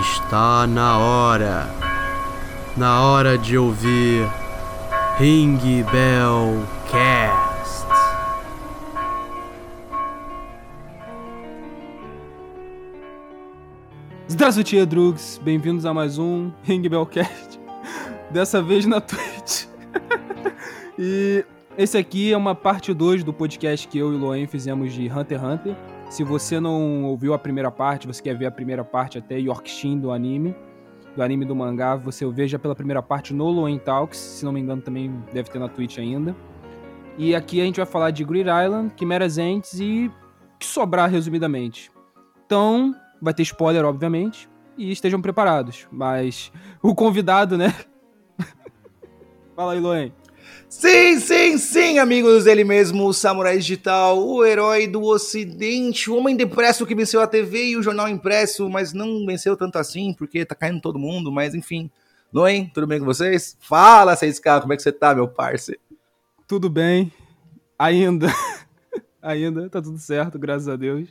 Está na hora. Na hora de ouvir Ring Bell Cast. Здравствуйте, drugs! Bem-vindos a mais um Ring Bell Cast. Dessa vez na Twitch. e esse aqui é uma parte 2 do podcast que eu e o Loen fizemos de Hunter x Hunter. Se você não ouviu a primeira parte, você quer ver a primeira parte até Yorkshin do anime, do anime do mangá, você veja pela primeira parte no Loen Talks, se não me engano também deve ter na Twitch ainda. E aqui a gente vai falar de Greed Island, Chimeras Ents e que sobrar resumidamente. Então, vai ter spoiler, obviamente, e estejam preparados. Mas o convidado, né? Fala aí, Loen. Sim, sim, sim, amigos, ele mesmo, o Samurai Digital, o herói do Ocidente, o homem depresso que venceu a TV e o jornal impresso, mas não venceu tanto assim, porque tá caindo todo mundo, mas enfim. Noem, tudo bem com vocês? Fala, 6K, como é que você tá, meu parceiro? Tudo bem, ainda, ainda, tá tudo certo, graças a Deus.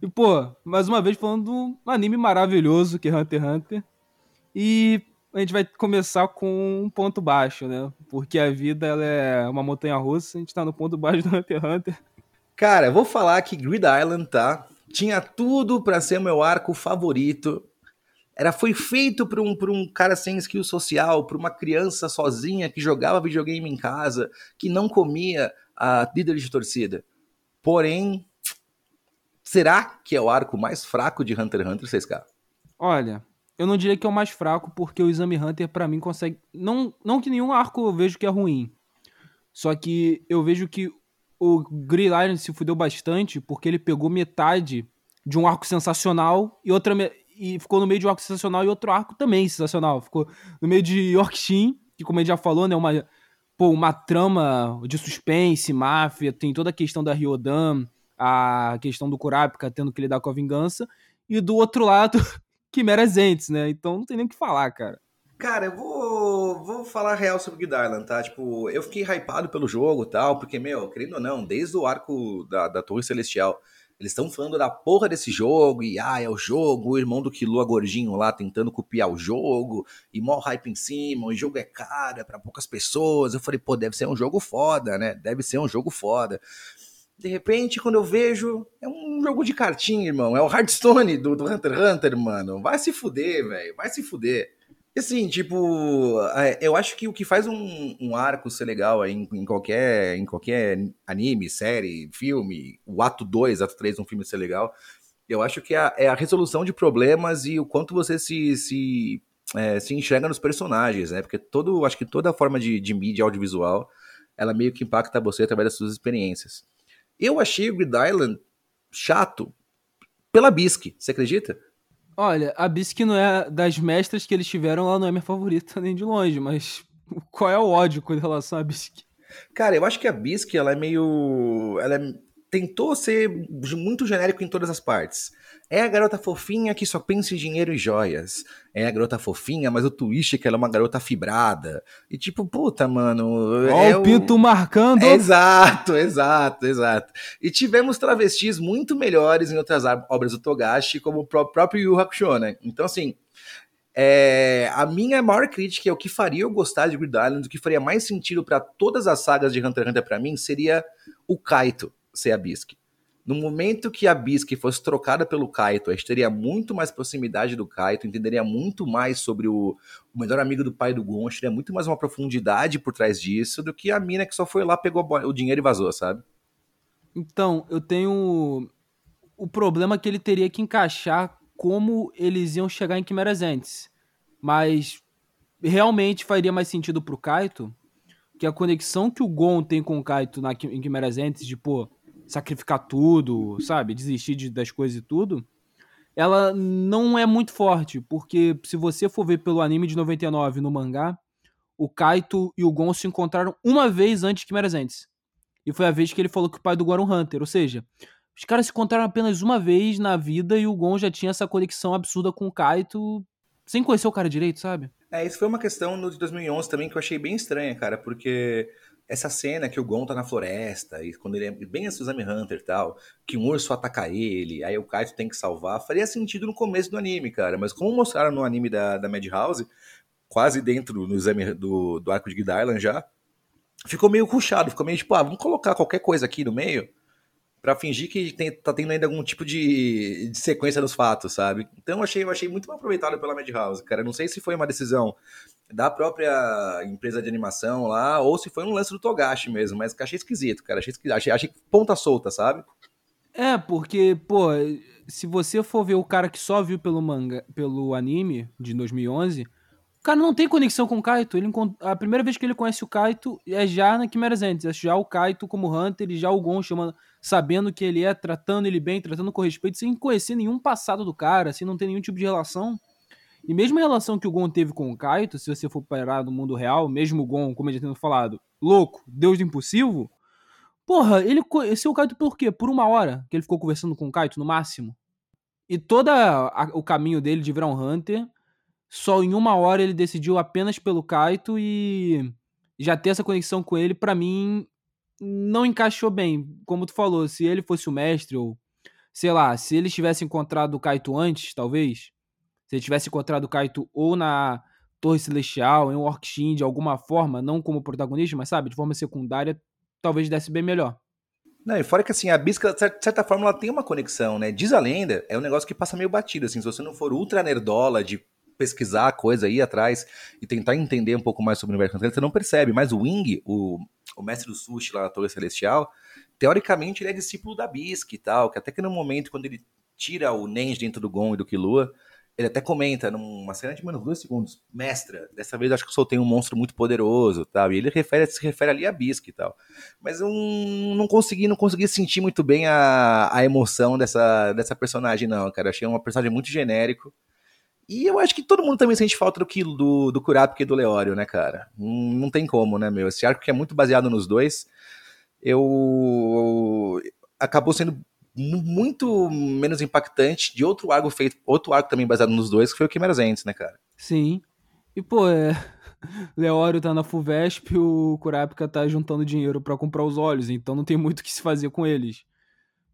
E, pô, mais uma vez falando de um anime maravilhoso que é Hunter x Hunter. E a gente vai começar com um ponto baixo, né? Porque a vida ela é uma montanha russa, a gente tá no ponto baixo do Hunter x Hunter. Cara, vou falar que Grid Island, tá? Tinha tudo para ser meu arco favorito. Era foi feito por um, por um cara sem skill social, por uma criança sozinha que jogava videogame em casa, que não comia a líder de torcida. Porém, será que é o arco mais fraco de Hunter x Hunter 6K? Olha, eu não diria que é o mais fraco, porque o Exame Hunter, para mim, consegue. Não, não que nenhum arco eu vejo que é ruim. Só que eu vejo que o Green Iron se fudeu bastante, porque ele pegou metade de um arco sensacional e outra. E ficou no meio de um arco sensacional e outro arco também sensacional. Ficou no meio de Yorkshin, que, como gente já falou, né? Uma, pô, uma trama de suspense, máfia, tem toda a questão da Ryodan, a questão do Kurapika tendo que lidar com a vingança. E do outro lado, quimeras entes, né? Então não tem nem o que falar, cara. Cara, eu vou, vou falar real sobre Guild Island, tá? Tipo, eu fiquei hypado pelo jogo tal, porque, meu, querendo ou não, desde o arco da, da Torre Celestial, eles estão falando da porra desse jogo, e ah, é o jogo, o irmão do Killua gordinho lá tentando copiar o jogo, e mó hype em cima, o jogo é caro, é pra poucas pessoas. Eu falei, pô, deve ser um jogo foda, né? Deve ser um jogo foda. De repente, quando eu vejo, é um jogo de cartinha, irmão. É o Hearthstone do, do Hunter x Hunter, mano. Vai se fuder, velho. Vai se fuder. Assim, tipo, eu acho que o que faz um, um arco ser legal em, em, qualquer, em qualquer anime, série, filme, o ato 2, ato 3 de um filme ser legal, eu acho que é a, é a resolução de problemas e o quanto você se, se, é, se enxerga nos personagens, né? Porque todo, acho que toda forma de, de mídia audiovisual, ela meio que impacta você através das suas experiências. Eu achei o Grid Island chato pela Bisque, você acredita? Olha, a Bisque não é das mestras que eles tiveram, ela não é minha favorita nem de longe, mas qual é o ódio com relação à Bisque? Cara, eu acho que a Bisque, ela é meio. Ela é... tentou ser muito genérico em todas as partes. É a garota fofinha que só pensa em dinheiro e joias. É a garota fofinha, mas o twist é que ela é uma garota fibrada. E tipo, puta, mano. Ó, é o pinto marcando. É, exato, exato, exato. E tivemos travestis muito melhores em outras obras do Togashi, como o próprio Yu Hakusho, né? Então, assim. É, a minha maior crítica é o que faria eu gostar de Grid Island, o que faria mais sentido para todas as sagas de Hunter x Hunter para mim seria o Kaito ser a Bisque. No momento que a Bisque fosse trocada pelo Kaito, a gente teria muito mais proximidade do Kaito, entenderia muito mais sobre o, o melhor amigo do pai do Gon, teria muito mais uma profundidade por trás disso do que a mina que só foi lá, pegou o dinheiro e vazou, sabe? Então, eu tenho o problema que ele teria que encaixar como eles iam chegar em Quimeras antes. Mas realmente faria mais sentido pro Kaito que a conexão que o Gon tem com o Kaito na, em Quimeras antes, de, pô, sacrificar tudo, sabe? Desistir de, das coisas e tudo. Ela não é muito forte, porque se você for ver pelo anime de 99 no mangá, o Kaito e o Gon se encontraram uma vez antes de Quimeras Entes. E foi a vez que ele falou que o pai do Gon era um Hunter. Ou seja, os caras se encontraram apenas uma vez na vida e o Gon já tinha essa conexão absurda com o Kaito sem conhecer o cara direito, sabe? É, isso foi uma questão no de 2011 também que eu achei bem estranha, cara, porque essa cena que o Gon tá na floresta, e quando ele é bem assim, o Hunter e tal, que um urso ataca ele, aí o Kaito tem que salvar, faria sentido no começo do anime, cara. Mas como mostraram no anime da, da Madhouse, quase dentro no exame do, do arco de Guide já, ficou meio ruchado, ficou meio tipo, ah, vamos colocar qualquer coisa aqui no meio para fingir que tem, tá tendo ainda algum tipo de, de sequência dos fatos, sabe? Então eu achei, eu achei muito mal aproveitado pela Madhouse, cara. Não sei se foi uma decisão da própria empresa de animação lá, ou se foi um lance do Togashi mesmo, mas achei esquisito, cara. Achei, achei, achei ponta solta, sabe? É, porque, pô, se você for ver o cara que só viu pelo manga, pelo anime de 2011, cara não tem conexão com o Kaito. Ele, a primeira vez que ele conhece o Kaito é já na Quimeras Antes. É já o Kaito como Hunter e já o Gon chamando, sabendo que ele é, tratando ele bem, tratando com respeito, sem conhecer nenhum passado do cara, sem não ter nenhum tipo de relação. E mesmo a relação que o Gon teve com o Kaito, se você for parar no mundo real, mesmo o Gon, como eu já tenho falado, louco, deus do impossível, porra, ele conheceu o Kaito por quê? Por uma hora que ele ficou conversando com o Kaito, no máximo. E todo o caminho dele de virar um Hunter só em uma hora ele decidiu apenas pelo Kaito e já ter essa conexão com ele, para mim, não encaixou bem. Como tu falou, se ele fosse o mestre, ou sei lá, se ele tivesse encontrado o Kaito antes, talvez, se ele tivesse encontrado o Kaito ou na Torre Celestial, em Orkshin, de alguma forma, não como protagonista, mas sabe, de forma secundária, talvez desse bem melhor. Não, e fora que assim, a Bisca, de certa forma, ela tem uma conexão, né? Diz a lenda, é um negócio que passa meio batido, assim, se você não for ultra nerdola de pesquisar a coisa, ir atrás e tentar entender um pouco mais sobre o universo você não percebe. Mas o Wing, o, o mestre do sushi lá na Torre Celestial, teoricamente ele é discípulo da Bisque e tal, que até que no momento quando ele tira o Nens dentro do Gon e do Killua, ele até comenta numa cena de menos dois segundos, mestra, dessa vez acho que soltei um monstro muito poderoso, tal, e ele refere, se refere ali a Bisque e tal. Mas eu não consegui, não consegui sentir muito bem a, a emoção dessa, dessa personagem não, cara, achei uma personagem muito genérico, e eu acho que todo mundo também sente falta do Kilo, do, do Kurapika e do Leório, né, cara? Não, tem como, né, meu? Esse arco que é muito baseado nos dois, eu... Acabou sendo muito menos impactante de outro arco feito, outro arco também baseado nos dois, que foi o Quimeras Entes, né, cara? Sim. E, pô, é... Leório tá na Fuvesp e o Kurapika tá juntando dinheiro para comprar os olhos, então não tem muito o que se fazer com eles.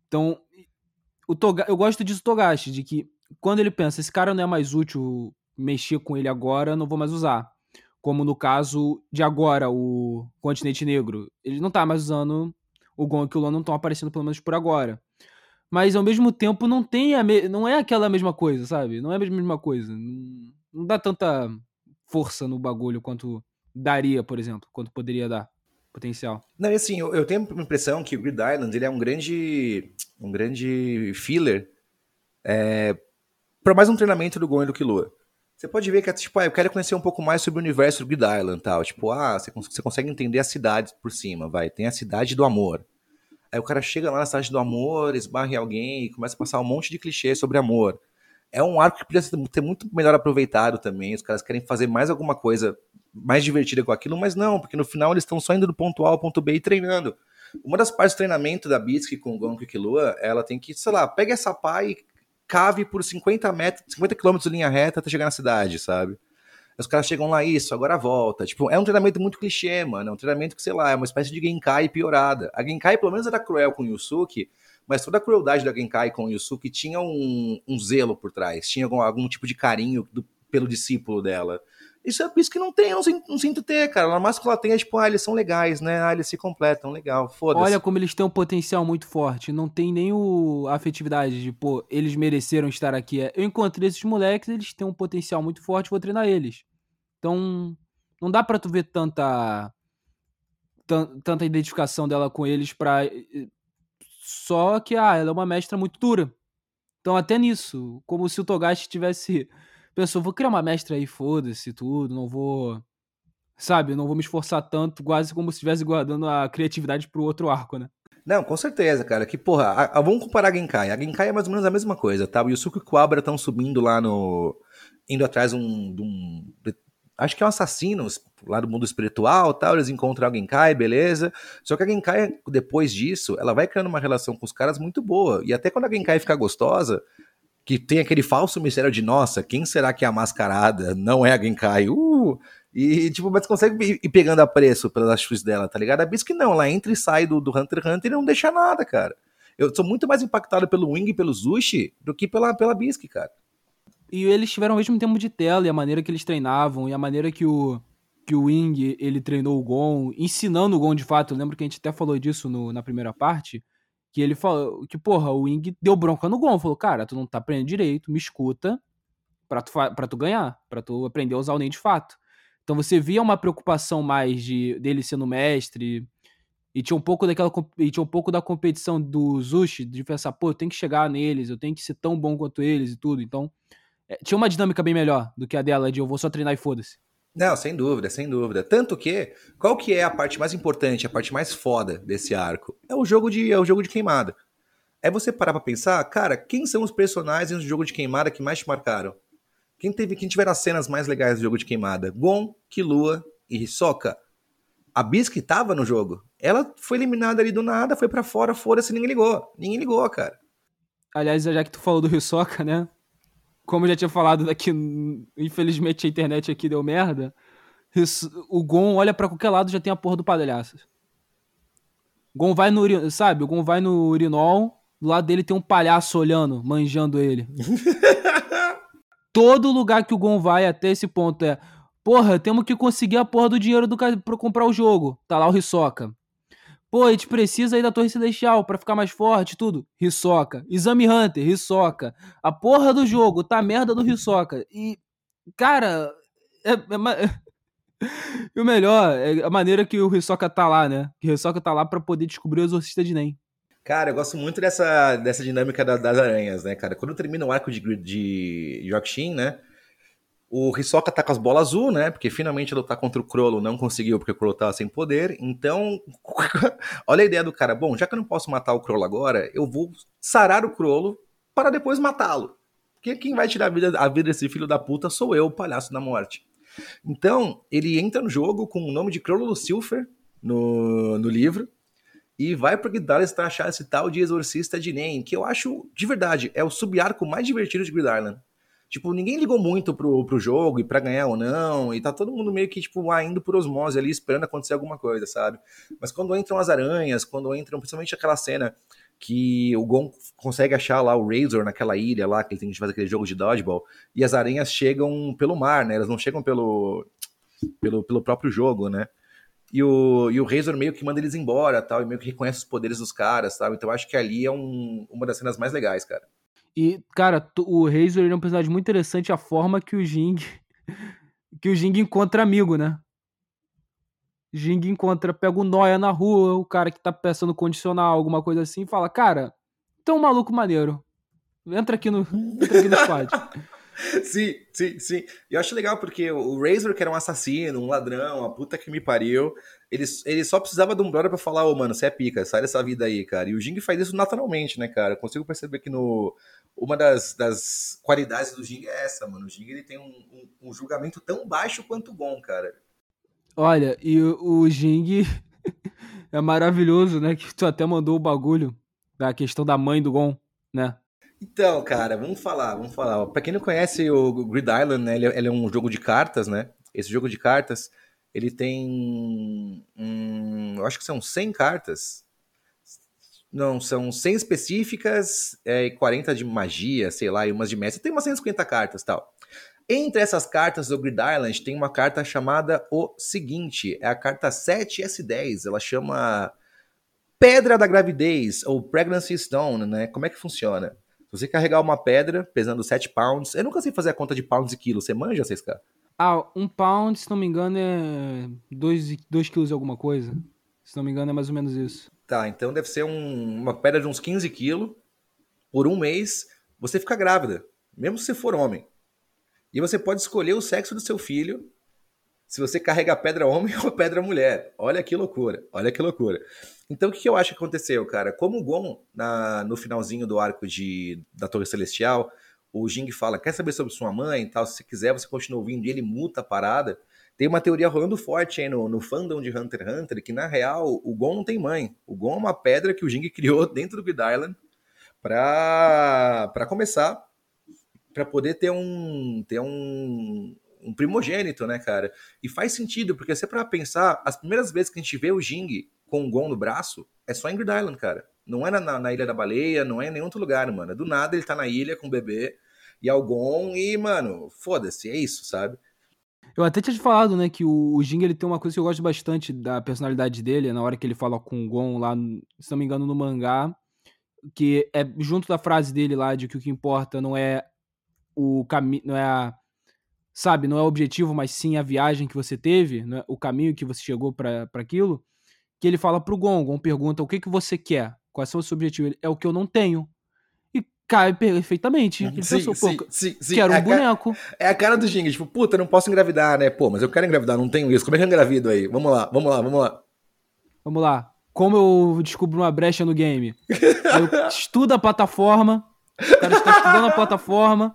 Então, o Toga... eu gosto disso Togashi, de que quando ele pensa, esse cara não é mais útil mexer com ele agora, não vou mais usar. Como no caso de agora, o Continente Negro. Ele não tá mais usando o Gon e o Lan não estão aparecendo pelo menos por agora. Mas ao mesmo tempo não tem a me... não é aquela mesma coisa, sabe? Não é a mesma coisa. Não, não dá tanta força no bagulho quanto daria, por exemplo, quanto poderia dar potencial. Não, e assim, eu, eu, tenho a impressão que o Grid Island ele é um grande um grande filler é, para mais um treinamento do Gon e do Killua. Você pode ver que é tipo, ah, eu quero conhecer um pouco mais sobre o universo do Grid Island tal. Tipo, ah, você, você consegue entender a cidade por cima, vai. Tem a cidade do amor. Aí o cara chega lá na cidade do amor, esbarra em alguém e começa a passar um monte de clichês sobre amor. É um arco que precisa ter muito melhor aproveitado também. Os caras querem fazer mais alguma coisa mais divertida com aquilo, mas não, porque no final eles estão só indo do ponto A ao ponto B e treinando. Uma das partes do treinamento da Bisque com o Gon e Killua, ela tem que, sei lá, pega essa pá e cave por 50 metros, 50 quilômetros de linha reta até chegar na cidade, sabe? Os caras chegam lá, isso, agora volta. Tipo, é um treinamento muito clichê, mano. É um treinamento que, sei lá, é uma espécie de Genkai piorada. A Genkai, pelo menos, era cruel com o Yusuke, mas toda a crueldade da Genkai com o Yusuke tinha um, um zelo por trás, tinha algum, algum tipo de carinho do, pelo discípulo dela. Isso é isso que não tem, eu não sinto, não sinto ter, cara. Na ela tem é tipo, ah, eles são legais, né? Ah, eles se completam, legal, foda-se. Olha como eles têm um potencial muito forte. Não tem nem o, a afetividade de, pô, eles mereceram estar aqui. É, eu encontrei esses moleques, eles têm um potencial muito forte, vou treinar eles. Então, não dá pra tu ver tanta. tanta identificação dela com eles pra. Só que, ah, ela é uma mestra muito dura. Então, até nisso, como se o Togashi tivesse pensou, vou criar uma mestra aí, foda-se tudo, não vou. Sabe, não vou me esforçar tanto, quase como se estivesse guardando a criatividade pro outro arco, né? Não, com certeza, cara. Que, porra, a, a, vamos comparar a Genkai. A Genkai é mais ou menos a mesma coisa, tá? O Yusuke e o Kuabra estão subindo lá no. indo atrás de um, de um. Acho que é um assassino lá do mundo espiritual tal. Eles encontram a Genkai, beleza. Só que a Genkai, depois disso, ela vai criando uma relação com os caras muito boa. E até quando a Genkai fica gostosa, que tem aquele falso mistério de, nossa, quem será que é a mascarada? Não é a Genkai. Uh! E, tipo, mas consegue ir pegando a preço pelas atitudes dela, tá ligado? A Bisque não, ela entra e sai do, do Hunter x Hunter e não deixa nada, cara. Eu sou muito mais impactado pelo Wing e pelo Zushi do que pela, pela Bisque, cara. E eles tiveram o mesmo tempo de tela, e a maneira que eles treinavam, e a maneira que o, que o Wing ele treinou o Gon, ensinando o Gon de fato. Eu lembro que a gente até falou disso no, na primeira parte. Que ele falou que, porra, o Wing deu bronca no Gon. Falou, cara, tu não tá aprendendo direito, me escuta pra tu, pra tu ganhar, pra tu aprender a usar o Nen de fato. Então você via uma preocupação mais de dele sendo mestre. E tinha um pouco daquela e tinha um pouco da competição do Zushi, de pensar, pô, eu tenho que chegar neles, eu tenho que ser tão bom quanto eles e tudo. Então, é, tinha uma dinâmica bem melhor do que a dela de eu vou só treinar e foda-se. Não, sem dúvida, sem dúvida. Tanto que, qual que é a parte mais importante, a parte mais foda desse arco? É o jogo de, é o jogo de queimada. É você parar pra pensar, cara, quem são os personagens do jogo de queimada que mais te marcaram? Quem teve, quem tiveram as cenas mais legais do jogo de queimada? Gon, Killua e Hisoka. A Bisque tava no jogo. Ela foi eliminada ali do nada, foi para fora, fora-se, ninguém ligou. Ninguém ligou, cara. Aliás, já que tu falou do Hisoka, né? Como eu já tinha falado daqui, infelizmente a internet aqui deu merda. O Gon olha para qualquer lado já tem a porra do padalhaço. Gon vai no, sabe? O Gon vai no urinol, do lado dele tem um palhaço olhando, manjando ele. Todo lugar que o Gon vai até esse ponto é, porra, temos que conseguir a porra do dinheiro do para comprar o jogo. Tá lá o Hisoka. Pô, a gente precisa aí da Torre Celestial para ficar mais forte tudo. Hisoka. Exame Hunter, Hisoka. A porra do jogo tá merda do Hisoka. E, cara, é, é, e o melhor é a maneira que o Hisoka tá lá, né? Que o Hisoka tá lá para poder descobrir o Exorcista de Nen. Cara, eu gosto muito dessa, dessa dinâmica das, das aranhas, né, cara? Quando termina o arco de, de Yorkshin, né? O Hisoka tá com as bolas azul, né? Porque finalmente lutar contra o Crollo não conseguiu, porque o Crollo tava sem poder. Então, olha a ideia do cara. Bom, já que eu não posso matar o Crollo agora, eu vou sarar o Crollo para depois matá-lo. Porque quem vai tirar a vida, a vida desse filho da puta sou eu, o palhaço da morte. Então, ele entra no jogo com o nome de Crollo Lucifer no, no livro e vai pro Grid pra achar esse tal de Exorcista de Nen, que eu acho, de verdade, é o sub-arco mais divertido de Grid Island. Tipo, ninguém ligou muito pro, pro jogo e pra ganhar ou não, e tá todo mundo meio que, tipo, ah, indo por osmose ali, esperando acontecer alguma coisa, sabe? Mas quando entram as aranhas, quando entram, principalmente aquela cena que o Gon consegue achar lá o Razor naquela ilha lá, que ele tem que fazer aquele jogo de dodgeball, e as aranhas chegam pelo mar, né? Elas não chegam pelo, pelo, pelo próprio jogo, né? E o, e o Razor meio que manda eles embora, tal, e meio que reconhece os poderes dos caras, sabe? Então acho que ali é um, uma das cenas mais legais, cara. E, cara, o Razor é um personagem muito interessante a forma que o Jing. que o Jing encontra amigo, né? Jing encontra, pega o Noia na rua, o cara que tá pensando condicional, alguma coisa assim, e fala: Cara, tem um maluco maneiro. Entra aqui no, entra aqui no squad. sim, sim, sim. Eu acho legal porque o Razor, que era um assassino, um ladrão, a puta que me pariu, ele, ele só precisava de um brother pra falar, ô, oh, mano, você é pica, sai dessa vida aí, cara. E o Jing faz isso naturalmente, né, cara? Eu consigo perceber que no, uma das, das qualidades do Jing é essa, mano. O Jing ele tem um, um, um julgamento tão baixo quanto bom, cara. Olha, e o, o Jing é maravilhoso, né? Que tu até mandou o bagulho da questão da mãe do Gon, né? Então, cara, vamos falar, vamos falar. Pra quem não conhece o Grid Island, né? Ele, é, ele é um jogo de cartas, né? Esse jogo de cartas, ele tem. Hum, eu acho que são 100 cartas não, são 100 específicas é, e 40 de magia, sei lá, e umas de mestre. Tem umas 150 cartas tal. Entre essas cartas do Grid Island tem uma carta chamada O Seguinte, é a carta 7S10, ela chama Pedra da Gravidez, ou Pregnancy Stone, né? Como é que funciona? Se você carregar uma pedra pesando 7 pounds, eu nunca sei fazer a conta de pounds e quilos, você manja, 6K? Ah, um pound, se não me engano, é 2 quilos e alguma coisa. Se não me engano, é mais ou menos isso. Tá, então deve ser um, uma pedra de uns 15 quilos. Por um mês, você fica grávida, mesmo se for homem. E você pode escolher o sexo do seu filho se você carrega a pedra homem ou a pedra mulher. Olha que loucura, olha que loucura. Então o que eu acho que aconteceu, cara? Como o Gon, na, no finalzinho do arco de, da Torre Celestial, o Jing fala, quer saber sobre sua mãe e tal, se você quiser você continua ouvindo, e ele muta a parada. Tem uma teoria rolando forte aí no, no fandom de Hunter x Hunter que, na real, o Gon não tem mãe. O Gon é uma pedra que o Jing criou dentro do Grid Island pra começar para poder ter um ter um, um primogênito, né, cara? E faz sentido, porque se é pra pensar, as primeiras vezes que a gente vê o Jing com o Gon no braço, é só em Grid Island, cara. Não é na, na, Ilha da Baleia, não é em nenhum outro lugar, mano. Do nada ele tá na ilha com o bebê e é o Gon e, mano, foda-se, é isso, sabe? Eu até tinha te falado, né, que o, o Jing ele tem uma coisa que eu gosto bastante da personalidade dele, na hora que ele fala com o Gon lá, se não me engano, no mangá, que é junto da frase dele lá de que o que importa não é o caminho, não é a sabe, não é o objetivo, mas sim a viagem que você teve, né, o caminho que você chegou para aquilo, que ele fala pro Gon, Gon pergunta o que que você quer, qual é o seu objetivo, ele, é o que eu não tenho. Cai perfeitamente. Ele sim, pensou, sim, pô, sim, sim. quero é um boneco. Cara, é a cara do Jing, tipo, puta, não posso engravidar, né? Pô, mas eu quero engravidar, não tenho isso. Como é que eu engravido aí? Vamos lá, vamos lá, vamos lá. Vamos lá. Como eu descubro uma brecha no game? Eu estudo a plataforma, o cara está estudando a plataforma,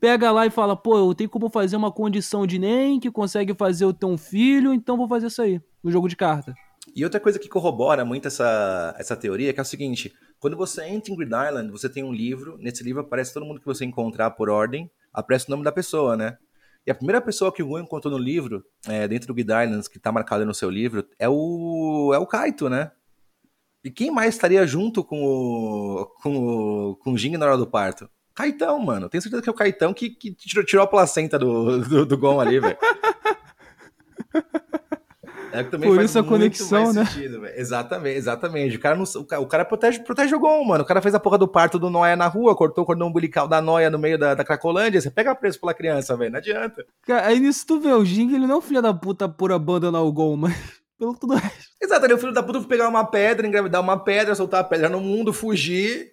pega lá e fala, pô, eu tenho como fazer uma condição de NEM que consegue fazer eu ter um filho, então vou fazer isso aí, no jogo de carta. E outra coisa que corrobora muito essa, essa teoria é que é o seguinte: quando você entra em Grid Island, você tem um livro, nesse livro aparece todo mundo que você encontrar por ordem, aparece o nome da pessoa, né? E a primeira pessoa que o Gon encontrou no livro, é, dentro do Grid Islands, que tá marcado no seu livro, é o, é o Kaito, né? E quem mais estaria junto com o, com o, com o Jing na hora do parto? Caetão, mano. Tenho certeza que é o Caetão que, que tirou, tirou a placenta do, do, do Gon ali, velho. É que também Por isso a conexão, né? Sentido, exatamente, exatamente. O cara, não, o cara, o cara protege, protege o Gon, mano. O cara fez a porra do parto do Noia na rua, cortou o cordão umbilical da Noia no meio da, da Cracolândia. Você pega preço pela criança, velho. Não adianta. Cara, aí nisso tu vê, o Jing, ele não é um filho da puta por abandonar o Gon, mas pelo tudo resto. Exato, ele é o filho da puta por pegar uma pedra, engravidar uma pedra, soltar a pedra no mundo, fugir.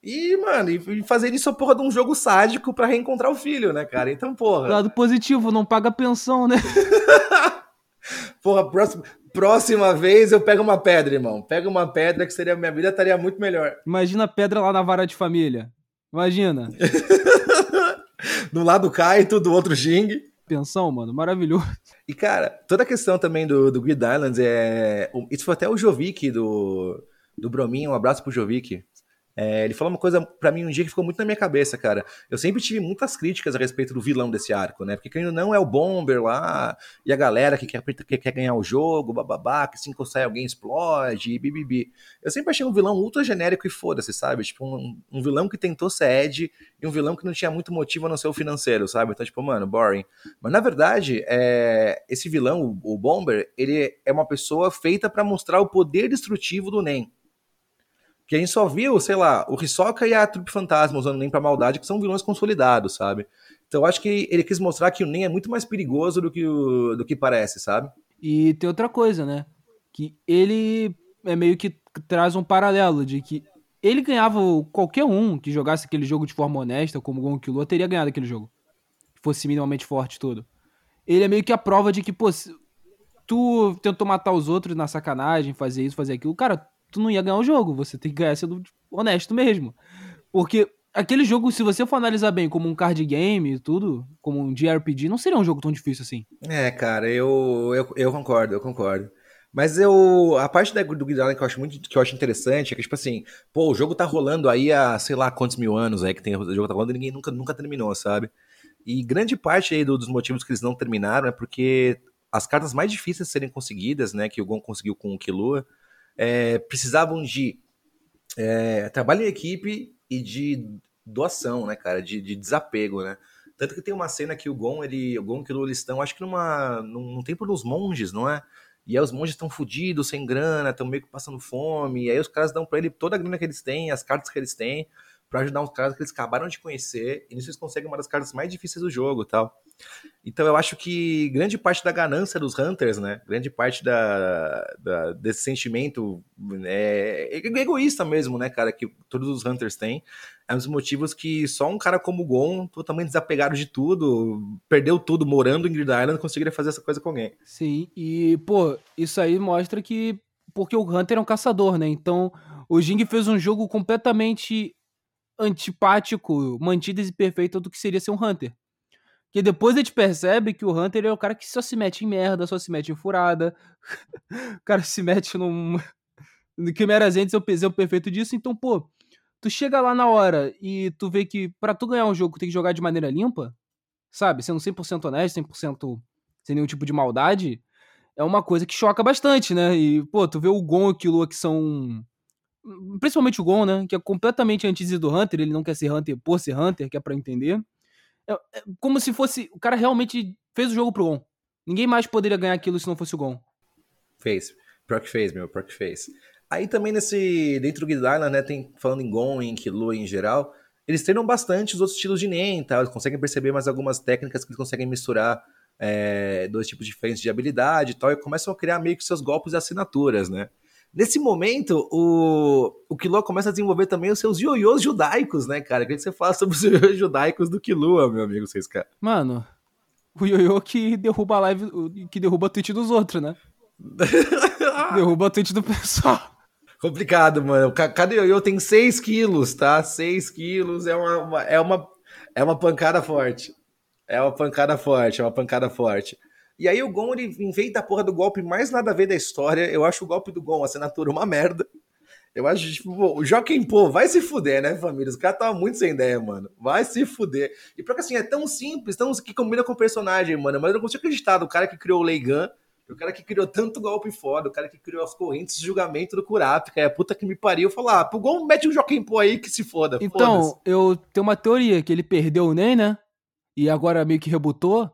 E, mano, e fazer isso a porra de um jogo sádico para reencontrar o filho, né, cara? Então, porra. Lado positivo, não paga pensão, né? porra, próxima, próxima vez eu pego uma pedra, irmão. Pega uma pedra que seria minha vida estaria muito melhor. Imagina a pedra lá na vara de família. Imagina. do lado Kaito, do outro Jing. Pensão, mano, maravilhoso. E, cara, toda a questão também do, do Grid Islands é. Isso foi até o Jovic do, do Brominho. Um abraço pro Jovic. É, ele falou uma coisa para mim um dia que ficou muito na minha cabeça, cara. Eu sempre tive muitas críticas a respeito do vilão desse arco, né? Porque quem não é o Bomber lá, e a galera que quer, que quer ganhar o jogo, bababá, que se encostar alguém explode, bibibi. Eu sempre achei um vilão ultra genérico e foda-se, sabe? Tipo, um, um, vilão que tentou ser Ed e um vilão que não tinha muito motivo a não ser o financeiro, sabe? Então, tipo, mano, boring. Mas na verdade, é, esse vilão, o, o Bomber, ele é uma pessoa feita para mostrar o poder destrutivo do NEM que a gente só viu, sei lá, o Hisoka e a Trupe Fantasma usando o Nen pra maldade, que são vilões consolidados, sabe? Então eu acho que ele quis mostrar que o Nen é muito mais perigoso do que, o, do que parece, sabe? E tem outra coisa, né? Que ele é meio que traz um paralelo de que ele ganhava qualquer um que jogasse aquele jogo de forma honesta, como o Killua, teria ganhado aquele jogo. Fosse minimamente forte tudo. Ele é meio que a prova de que, pô, tu tentou matar os outros na sacanagem, fazer isso, fazer aquilo. Cara, tu não ia ganhar o jogo. Você tem que ganhar sendo honesto mesmo. Porque aquele jogo, se você for analisar bem como um card game e tudo, como um JRPG, não seria um jogo tão difícil assim. É, cara, eu, eu, eu concordo, eu concordo. Mas eu. A parte da, do Guild que eu acho muito que eu acho interessante é que, tipo assim, pô, o jogo tá rolando aí há sei lá quantos mil anos aí que tem, o jogo tá rolando e ninguém nunca, nunca terminou, sabe? E grande parte aí do, dos motivos que eles não terminaram é porque as cartas mais difíceis de serem conseguidas, né, que o Gon conseguiu com o Killua, é, precisavam de é, trabalho em equipe e de doação, né, cara, de, de, desapego, né. Tanto que tem uma cena que o Gon, ele, o Gon e o eles estão, acho que numa, num, num tempo dos monges, não é? E aí os monges estão fodidos, sem grana, estão meio que passando fome, e aí os caras dão para ele toda a grana que eles têm, as cartas que eles têm, para ajudar uns caras que eles acabaram de conhecer, e nisso eles conseguem uma das cartas mais difíceis do jogo tal. Então eu acho que grande parte da ganância dos Hunters, né? Grande parte da, da desse sentimento é, egoísta mesmo, né, cara, que todos os Hunters têm. É um dos motivos que só um cara como o Gon, totalmente desapegado de tudo, perdeu tudo morando em Grid Island, conseguiria fazer essa coisa com alguém. Sim, e, pô, isso aí mostra que. Porque o Hunter é um caçador, né? Então, o Jing fez um jogo completamente antipático, mantido e perfeito do que seria ser um Hunter. Que depois a gente percebe que o Hunter é o cara que só se mete em merda, só se mete em furada. o cara se mete num. No Quimeras Entes é o perfeito disso. Então, pô, Tu chega lá na hora e tu vê que para tu ganhar um jogo tem que jogar de maneira limpa, sabe? Sendo 100% honesto, 100% sem nenhum tipo de maldade, é uma coisa que choca bastante, né? E, pô, tu vê o Gon e o Killua que são. Principalmente o Gon, né? Que é completamente antes do Hunter, ele não quer ser Hunter por ser Hunter, que é pra entender. É, é como se fosse. O cara realmente fez o jogo pro Gon. Ninguém mais poderia ganhar aquilo se não fosse o Gon. Fez. Pior que fez, meu, pior que fez. Aí também nesse. Dentro do Guild né? Tem, falando em Gon, em Killua em geral, eles treinam bastante os outros estilos de Nen, tá? Eles conseguem perceber mais algumas técnicas que eles conseguem misturar é, dois tipos diferentes de habilidade e tal, e começam a criar meio que seus golpes e assinaturas, né? Nesse momento, o, o Killua começa a desenvolver também os seus ioiôs judaicos, né, cara? O que você fala sobre os ioiôs judaicos do Killua, meu amigo 6K? Mano, o ioiô que derruba a live, que derruba a tweet dos outros, né? derruba a tweet do pessoal. Complicado, mano. Cada ioiô tem 6 quilos, tá? 6 quilos é uma, uma, é, uma, é uma pancada forte. É uma pancada forte, é uma pancada forte. E aí o Gon, ele inventa a porra do golpe mais nada a ver da história. Eu acho o golpe do Gon, a assinatura, uma merda. Eu acho, tipo, o Joaquim Pô, vai se fuder, né, família? Os caras estavam muito sem ideia, mano. Vai se fuder. E porque assim, é tão simples, tão que combina com o personagem, mano. Mas eu não consigo acreditar do cara que criou o Leigan, o cara que criou tanto golpe foda, o cara que criou as correntes de julgamento do Kurapika, é a puta que me pariu, falar, ah, pro Gon mete um Joaquim Pô aí que se foda. Então, eu tenho uma teoria que ele perdeu o Nen, né? e agora meio que rebutou,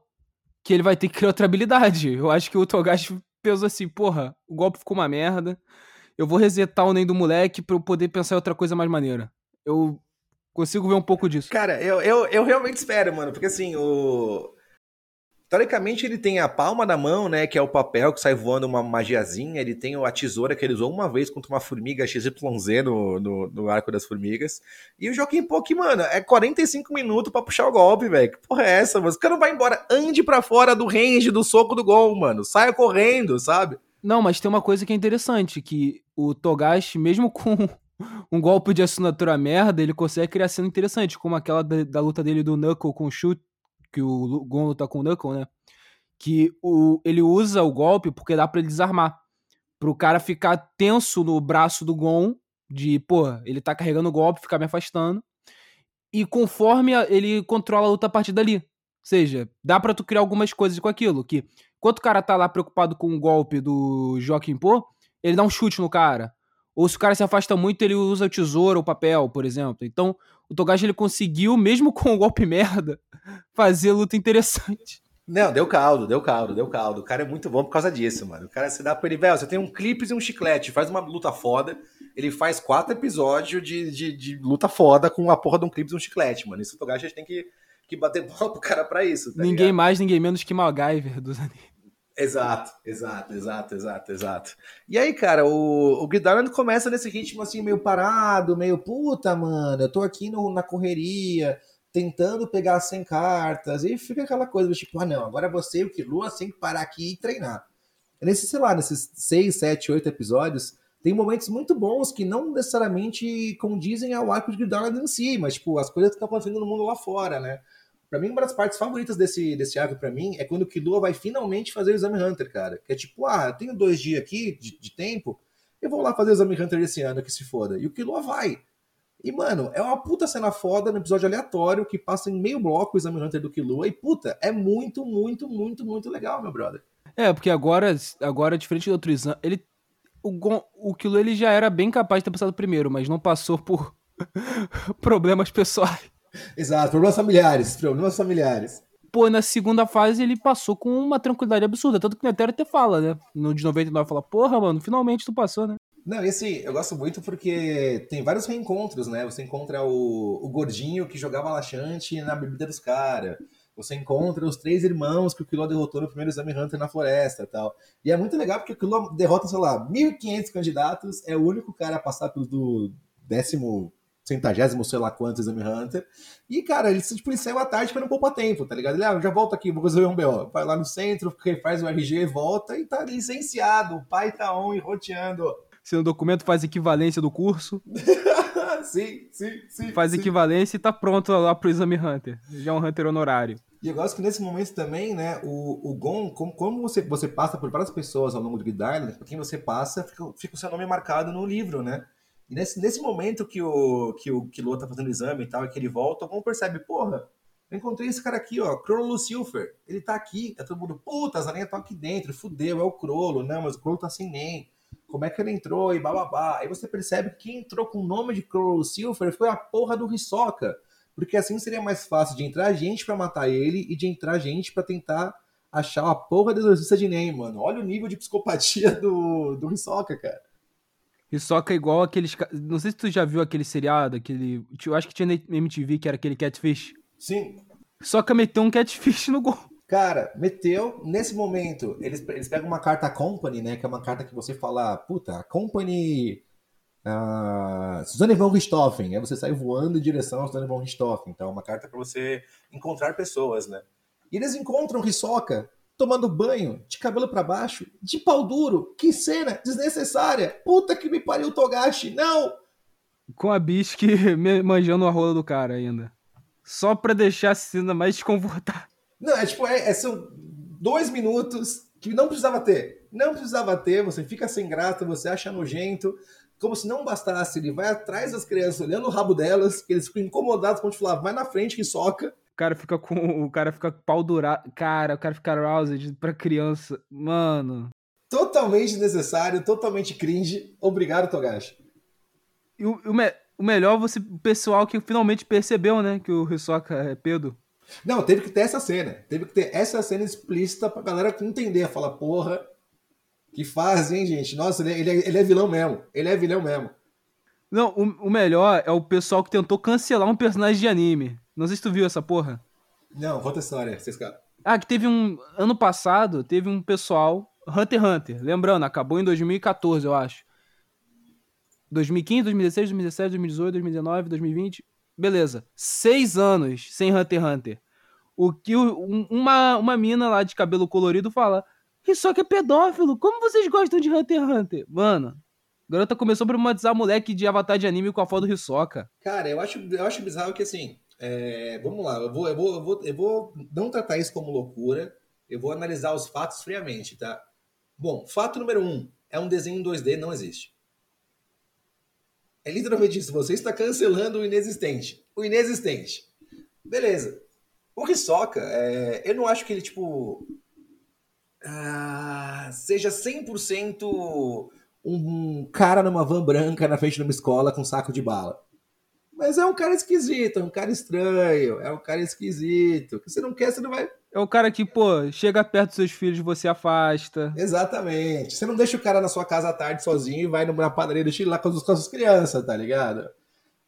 que ele vai ter que criar outra habilidade. Eu acho que o Togashi pensou assim, porra, o golpe ficou uma merda, eu vou resetar o Nen do moleque pra eu poder pensar em outra coisa mais maneira. Eu consigo ver um pouco disso. Cara, eu, eu, eu realmente espero, mano, porque assim, o Teoricamente, ele tem a palma da mão, né? Que é o papel que sai voando uma magiazinha. Ele tem a tesoura que ele usou uma vez contra uma formiga XYZ no, no, no arco das formigas. E o Joaquim Pô, que, mano, é 45 minutos para puxar o golpe, velho. Que porra é essa, mano? O cara não vai embora. Ande pra fora do range do soco do gol, mano. Saia correndo, sabe? Não, mas tem uma coisa que é interessante, que o Togashi, mesmo com um golpe de assinatura merda, ele consegue criar cena interessante, como aquela da, da luta dele do Knuckle com o Chute que o Gon luta com o Knuckle, né? Que o, ele usa o golpe porque dá para ele desarmar. Pro cara ficar tenso no braço do Gon, de, pô, ele tá carregando o golpe, ficar me afastando. E conforme ele controla a luta a partir dali. Ou seja, dá pra tu criar algumas coisas com aquilo. Que enquanto o cara tá lá preocupado com o golpe do Joaquim Pô, ele dá um chute no cara. Ou se o cara se afasta muito, ele usa o tesouro ou papel, por exemplo. Então, o Togashi ele conseguiu, mesmo com o golpe merda, fazer luta interessante. Não, deu caldo, deu caldo, deu caldo. O cara é muito bom por causa disso, mano. O cara se dá pra ele, velho, você tem um clipe e um chiclete, faz uma luta foda, ele faz quatro episódios de, de, de luta foda com a porra de um clipe e um chiclete, mano. Isso o Togashi a gente tem que, que bater bola pro cara pra isso. Tá ninguém ligado? mais, ninguém menos que MacGyver dos animes. Exato, exato, exato, exato, exato. E aí, cara, o, o Guidarand começa nesse ritmo assim, meio parado, meio puta, mano, eu tô aqui no, na correria, tentando pegar 100 cartas, e fica aquela coisa, tipo, ah não, agora você e o Killua tem que parar aqui e treinar. Nesse, sei lá, nesses 6, 7, 8 episódios, tem momentos muito bons que não necessariamente condizem ao arco de Guidarand em si, mas, tipo, as coisas que estão acontecendo no mundo lá fora, né? Pra mim, uma das partes favoritas desse, desse arco para mim é quando o Killua vai finalmente fazer o Exame Hunter, cara. Que é tipo, ah, eu tenho dois dias aqui de, de tempo, eu vou lá fazer o Exame Hunter esse ano, que se foda. E o Killua vai. E, mano, é uma puta cena foda no episódio aleatório que passa em meio bloco o Exame Hunter do Killua. E, puta, é muito, muito, muito, muito legal, meu brother. É, porque agora, agora diferente do outro exame, ele. O, o Killua ele já era bem capaz de ter passado primeiro, mas não passou por problemas pessoais. Exato, problemas familiares, problemas familiares. Pô, na segunda fase ele passou com uma tranquilidade absurda, tanto que o Netero até fala, né? No de 99 fala, porra, mano, finalmente tu passou, né? Não, esse assim, eu gosto muito porque tem vários reencontros, né? Você encontra o, o gordinho que jogava laxante na bebida dos caras. Você encontra os três irmãos que o Kilo derrotou no primeiro exame Hunter na floresta e tal. E é muito legal porque o Kilo derrota, sei lá, 1.500 candidatos, é o único cara a passar pelo do décimo centagésimo, sei lá quanto, Exame Hunter. E, cara, ele, tipo, ele saiu à tarde para não poupar tempo, tá ligado? Ele, ah, já volto aqui, vou resolver um BO. Vai lá no centro, faz o RG, volta e tá licenciado. O pai tá on e roteando. Se o documento faz equivalência do curso. sim, sim, sim. Faz sim. equivalência e tá pronto lá pro Exame Hunter. Já é um Hunter honorário. E eu gosto que nesse momento também, né, o, o Gon, como, como você, você passa por várias pessoas ao longo do Guild Island, por quem você passa, fica, fica o seu nome marcado no livro, né? E nesse, nesse momento que o, que o Kilo tá fazendo o exame e tal, e que ele volta, Gon percebe, porra, eu encontrei esse cara aqui, ó, Crollo Silver. Ele tá aqui, tá todo mundo, puta, as aranhas estão aqui dentro, fudeu, é o Crollo, não, mas o Crollo tá sem nem. Como é que ele entrou e bababá. Aí você percebe que quem entrou com o nome de Crollo Silver foi a porra do Hisoka. Porque assim seria mais fácil de entrar gente para matar ele e de entrar gente para tentar achar a porra da exorcista de Ney, mano. Olha o nível de psicopatia do, do Hisoka, cara. Hisoka é igual aqueles. Não sei se tu já viu aquele seriado, aquele. Eu acho que tinha na MTV que era aquele Catfish. Sim. Hisoka meteu um Catfish no gol. Cara, meteu. Nesse momento, eles, eles pegam uma carta Company, né? Que é uma carta que você fala, puta, a Company. Uh, Suzanne von Richthofen. Aí você sai voando em direção a Suzanne von Richthofen. Então, é uma carta para você encontrar pessoas, né? E eles encontram Hisoka tomando banho, de cabelo para baixo, de pau duro. Que cena desnecessária. Puta que me pariu, Togashi. Não! Com a Bisque manjando a rola do cara ainda. Só pra deixar a cena mais desconfortável. Não, é tipo, é, é, são dois minutos que não precisava ter. Não precisava ter, você fica sem graça, você acha nojento. Como se não bastasse, ele vai atrás das crianças, olhando o rabo delas, que eles ficam incomodados quando falar, vai na frente que soca. O cara fica com. O cara fica pau durado. Cara, o cara fica aroused pra criança. Mano. Totalmente desnecessário, totalmente cringe. Obrigado, Togashi. E o, o, me, o melhor, você, o pessoal que finalmente percebeu, né? Que o Hisoka é pedo. Não, teve que ter essa cena. Teve que ter essa cena explícita pra galera entender. Falar, porra, que faz, hein, gente? Nossa, ele, é, ele, é, ele é vilão mesmo. Ele é vilão mesmo. Não, o, o melhor é o pessoal que tentou cancelar um personagem de anime. Não sei se tu viu essa porra. Não, conta a história, vocês Ah, que teve um. Ano passado, teve um pessoal. Hunter x Hunter. Lembrando, acabou em 2014, eu acho. 2015, 2016, 2017, 2018, 2019, 2020. Beleza. Seis anos sem Hunter x Hunter. O que um, uma, uma mina lá de cabelo colorido fala. Isso que é pedófilo. Como vocês gostam de Hunter x Hunter? Mano, garota começou a problematizar moleque de avatar de anime com a foto do Hisoka. Cara, eu acho, eu acho bizarro que assim. É, vamos lá, eu vou, eu, vou, eu, vou, eu vou não tratar isso como loucura, eu vou analisar os fatos friamente, tá? Bom, fato número um: é um desenho em 2D, não existe. É literalmente isso, você está cancelando o inexistente. O inexistente. Beleza. O Hisoka, é, eu não acho que ele, tipo. Uh, seja 100% um cara numa van branca na frente de uma escola com um saco de bala. Mas é um cara esquisito, é um cara estranho, é um cara esquisito. Que você não quer, você não vai. É o cara que, pô, chega perto dos seus filhos e você afasta. Exatamente. Você não deixa o cara na sua casa à tarde sozinho e vai na padaria do Chile lá com as, com as crianças, tá ligado?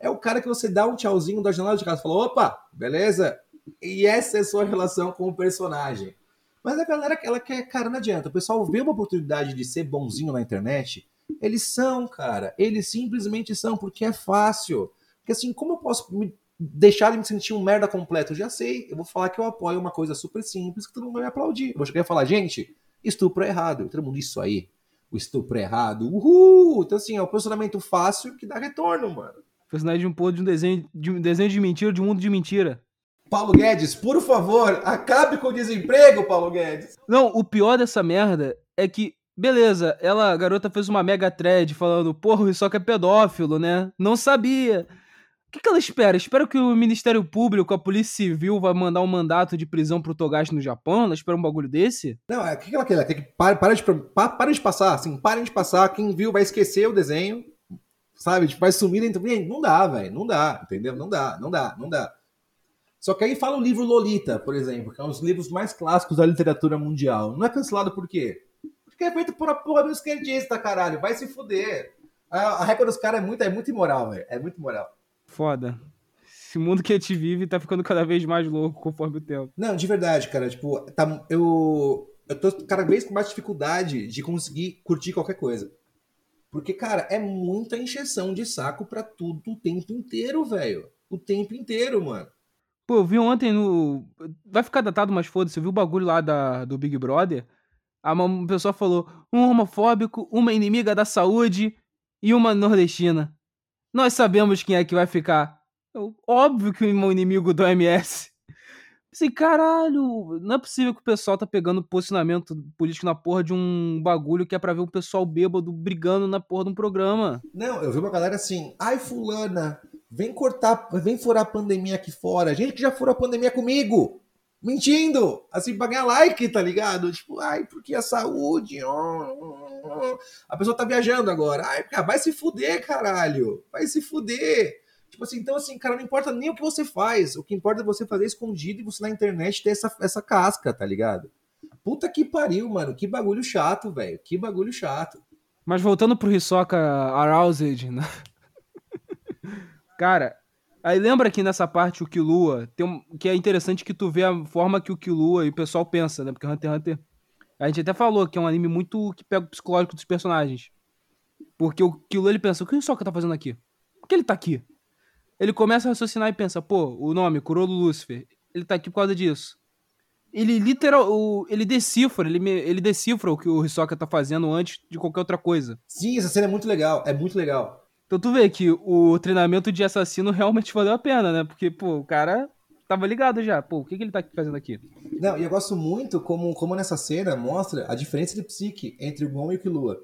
É o cara que você dá um tchauzinho da janela de casa e fala: opa, beleza? E essa é a sua relação com o personagem. Mas a galera, ela quer, cara, não adianta. O pessoal vê uma oportunidade de ser bonzinho na internet. Eles são, cara. Eles simplesmente são, porque é fácil. Porque assim, como eu posso me deixar de me sentir um merda completo? Eu já sei, eu vou falar que eu apoio uma coisa super simples que todo mundo vai me aplaudir. Eu vou chegar e falar, gente, estupro é errado. Todo mundo, isso aí. O estupro é errado. Uhul! Então, assim, é um posicionamento fácil que dá retorno, mano. Personagem de um pô de um desenho de um desenho de mentira, de um mundo de mentira. Paulo Guedes, por favor, acabe com o desemprego, Paulo Guedes. Não, o pior dessa merda é que Beleza, ela, a garota fez uma mega thread falando, porra, o que é pedófilo, né? Não sabia que, que ela espera? Espera que o Ministério Público, a Polícia Civil, vai mandar um mandato de prisão pro Togashi no Japão? Ela espera um bagulho desse? Não, é o que ela quer? Ela quer que pare, pare, de, pare de passar, assim, parem de passar. Quem viu vai esquecer o desenho, sabe? Tipo, vai sumir dentro. Não dá, velho. Não dá, entendeu? Não dá, não dá, não dá. Só que aí fala o livro Lolita, por exemplo, que é um dos livros mais clássicos da literatura mundial. Não é cancelado por quê? Porque é feito por a porra do esquerdista, caralho. Vai se fuder. A, a regra dos caras é muito, é muito imoral, velho. É muito imoral. Foda. Esse mundo que a gente vive tá ficando cada vez mais louco conforme o tempo. Não, de verdade, cara. Tipo, tá, eu, eu tô cada vez com mais dificuldade de conseguir curtir qualquer coisa. Porque, cara, é muita encheção de saco pra tudo o tempo inteiro, velho. O tempo inteiro, mano. Pô, eu vi ontem no. Vai ficar datado, mas foda-se. Eu vi o bagulho lá da, do Big Brother. Uma pessoa falou: um homofóbico, uma inimiga da saúde e uma nordestina. Nós sabemos quem é que vai ficar. Óbvio que o inimigo do MS. Assim, caralho, não é possível que o pessoal tá pegando posicionamento político na porra de um bagulho que é pra ver o pessoal bêbado brigando na porra de um programa. Não, eu vi uma galera assim, ai fulana, vem cortar, vem furar a pandemia aqui fora. Gente que já furou a pandemia comigo. Mentindo, assim, pra ganhar like, tá ligado? Tipo, ai, porque a saúde. A pessoa tá viajando agora. Ai, vai se fuder, caralho. Vai se fuder. Tipo assim, então assim, cara, não importa nem o que você faz. O que importa é você fazer escondido e você na internet ter essa, essa casca, tá ligado? Puta que pariu, mano. Que bagulho chato, velho. Que bagulho chato. Mas voltando pro Hisoka Aroused, né? Cara, aí lembra que nessa parte o Killua, tem um, que é interessante que tu vê a forma que o Killua e o pessoal pensa, né? Porque Hunter x Hunter, a gente até falou que é um anime muito que pega o psicológico dos personagens. Porque o Killua ele pensa, o que o Hisoka tá fazendo aqui? Por que ele tá aqui? Ele começa a raciocinar e pensa, pô, o nome, Kurolo Lucifer, ele tá aqui por causa disso. Ele literal, o, ele decifra, ele, ele decifra o que o Hisoka tá fazendo antes de qualquer outra coisa. Sim, essa cena é muito legal, é muito legal. Então tu vê que o treinamento de assassino realmente valeu a pena, né? Porque, pô, o cara tava ligado já. Pô, o que, que ele tá fazendo aqui? Não, e eu gosto muito como, como nessa cena mostra a diferença de psique entre o Gon e o Killua.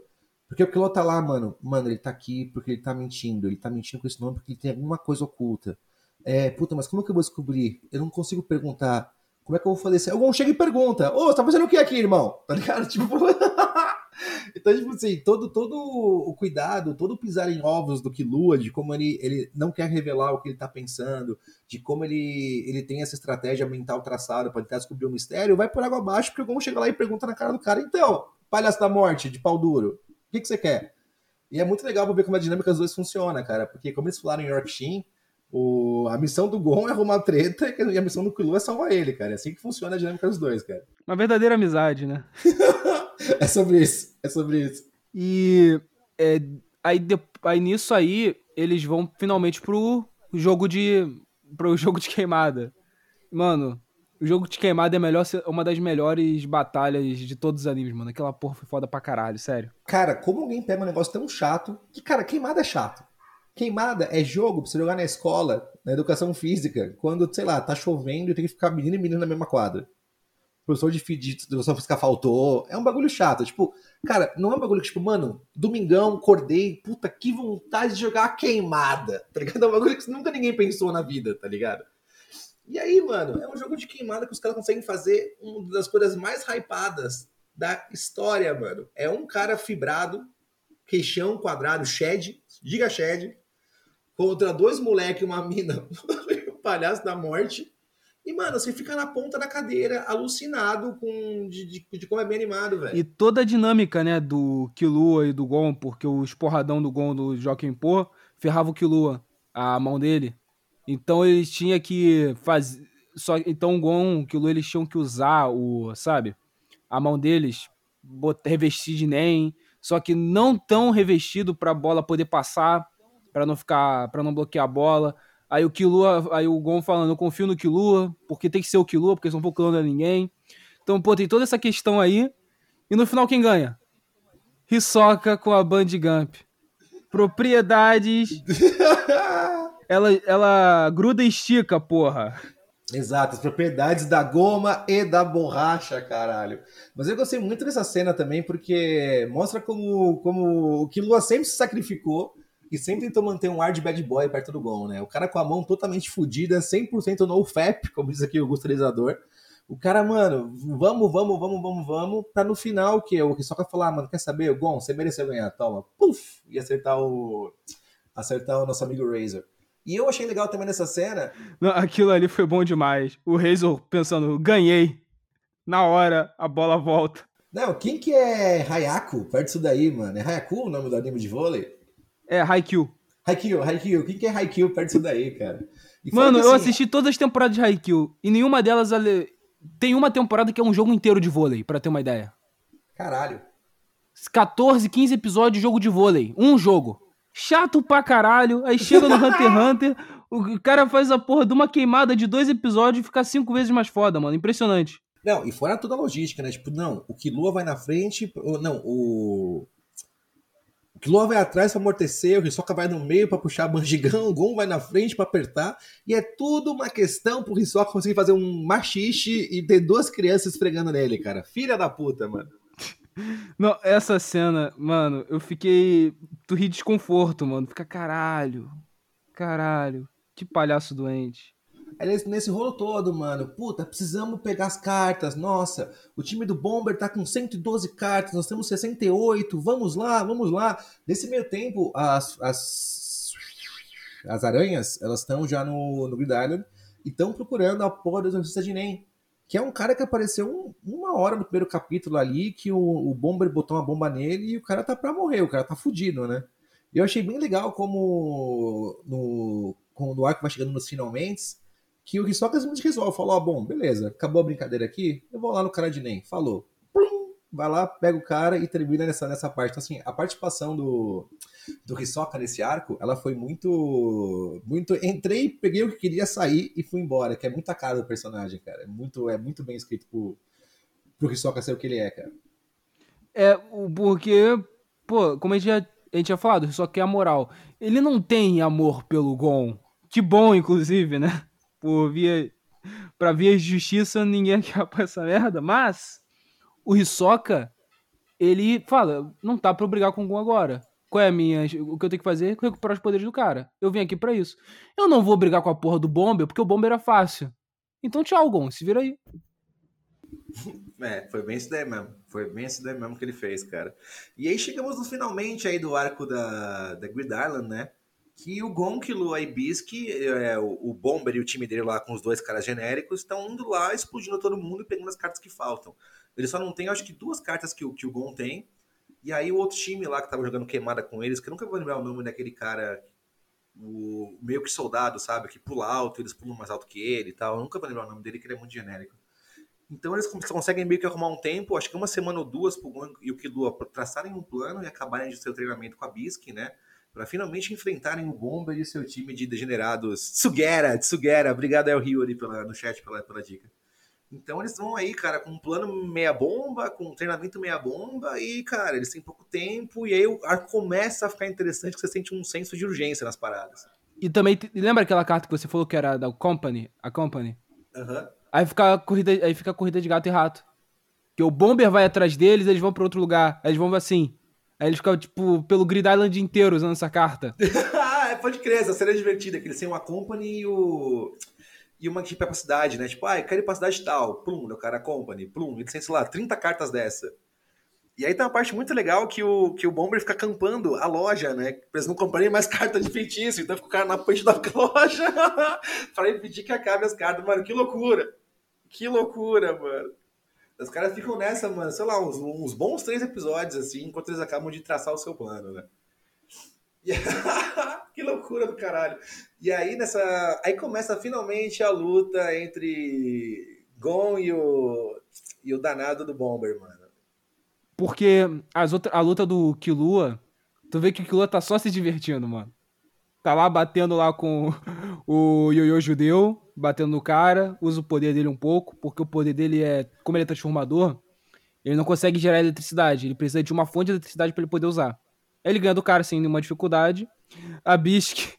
Porque o Killua tá lá, mano. Mano, ele tá aqui porque ele tá mentindo. Ele tá mentindo com esse nome porque ele tem alguma coisa oculta. É, puta, mas como é que eu vou descobrir? Eu não consigo perguntar. Como é que eu vou fazer isso? Gon chega e pergunta: Ô, você tá fazendo o que aqui, irmão? Tá ligado? Tipo. Então, tipo assim, todo, todo o cuidado, todo o pisar em ovos do Kilua, de como ele, ele não quer revelar o que ele tá pensando, de como ele, ele tem essa estratégia mental traçada para tentar descobrir o mistério, vai por água abaixo, porque o Gon chega lá e pergunta na cara do cara, então, palhaço da morte, de pau duro, o que, que você quer? E é muito legal pra ver como a dinâmica dos dois funciona, cara, porque como eles falaram em Yorkshire, o, a missão do Gon é arrumar treta e a missão do Killua é salvar ele, cara. É assim que funciona a dinâmica dos dois, cara. Uma verdadeira amizade, né? é sobre isso, é sobre isso. E é, aí, de, aí nisso aí, eles vão finalmente pro jogo de. pro jogo de queimada. Mano, o jogo de queimada é melhor, uma das melhores batalhas de todos os animes, mano. Aquela porra foi foda pra caralho, sério. Cara, como alguém pega um negócio tão chato que, cara, queimada é chato. Queimada é jogo pra você jogar na escola, na educação física, quando, sei lá, tá chovendo e tem que ficar menino e menino na mesma quadra professor de, de educação física faltou. É um bagulho chato. Tipo, cara, não é um bagulho que, tipo, mano, domingão, acordei, puta, que vontade de jogar queimada, tá ligado? É um bagulho que nunca ninguém pensou na vida, tá ligado? E aí, mano, é um jogo de queimada que os caras conseguem fazer uma das coisas mais hypadas da história, mano. É um cara fibrado, queixão quadrado, shed, giga shed, contra dois moleques e uma mina, o palhaço da morte e, mano, você fica na ponta da cadeira, alucinado com de, de, de como é bem animado, velho. E toda a dinâmica, né, do Killua e do Gon, porque o esporradão do Gon do Joaquim Pô ferrava o Killua, a mão dele. Então eles tinham que fazer. Só, então o Gon, o Killua, eles tinham que usar o, sabe? A mão deles, botar, revestir de NEM, só que não tão revestido pra bola poder passar, para não ficar. para não bloquear a bola. Aí o Kilua, aí o Gon falando, eu confio no Kilua, porque tem que ser o Kilua, porque vão clonando a ninguém. Então, pô, tem toda essa questão aí. E no final quem ganha? Hisoka com a Band Gump. Propriedades. ela, ela gruda e estica, porra. Exato, as propriedades da goma e da borracha, caralho. Mas eu gostei muito dessa cena também, porque mostra como, como o Killua sempre se sacrificou e sempre tentou manter um ar de bad boy perto do gol, né? O cara com a mão totalmente fodida, 100% no FAP, como diz aqui o gustalizador. O cara, mano, vamos, vamos, vamos, vamos, vamos, pra no final o que? O só quer falar, mano, quer saber? Gon, você mereceu ganhar, toma. Puf! E acertar o. Acertar o nosso amigo Razor. E eu achei legal também nessa cena. Não, aquilo ali foi bom demais. O Razor pensando, ganhei. Na hora, a bola volta. Não, quem que é Hayako? Perto disso daí, mano. É Hayaku o nome do anime de vôlei? É, Haikyuu. Haikyuu, Haikyuu. O que é Haikyuu perto disso daí, cara? Mano, assim, eu assisti todas as temporadas de Haikyuu e nenhuma delas tem uma temporada que é um jogo inteiro de vôlei, para ter uma ideia. Caralho. 14, 15 episódios de jogo de vôlei. Um jogo. Chato pra caralho. Aí chega no Hunter x Hunter, o cara faz a porra de uma queimada de dois episódios e fica cinco vezes mais foda, mano. Impressionante. Não, e fora toda a logística, né? Tipo, não, o Killua vai na frente. Não, o Killua vai atrás pra amortecer, o Hisoka vai no meio pra puxar a Banjigão, o Gon vai na frente pra apertar. E é tudo uma questão pro Hisoka conseguir fazer um machixe e ter duas crianças esfregando nele, cara. Filha da puta, mano. Não, essa cena, mano, eu fiquei. Tu ri de desconforto, mano. Fica caralho. Caralho. Que palhaço doente. Aí nesse, rolo todo, mano, puta, precisamos pegar as cartas. Nossa, o time do Bomber tá com 112 cartas, nós temos 68. Vamos lá, vamos lá. Nesse meio tempo, as, as, as aranhas, elas estão já no, no Grid Island e estão procurando a porra do exorcista de Nen. Que é um cara que apareceu um- uma hora no primeiro capítulo ali, que o, o Bomber botou uma bomba nele e o cara tá pra morrer, o cara tá fudido, né? E eu achei bem legal como no, quando o arco vai chegando nos finalmente, que o Hisoka simplesmente resolve, falou, ó, bom, beleza, acabou a brincadeira aqui, eu vou lá no cara de Nen, falou. Plum, vai lá, pega o cara e termina nessa, nessa parte. Então, assim, a participação do, do Hisoka nesse arco, ela foi muito, muito, entrei, peguei o que queria sair e fui embora, que é muita cara do personagem, cara, é muito, é muito bem escrito pro, pro Hisoka ser o que ele é, cara. É, porque, pô, como a gente, já, a gente tinha falado, só quer a moral. Ele não tem amor pelo Gon. Que bom, inclusive, né? Por via. Pra via de justiça, ninguém quer pra essa merda. Mas, o Hisoka, ele fala: não tá pra brigar com o Gon agora. Qual é a minha. O que eu tenho que fazer? Recuperar os poderes do cara. Eu vim aqui pra isso. Eu não vou brigar com a porra do Bomber, porque o Bomber é fácil. Então, tchau, Gon. Se vira aí. É, foi bem isso daí mesmo. Foi bem isso daí mesmo que ele fez, cara. E aí chegamos no finalmente aí do arco da, da Grid Island, né? Que o Gon, Killua e Bisque, é, o, o Bomber e o time dele lá com os dois caras genéricos, estão indo lá, explodindo todo mundo e pegando as cartas que faltam. Ele só não tem, acho que, duas cartas que, o- que o Gon tem. E aí o outro time lá que tava jogando queimada com eles, que eu nunca vou lembrar o nome daquele cara, o meio que soldado, sabe? Que pula alto, eles pulam mais alto que ele e tal. Eu nunca vou lembrar o nome dele, que ele é muito genérico. Então eles cons- conseguem meio que arrumar um tempo, acho que uma semana ou duas pro Gon e o Killua traçarem um plano e acabarem de seu treinamento com a Bisque, né? Pra finalmente enfrentarem o Bomber e seu time de degenerados. Tsugera, Tsugera, obrigado El Rio ali pela, no chat pela, pela dica. Então eles vão aí, cara, com um plano meia bomba, com um treinamento meia bomba, e, cara, eles têm pouco tempo, e aí o arco começa a ficar interessante, que você sente um senso de urgência nas paradas. E também, lembra aquela carta que você falou que era da Company? A Company? Aham. Aí fica a corrida, aí fica a corrida de gato e rato. Que o Bomber vai atrás deles, eles vão pra outro lugar. Aí eles vão assim. Aí eles ficam, tipo, pelo Grid Island inteiro usando essa carta. ah, pode crer, essa cena é divertida, que eles têm uma company e o. E uma equipe pra cidade, né? Tipo, ah, eu quero ir pra cidade tal. Plum, o cara company, plum. Eles têm, sei lá, 30 cartas dessa. E aí tem uma parte muito legal que o, que o Bomber fica acampando a loja, né? Pra eles não comprarem mais cartas de feitiço. Então fica o cara na frente da loja pra impedir que acabe as cartas. Mano, que loucura. Que loucura, mano. Os caras ficam nessa, mano, sei lá, uns, uns bons três episódios, assim, enquanto eles acabam de traçar o seu plano, né? Que loucura do caralho. E aí nessa. Aí começa finalmente a luta entre Gon e o. E o danado do Bomber, mano. Porque as outra, a luta do Killua, tu vê que o Killua tá só se divertindo, mano. Tá lá batendo lá com o Yoyo Judeu, batendo no cara, usa o poder dele um pouco, porque o poder dele é, como ele é transformador, ele não consegue gerar eletricidade, ele precisa de uma fonte de eletricidade pra ele poder usar. Ele ganha do cara sem nenhuma dificuldade. A Bisque,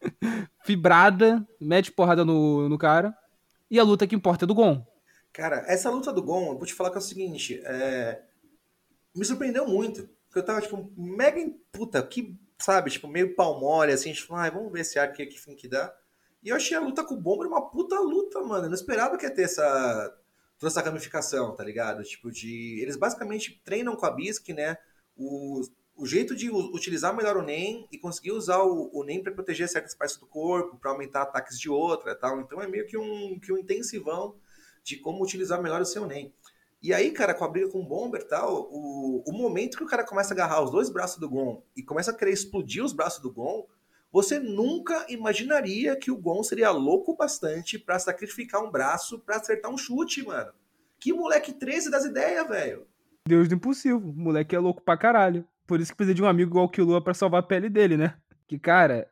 fibrada, mete porrada no, no cara. E a luta que importa é do Gon. Cara, essa luta do Gon, eu vou te falar que é o seguinte, é, me surpreendeu muito. Porque eu tava, tipo, mega. Puta, que. Sabe, tipo, meio pau mole, assim, tipo, ai, vamos ver esse arco aqui, que fim que dá. E eu achei a luta com o Bomber uma puta luta, mano. Eu não esperava que ia ter essa. toda essa ramificação, tá ligado? Tipo, de. Eles basicamente treinam com a Bisque, né? O, o jeito de utilizar melhor o NEM e conseguir usar o, o NEM pra proteger certas partes do corpo, pra aumentar ataques de outra tal. Então é meio que um, que um intensivão de como utilizar melhor o seu NEM. E aí, cara, com a briga com o Bomber tal, o, o momento que o cara começa a agarrar os dois braços do Gon e começa a querer explodir os braços do Gon, você nunca imaginaria que o Gon seria louco bastante pra sacrificar um braço pra acertar um chute, mano. Que moleque 13 das ideias, velho. Deus do impossível. O moleque é louco pra caralho. Por isso que precisa de um amigo igual o Killua pra salvar a pele dele, né? Que, cara,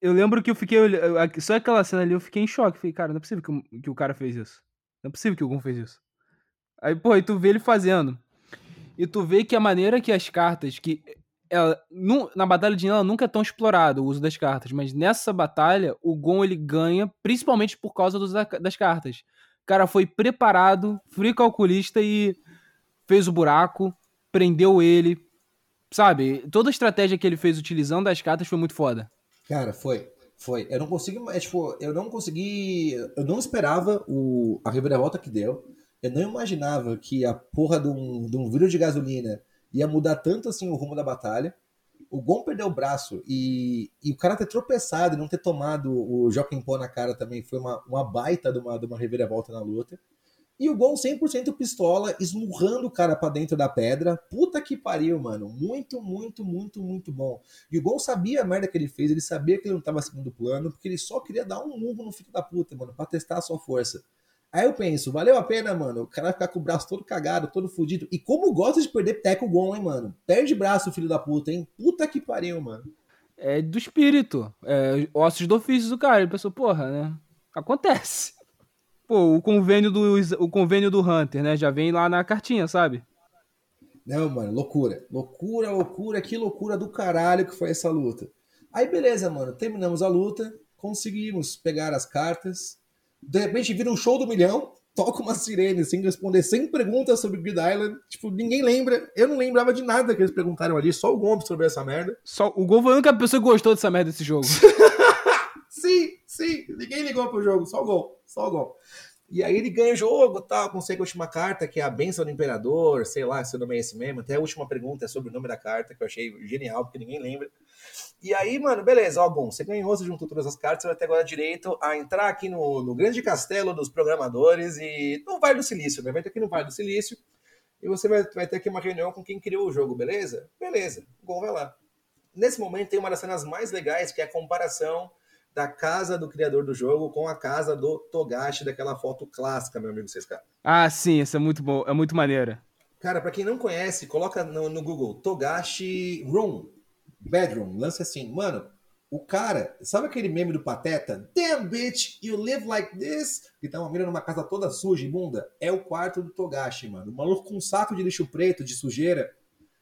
eu lembro que eu fiquei. Só aquela cena ali eu fiquei em choque. Falei, cara, não é possível que, o- que o cara fez isso. Não é possível que o Gon fez isso. Aí, pô, e tu vê ele fazendo. E tu vê que a maneira que as cartas. que ela, nu- na batalha de Ela nunca é tão explorado o uso das cartas, mas nessa batalha o Gon ele ganha principalmente por causa do uso da- das cartas. O cara foi preparado, frio calculista e fez o buraco, prendeu ele, sabe? Toda a estratégia que ele fez utilizando as cartas foi muito foda. Cara, foi. Foi. Eu não consigo. É, tipo, eu não consegui. Eu não esperava o, a reviravolta que deu. Eu não imaginava que a porra de um, de um vírus de gasolina ia mudar tanto assim o rumo da batalha. O Gon perdeu o braço e, e o cara ter tropeçado e não ter tomado o Joaquim Pô na cara também foi uma, uma baita de uma, de uma reviravolta na luta. E o Gon 100% pistola, esmurrando o cara pra dentro da pedra. Puta que pariu, mano. Muito, muito, muito, muito bom. E o Gon sabia a merda que ele fez, ele sabia que ele não tava segundo plano, porque ele só queria dar um murro no filho da puta, mano, pra testar a sua força. Aí eu penso, valeu a pena, mano, o cara ficar com o braço todo cagado, todo fudido. E como gosta de perder teco Gon, hein, mano? Perde braço, filho da puta, hein? Puta que pariu, mano. É do espírito, é ossos do ofício do cara. Ele pensou, porra, né? Acontece. Pô, o convênio do, o convênio do Hunter, né? Já vem lá na cartinha, sabe? Não, mano, loucura. Loucura, loucura, que loucura do caralho que foi essa luta. Aí, beleza, mano, terminamos a luta, conseguimos pegar as cartas. De repente vira um show do milhão, toca uma sirene sem responder 100 perguntas sobre Grid Island. Tipo, ninguém lembra. Eu não lembrava de nada que eles perguntaram ali, só o Gomes sobre essa merda. Só, o Gol foi a única pessoa que gostou dessa merda desse jogo. Sim, sim, ninguém ligou pro jogo, só o gol, só o gol. E aí ele ganha o jogo, tal, consegue a última carta, que é a benção do imperador, sei lá se o nome é esse mesmo. Até a última pergunta é sobre o nome da carta, que eu achei genial, porque ninguém lembra. E aí, mano, beleza, ó, bom, você ganhou, você juntou todas as cartas, você vai ter agora direito a entrar aqui no, no grande castelo dos programadores e no Vale do Silício, né? Vai ter aqui no Vale do Silício e você vai, vai ter aqui uma reunião com quem criou o jogo, beleza? Beleza, o Gon vai lá. Nesse momento tem uma das cenas mais legais, que é a comparação da casa do criador do jogo com a casa do Togashi, daquela foto clássica, meu amigo 6K. ah, sim, essa é muito bom, é muito maneira. Cara, pra quem não conhece, coloca no, no Google Togashi Room, Bedroom, lance assim. Mano, o cara, sabe aquele meme do Pateta? Damn bitch, you live like this? Que tá uma mina numa casa toda suja, imunda. É o quarto do Togashi, mano. O maluco com um saco de lixo preto, de sujeira.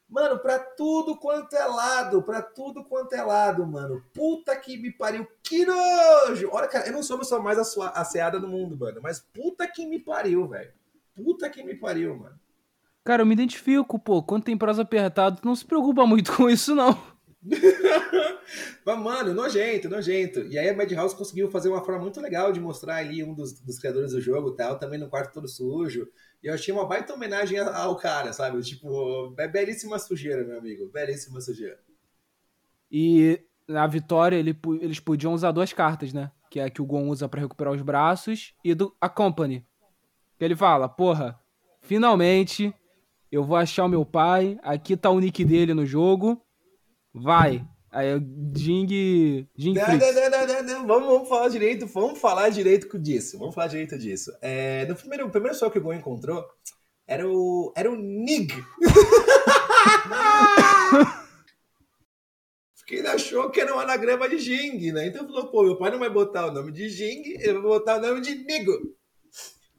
Mano, pra tudo quanto é lado, pra tudo quanto é lado, mano. Puta que me pariu, que nojo! Olha, cara, eu não sou a pessoa mais asseada do mundo, mano. Mas puta que me pariu, velho. Puta que me pariu, mano. Cara, eu me identifico, pô. Quando tem prazo apertado, não se preocupa muito com isso, não. Mas, mano, nojento, nojento. E aí a Madhouse conseguiu fazer uma forma muito legal de mostrar ali um dos, dos criadores do jogo tal, também no quarto todo sujo. E eu achei uma baita homenagem ao cara, sabe? Tipo, é belíssima sujeira, meu amigo. Belíssima sujeira. E na vitória ele eles podiam usar duas cartas, né? Que é a que o Gon usa pra recuperar os braços e do a Company. Que ele fala, porra, finalmente eu vou achar o meu pai, aqui tá o nick dele no jogo, vai. Aí o Jing, Jing Não, não, não, não, Vamos, vamos falar direito, vamos falar direito disso. Vamos falar direito disso. É, no primeiro, o primeiro sol que o Gon encontrou era o, era o Nig. Porque ele achou que era um anagrama de Jing, né? Então falou, pô, meu pai não vai botar o nome de Jing, ele vai botar o nome de Nigo.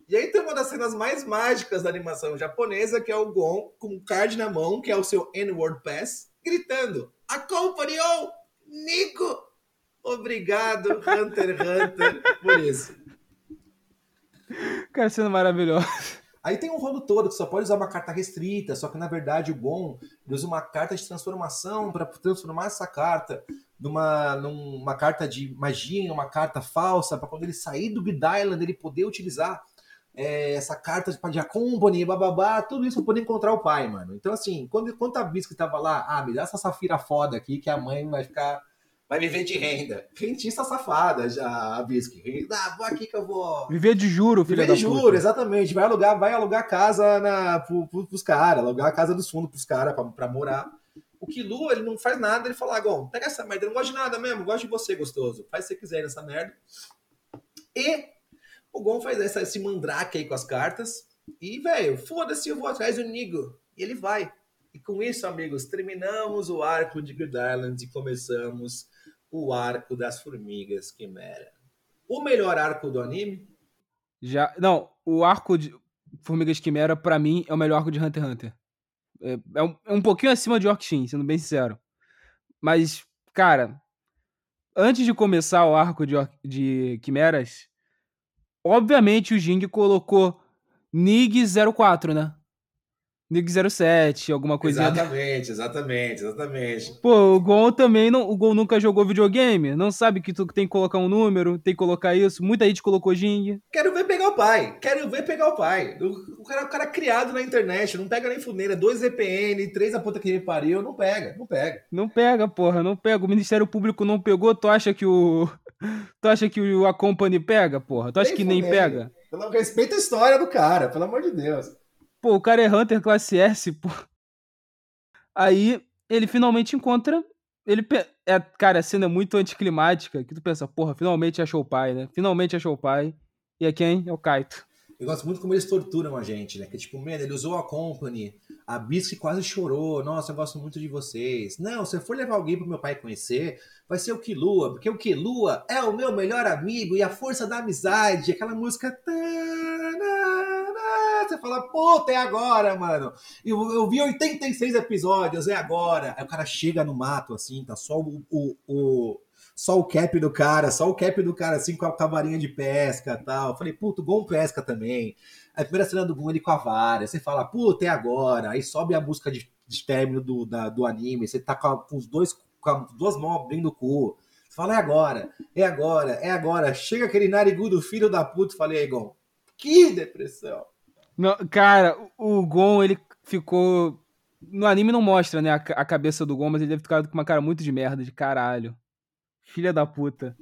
E aí tem uma das cenas mais mágicas da animação japonesa, que é o Gon com um card na mão, que é o seu N-Word Pass, gritando, Acompanhe o Nigo! Obrigado, Hunter x Hunter, por isso. Cara, sendo maravilhoso. Aí tem um rolo todo que só pode usar uma carta restrita, só que na verdade o Gon usa uma carta de transformação para transformar essa carta numa, numa carta de magia, uma carta falsa, para quando ele sair do Grid Island ele poder utilizar é, essa carta de, de Accompany, bababá, tudo isso para poder encontrar o pai, mano. Então, assim, quando, quando a Bisque tava lá, ah, me dá essa safira foda aqui que a mãe vai ficar. Vai viver de renda. Rentista safada já, a Bisque. Ah, vou aqui que eu vou. Viver de juro, filho Viver da de puta. juro, exatamente. Vai alugar, vai alugar casa na, pro, pro, pros caras, alugar a casa dos fundos pros caras pra, pra morar. O Kilu, ele não faz nada, ele fala, Gon, pega essa merda, eu não gosto de nada mesmo, gosto de você, gostoso. Faz o que você quiser nessa merda. E o Gon faz essa, esse mandrake aí com as cartas. E, velho, foda-se, eu vou atrás do Nigo. E ele vai. E com isso, amigos, terminamos o arco de Good Island e começamos o arco das formigas quimera. O melhor arco do anime Já, não, o arco de Formigas Quimera, pra mim, é o melhor arco de Hunter x Hunter. É, é, um, é um pouquinho acima de Orkshin, sendo bem sincero. Mas, cara, antes de começar o arco de, de Quimeras, obviamente o Jing colocou Nig 04, né? Nig 07, alguma coisinha. Exatamente, exatamente, exatamente. Pô, o Gon também não, o Gon nunca jogou videogame, não sabe que tu tem que colocar um número, tem que colocar isso. Muita gente colocou Jing. Quero ver pegar o pai, quero ver pegar o pai. O, o cara, o cara é criado na internet, não pega nem funeira, dois VPN, três a puta que me pariu, não pega, não pega. Não pega, porra, não pega. O Ministério Público não pegou, tu acha que o tu acha que o a Company pega, porra? Tu acha nem que nem pega? Pelo, respeita a história do cara, pelo amor de Deus. Pô, o cara é Hunter classe S, pô. Aí ele finalmente encontra. Ele. É, cara, a cena é muito anticlimática. Que tu pensa, porra, finalmente achou o pai, né? Finalmente achou o pai. E é quem? É o Kaito. Eu gosto muito como eles torturam a gente, né? Que tipo, mano, ele usou a Company, a Bisque quase chorou. Nossa, eu gosto muito de vocês. Não, se eu for levar alguém pro meu pai conhecer, vai ser o Kilua, porque o Kilua é o meu melhor amigo e a força da amizade. Aquela música você fala, puta, é agora, mano. Eu, eu vi 86 episódios, é agora. Aí o cara chega no mato, assim, tá só o, o, o só o cap do cara, só o cap do cara, assim, com a cavarinha de pesca tal. Eu falei, puto, Gon pesca também. A primeira cena do Gon, ele com a vara. Você fala, puta, é agora. Aí sobe a música de, de término do, da, do anime. Você tá com, com os dois, com as duas mãos abrindo o cu. Fala, é agora, é agora, é agora. Chega aquele narigudo filho da puta. Falei, Gon, que depressão. Não, cara, o Gon, ele ficou. No anime não mostra, né, a, a cabeça do Gon, mas ele deve ficar com uma cara muito de merda, de caralho. Filha da puta.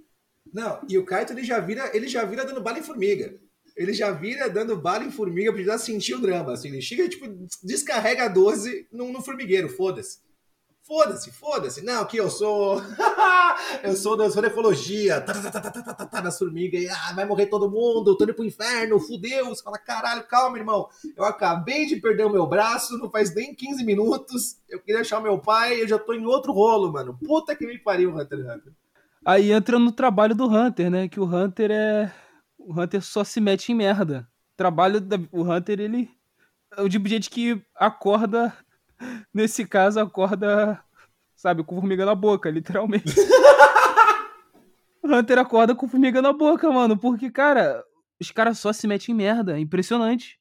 Não, e o Kaito ele já vira, ele já vira dando bala em formiga. Ele já vira dando bala em formiga pra já sentir o drama. Assim, ele chega, tipo, descarrega 12 no, no formigueiro, foda-se. Foda-se, foda-se. Não, que eu sou. eu sou da, sou da ecologia. Tá, tá, tá, tá, tá, tá, tá, das formigas. Ah, vai morrer todo mundo. Tô indo pro inferno. Fudeu. Você fala, caralho, calma, irmão. Eu acabei de perder o meu braço. Não faz nem 15 minutos. Eu queria achar meu pai. Eu já tô em outro rolo, mano. Puta que me pariu, Hunter Hunter. Aí entra no trabalho do Hunter, né? Que o Hunter é. O Hunter só se mete em merda. O trabalho do o Hunter, ele. É o tipo de gente que acorda Nesse caso, acorda, sabe, com formiga na boca, literalmente. Hunter acorda com formiga na boca, mano. Porque, cara, os caras só se metem em merda. É impressionante.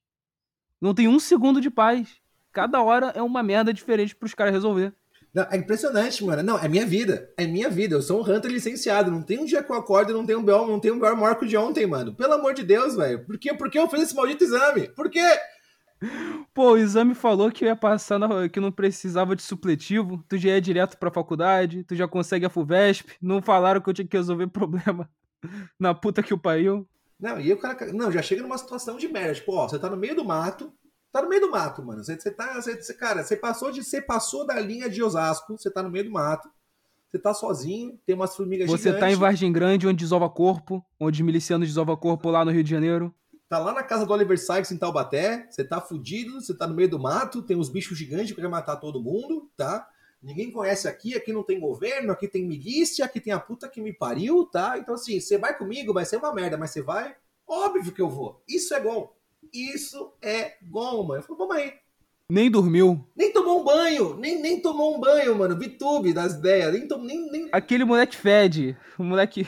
Não tem um segundo de paz. Cada hora é uma merda diferente pros caras resolver. Não, é impressionante, mano. Não, é minha vida. É minha vida. Eu sou um Hunter licenciado. Não tem um dia que eu acordo e não tenho um Bel, não tenho um Bel Marco de ontem, mano. Pelo amor de Deus, velho. Por, que, por que eu fiz esse maldito exame? Por quê? Pô, o exame falou que ia passar na, que não precisava de supletivo, tu já ia direto pra faculdade, tu já consegue a FUVESP, não falaram que eu tinha que resolver problema na puta que o pariu. Não, e o cara, não, já chega numa situação de merda, tipo, ó, você tá no meio do mato, tá no meio do mato, mano, você, você tá, você, cara, você passou de, você passou da linha de Osasco, você tá no meio do mato, você tá sozinho, tem umas formigas Você gigantes. tá em Vargem Grande, onde desova corpo, onde milicianos desova corpo lá no Rio de Janeiro tá lá na casa do Oliver Sykes em Taubaté, você tá fudido, você tá no meio do mato, tem uns bichos gigantes que querem matar todo mundo, tá? Ninguém conhece aqui, aqui não tem governo, aqui tem milícia, aqui tem a puta que me pariu, tá? Então assim, você vai comigo, vai ser uma merda, mas você vai? Óbvio que eu vou. Isso é bom. Isso é bom, mano. Eu falei, vamos aí. Nem dormiu. Nem tomou um banho. Nem, nem tomou um banho, mano. VTube das ideias. Nem, tom, nem, nem... Aquele moleque fede. O moleque.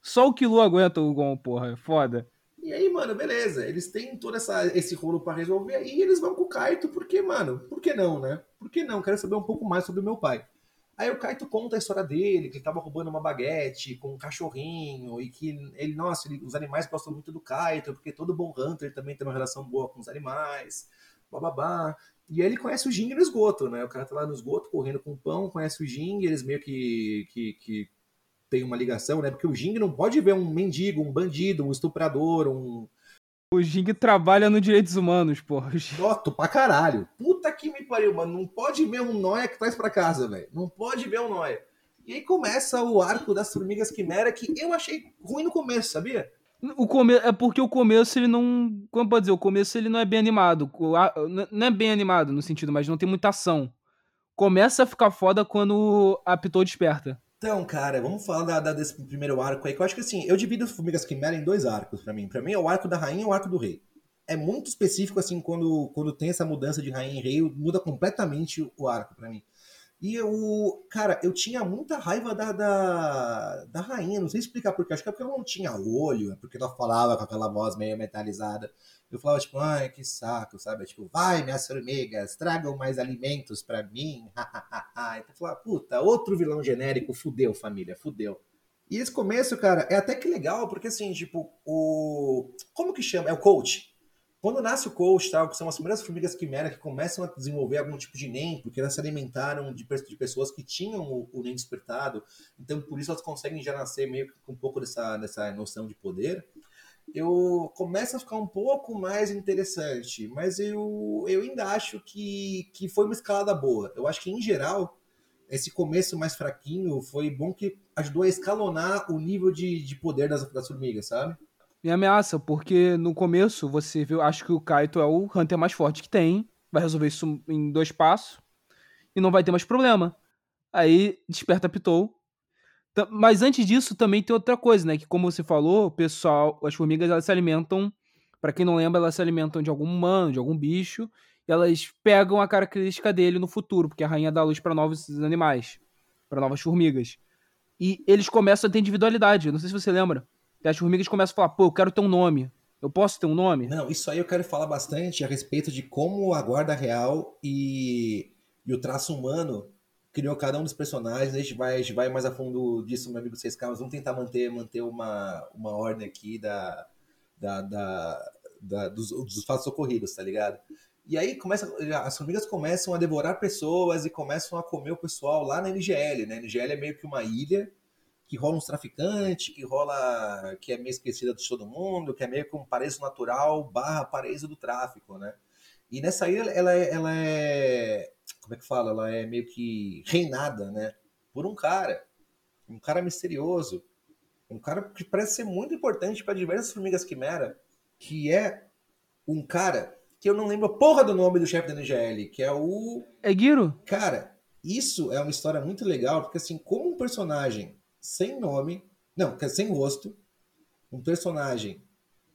Só o Kilo aguenta o Gon, porra. Foda. E aí, mano, beleza. Eles têm todo essa, esse rolo para resolver e eles vão com o Kaito, porque, mano, por que não, né? Por que não? Quero saber um pouco mais sobre o meu pai. Aí o Kaito conta a história dele, que ele tava roubando uma baguete com um cachorrinho, e que ele, nossa, ele, os animais gostam muito do Kaito, porque todo bom hunter também tem uma relação boa com os animais, bababá. E aí ele conhece o Jing no esgoto, né? O cara tá lá no esgoto correndo com pão, conhece o Jing, eles meio que, que, que tem uma ligação, né? Porque o Jing não pode ver um mendigo, um bandido, um estuprador, um. O Jing trabalha no direitos humanos, porra. Noto pra caralho. Puta que me pariu, mano. Não pode ver um Noia que traz pra casa, velho. Não pode ver um Noia. E aí começa o arco das formigas quimera que eu achei ruim no começo, sabia? O come... É porque o começo ele não. Como pode dizer? O começo ele não é bem animado. Não é bem animado no sentido, mas não tem muita ação. Começa a ficar foda quando a Pitou desperta. Então, cara, vamos falar da, da, desse primeiro arco aí, que eu acho que assim, eu divido Formigas Quimera em dois arcos para mim. Para mim é o arco da rainha e o arco do rei. é muito específico, assim, quando, quando tem essa mudança de rainha em rei, muda completamente o arco para mim. E eu, cara, eu tinha muita raiva da, da, da rainha, não sei explicar porque, acho que é porque ela não tinha olho, é porque ela falava com aquela voz meio metalizada. Eu falava, tipo, ai, que saco, sabe? Tipo, vai, minhas formigas, tragam mais alimentos para mim. então eu falava, puta, outro vilão genérico, fudeu, família, fudeu. E esse começo, cara, é até que legal, porque assim, tipo, o. Como que chama? É o coach. Quando nasce o coach, tá, que são as primeiras formigas quimera que começam a desenvolver algum tipo de NEM, porque elas se alimentaram de, de pessoas que tinham o, o, NEM despertado, então por isso elas conseguem já nascer meio que com um pouco dessa, dessa noção de poder, eu começo a ficar um pouco mais interessante, mas eu, eu ainda acho que, que foi uma escalada boa. Eu acho que, em geral, esse começo mais fraquinho foi bom que ajudou a escalonar o nível de, de poder das, das formigas, sabe? Me ameaça, porque no começo você viu, acho que o Kaito é o Hunter mais forte que tem, vai resolver isso em dois passos e não vai ter mais problema. Aí desperta Pitou. Mas antes disso também tem outra coisa, né? Que como você falou, o pessoal, as formigas elas se alimentam, para quem não lembra, elas se alimentam de algum humano, de algum bicho, e elas pegam a característica dele no futuro, porque a rainha dá luz para novos animais, para novas formigas. E eles começam a ter individualidade. Não sei se você lembra. As formigas começam a falar, pô, eu quero ter um nome. Eu posso ter um nome? Não, isso aí eu quero falar bastante a respeito de como a guarda real e, e o traço humano criou cada um dos personagens. A gente vai, a gente vai mais a fundo disso, meu amigo Seis Camas. Vamos tentar manter, manter uma, uma ordem aqui da, da, da, da dos, dos, fatos ocorridos, tá ligado? E aí começa, as formigas começam a devorar pessoas e começam a comer o pessoal lá na NGL, né? A NGL é meio que uma ilha que rola uns traficantes, que rola. que é meio esquecida de todo mundo, que é meio que um paraíso natural barra paraíso do tráfico, né? E nessa ilha ela é, ela é. Como é que fala? Ela é meio que reinada, né? Por um cara. Um cara misterioso. Um cara que parece ser muito importante para diversas formigas quimera, que é um cara que eu não lembro a porra do nome do chefe da NGL, que é o. É Giro? Cara, isso é uma história muito legal, porque assim, como um personagem sem nome, não, sem rosto, um personagem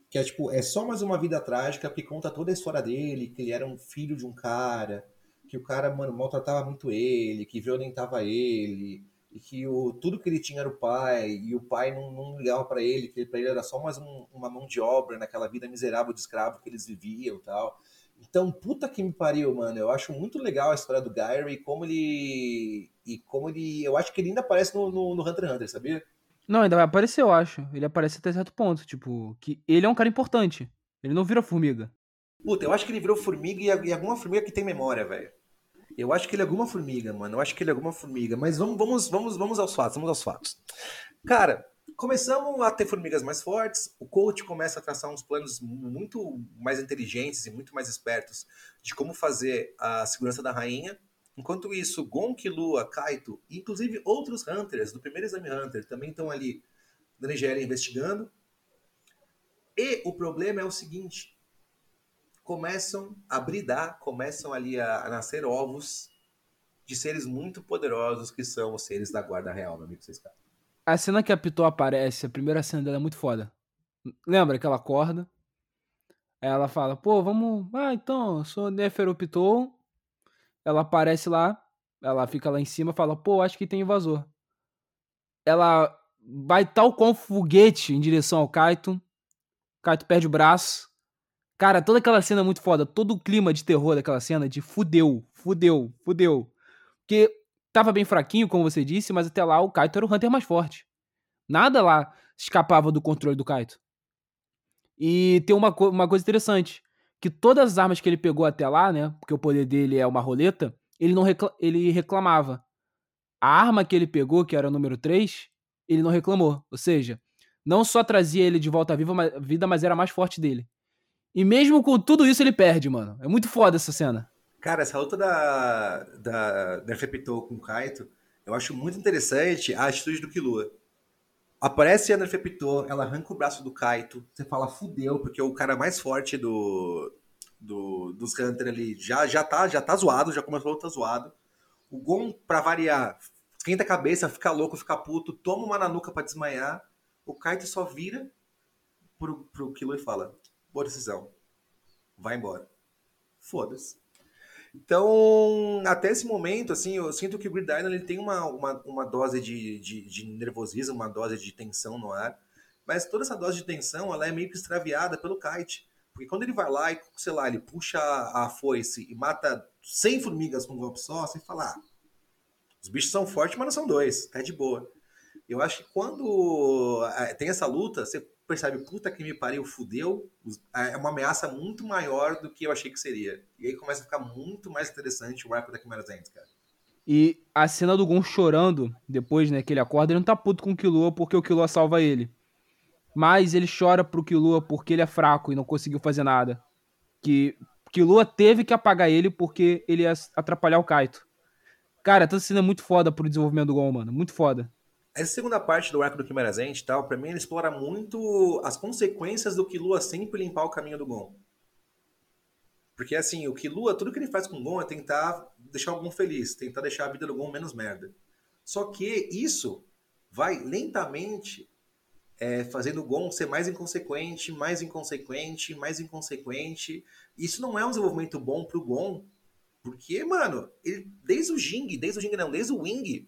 que é tipo, é só mais uma vida trágica que conta toda a história dele, que ele era um filho de um cara, que o cara, mano, maltratava muito ele, que violentava ele, e que o, tudo que ele tinha era o pai, e o pai não, não ligava para ele, que para ele era só mais um, uma mão de obra naquela vida miserável de escravo que eles viviam tal. Então, puta que me pariu, mano. Eu acho muito legal a história do Gyre e como ele. E como ele. Eu acho que ele ainda aparece no, no, no Hunter x Hunter, sabia? Não, ainda vai aparecer, eu acho. Ele aparece até certo ponto. Tipo, que ele é um cara importante. Ele não vira formiga. Puta, eu acho que ele virou formiga e, e alguma formiga que tem memória, velho. Eu acho que ele é alguma formiga, mano. Eu acho que ele é alguma formiga. Mas vamos, vamos, vamos, vamos aos fatos, vamos aos fatos. Cara, começamos a ter formigas mais fortes, o coach começa a traçar uns planos muito mais inteligentes e muito mais espertos de como fazer a segurança da rainha. Enquanto isso, Gonk, Lua, Kaito, inclusive outros Hunters do primeiro Exame Hunter também estão ali na Nigéria investigando. E o problema é o seguinte: começam a bridar, começam ali a, a nascer ovos de seres muito poderosos que são os seres da Guarda Real, meu amigo caras. A cena que a Pitou aparece, a primeira cena dela é muito foda. Lembra que ela acorda? Aí ela fala, pô, vamos. Ah, então, eu sou Nefero Pitou. Ela aparece lá, ela fica lá em cima fala, pô, acho que tem invasor. Ela vai tal com foguete em direção ao Kaito. Kaito perde o braço. Cara, toda aquela cena é muito foda. Todo o clima de terror daquela cena de fudeu, fudeu, fudeu. Porque Tava bem fraquinho, como você disse, mas até lá o Kaito era o Hunter mais forte. Nada lá escapava do controle do Kaito. E tem uma, co uma coisa interessante, que todas as armas que ele pegou até lá, né, porque o poder dele é uma roleta, ele não recla ele reclamava. A arma que ele pegou, que era o número 3, ele não reclamou. Ou seja, não só trazia ele de volta à vida, mas era mais forte dele. E mesmo com tudo isso, ele perde, mano. É muito foda essa cena. Cara, essa luta da, da Nerfepitou com o Kaito, eu acho muito interessante a atitude do Killua. Aparece a Nerfepitou, ela arranca o braço do Kaito, você fala, fudeu, porque o cara mais forte do, do, dos Hunter ali já, já, tá, já tá zoado, já começou a luta zoado. O Gon, pra variar, esquenta a cabeça, fica louco, fica puto, toma uma nanuca pra desmaiar. O Kaito só vira pro, pro Killua e fala, boa decisão. vai embora. Foda-se. Então, até esse momento, assim, eu sinto que o Grid Island ele tem uma, uma, uma dose de, de, de, nervosismo, uma dose de tensão no ar, mas toda essa dose de tensão, ela é meio que extraviada pelo kite. Porque quando ele vai lá e, sei lá, ele puxa a foice e mata 100 formigas com um golpe só, você fala, ah, os bichos são fortes, mas não são dois, tá de boa. Eu acho que quando é, tem essa luta, você percebe, puta que me pariu, fudeu, é uma ameaça muito maior do que eu achei que seria. E aí começa a ficar muito mais interessante o arco da Quimera Zenith, cara. E a cena do Gon chorando, depois, né, que ele acorda, ele não tá puto com o Killua porque o Killua salva ele. Mas ele chora pro Killua porque ele é fraco e não conseguiu fazer nada. Que Killua teve que apagar ele porque ele ia atrapalhar o Kaito. Cara, essa cena é muito foda pro desenvolvimento do Gon, mano. Muito foda. Essa segunda parte do arco do Quimera Zenith, tal, pra mim ele explora muito as consequências do Killua sempre limpar o caminho do Gon. Porque assim, o Killua, tudo que ele faz com o Gon é tentar deixar o Gon feliz, tentar deixar a vida do Gon menos merda. Só que isso vai lentamente é, fazendo o Gon ser mais inconsequente, mais inconsequente, mais inconsequente. Isso não é um desenvolvimento bom pro Gon, porque, mano, ele, desde o Jing, desde o Jing não, desde o Wing,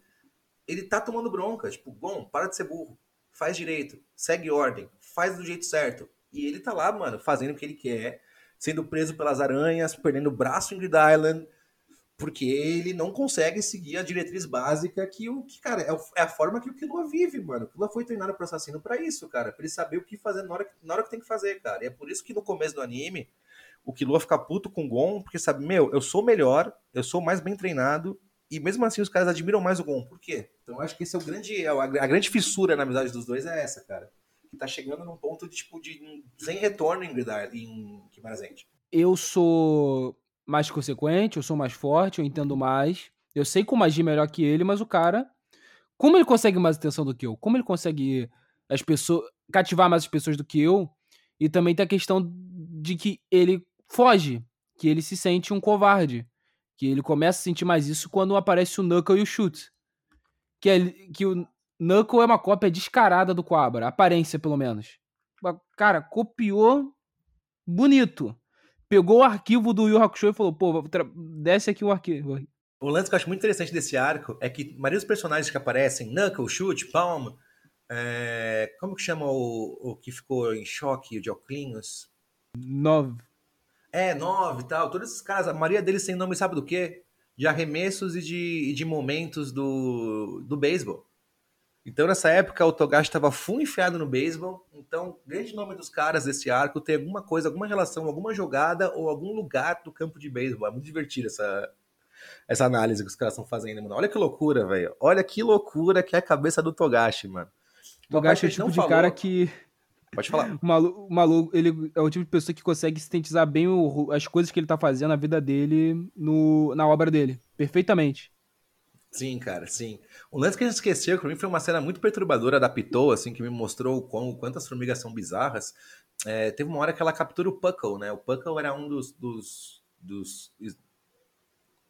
ele tá tomando bronca. Tipo, bom, para de ser burro. Faz direito. Segue ordem. Faz do jeito certo. E ele tá lá, mano, fazendo o que ele quer. Sendo preso pelas aranhas, perdendo o braço em Grid Island. Porque ele não consegue seguir a diretriz básica que o que, cara, é, é a forma que o Killua vive, mano. O Killua foi treinado pro assassino para isso, cara. Pra ele saber o que fazer na hora, que, na hora que tem que fazer, cara. E é por isso que no começo do anime, o Killua fica puto com o Gon, porque sabe, meu, eu sou melhor, eu sou mais bem treinado, e mesmo assim os caras admiram mais o Gon. Por quê? Então eu acho que esse é o grande. A, a grande fissura na amizade dos dois é essa, cara. Que tá chegando num ponto de, tipo, de sem retorno em em Kimarazente. Eu sou mais consequente, eu sou mais forte, eu entendo mais. Eu sei como agir melhor que ele, mas o cara. Como ele consegue mais atenção do que eu? Como ele consegue as pessoas cativar mais as pessoas do que eu? E também tem a questão de que ele foge, que ele se sente um covarde. Que ele começa a sentir mais isso quando aparece o Knuckle e o Shoot. Que, é, que o Knuckle é uma cópia descarada do Quabra, aparência pelo menos. Cara, copiou bonito. Pegou o arquivo do Yu Hakusho e falou, pô, desce aqui o arquivo. O lance que eu acho muito interessante desse arco é que a maioria dos personagens que aparecem, Knuckle, Shoot, Palm, é... como que chama o, o que ficou em choque, de Oclinhos? Nove. É, nove e tal. Todos esses caras, a maioria deles sem nome, sabe do quê? De arremessos e de, de momentos do, do beisebol. Então, nessa época, o Togashi estava full enfiado no beisebol. Então, o grande nome dos caras desse arco tem alguma coisa, alguma relação, alguma jogada ou algum lugar do campo de beisebol. É muito divertido essa, essa análise que os caras estão fazendo, mano. Olha que loucura, velho. Olha que loucura que é a cabeça do Togashi, mano. Togashi é o tipo de falou... cara que Pode falar. O maluco, o maluco, ele é o tipo de pessoa que consegue sintetizar bem o, as coisas que ele tá fazendo na vida dele no, na obra dele. Perfeitamente. Sim, cara, sim. O lance que a gente esqueceu, que pra mim foi uma cena muito perturbadora da Pitou, assim, que me mostrou quão, quantas formigas são bizarras. É, teve uma hora que ela captura o Puckle, né? O Puckle era um dos, dos, dos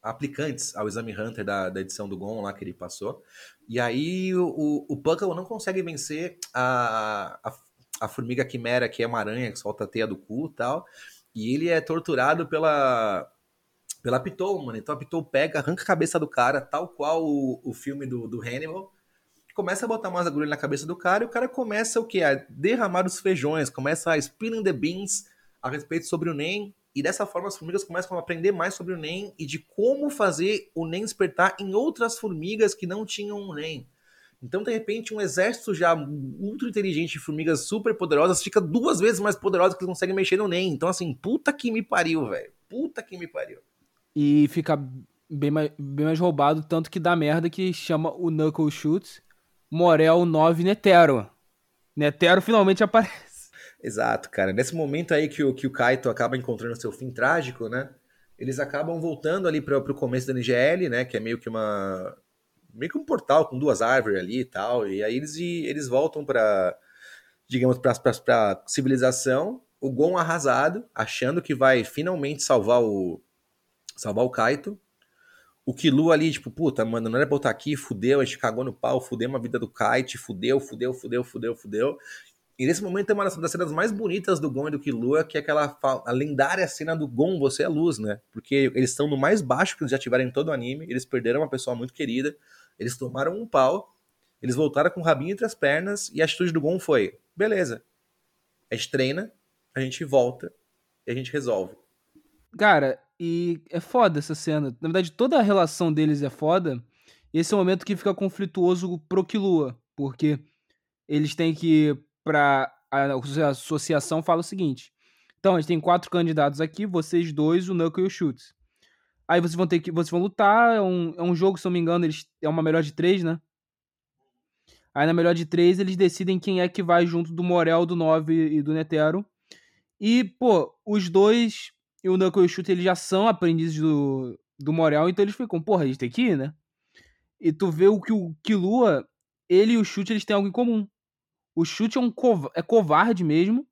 aplicantes ao Exame Hunter da, da edição do Gon lá que ele passou. E aí o, o Puckle não consegue vencer a, a a formiga quimera, que é uma aranha que solta a teia do cu e tal. E ele é torturado pela pela Pitou, mano. Então a Pitou pega, arranca a cabeça do cara, tal qual o, o filme do, do Hannibal. Começa a botar umas agulhas na cabeça do cara e o cara começa o que? A derramar os feijões, começa a spilling the beans a respeito sobre o NEM. E dessa forma as formigas começam a aprender mais sobre o NEM e de como fazer o NEM despertar em outras formigas que não tinham o NEM. Então, de repente, um exército já ultra inteligente de formigas super poderosas fica duas vezes mais poderosa que eles conseguem mexer no NEM. Então, assim, puta que me pariu, velho. Puta que me pariu. E fica bem mais, bem mais roubado, tanto que dá merda que chama o Knuckle Shoot Morel 9 Netero. Netero finalmente aparece. Exato, cara. Nesse momento aí que o, que o Kaito acaba encontrando seu fim trágico, né? Eles acabam voltando ali para o começo da NGL, né? Que é meio que uma, meio que um portal com duas árvores ali e tal. E aí eles, eles voltam para, digamos, para civilização. O Gon arrasado, achando que vai finalmente salvar o salvar o Kaito. O Kilu ali, tipo, puta, mano, não era botar aqui, fudeu, a gente cagou no pau, fudeu a vida do Kite, fudeu, fudeu, fudeu, fudeu, fudeu. E nesse momento tem uma das cenas mais bonitas do Gon e do Killua, que é aquela a lendária cena do Gon, você é luz, né? Porque eles estão no mais baixo que eles já tiveram em todo o anime, eles perderam uma pessoa muito querida, eles tomaram um pau, eles voltaram com o rabinho entre as pernas, e a atitude do Gon foi, beleza, a gente treina, a gente volta, e a gente resolve. Cara, e é foda essa cena. Na verdade, toda a relação deles é foda, e esse é o momento que fica conflituoso pro Killua, porque eles têm que para a associação fala o seguinte: então a gente tem quatro candidatos aqui, vocês dois, o Knuckle e o Schultz. Aí vocês vão ter que vocês vão lutar, é um, é um jogo, se não me engano, eles é uma melhor de três, né? Aí na melhor de três eles decidem quem é que vai junto do Morel, do 9 e do Netero. E, pô, os dois, o Knuckle e o Schultz, eles já são aprendizes do, do Morel, então eles ficam, porra, a gente tem que ir, né? E tu vê o que o Killua, ele e o Chute, eles têm algo em comum. O chute é um cov é covarde mesmo,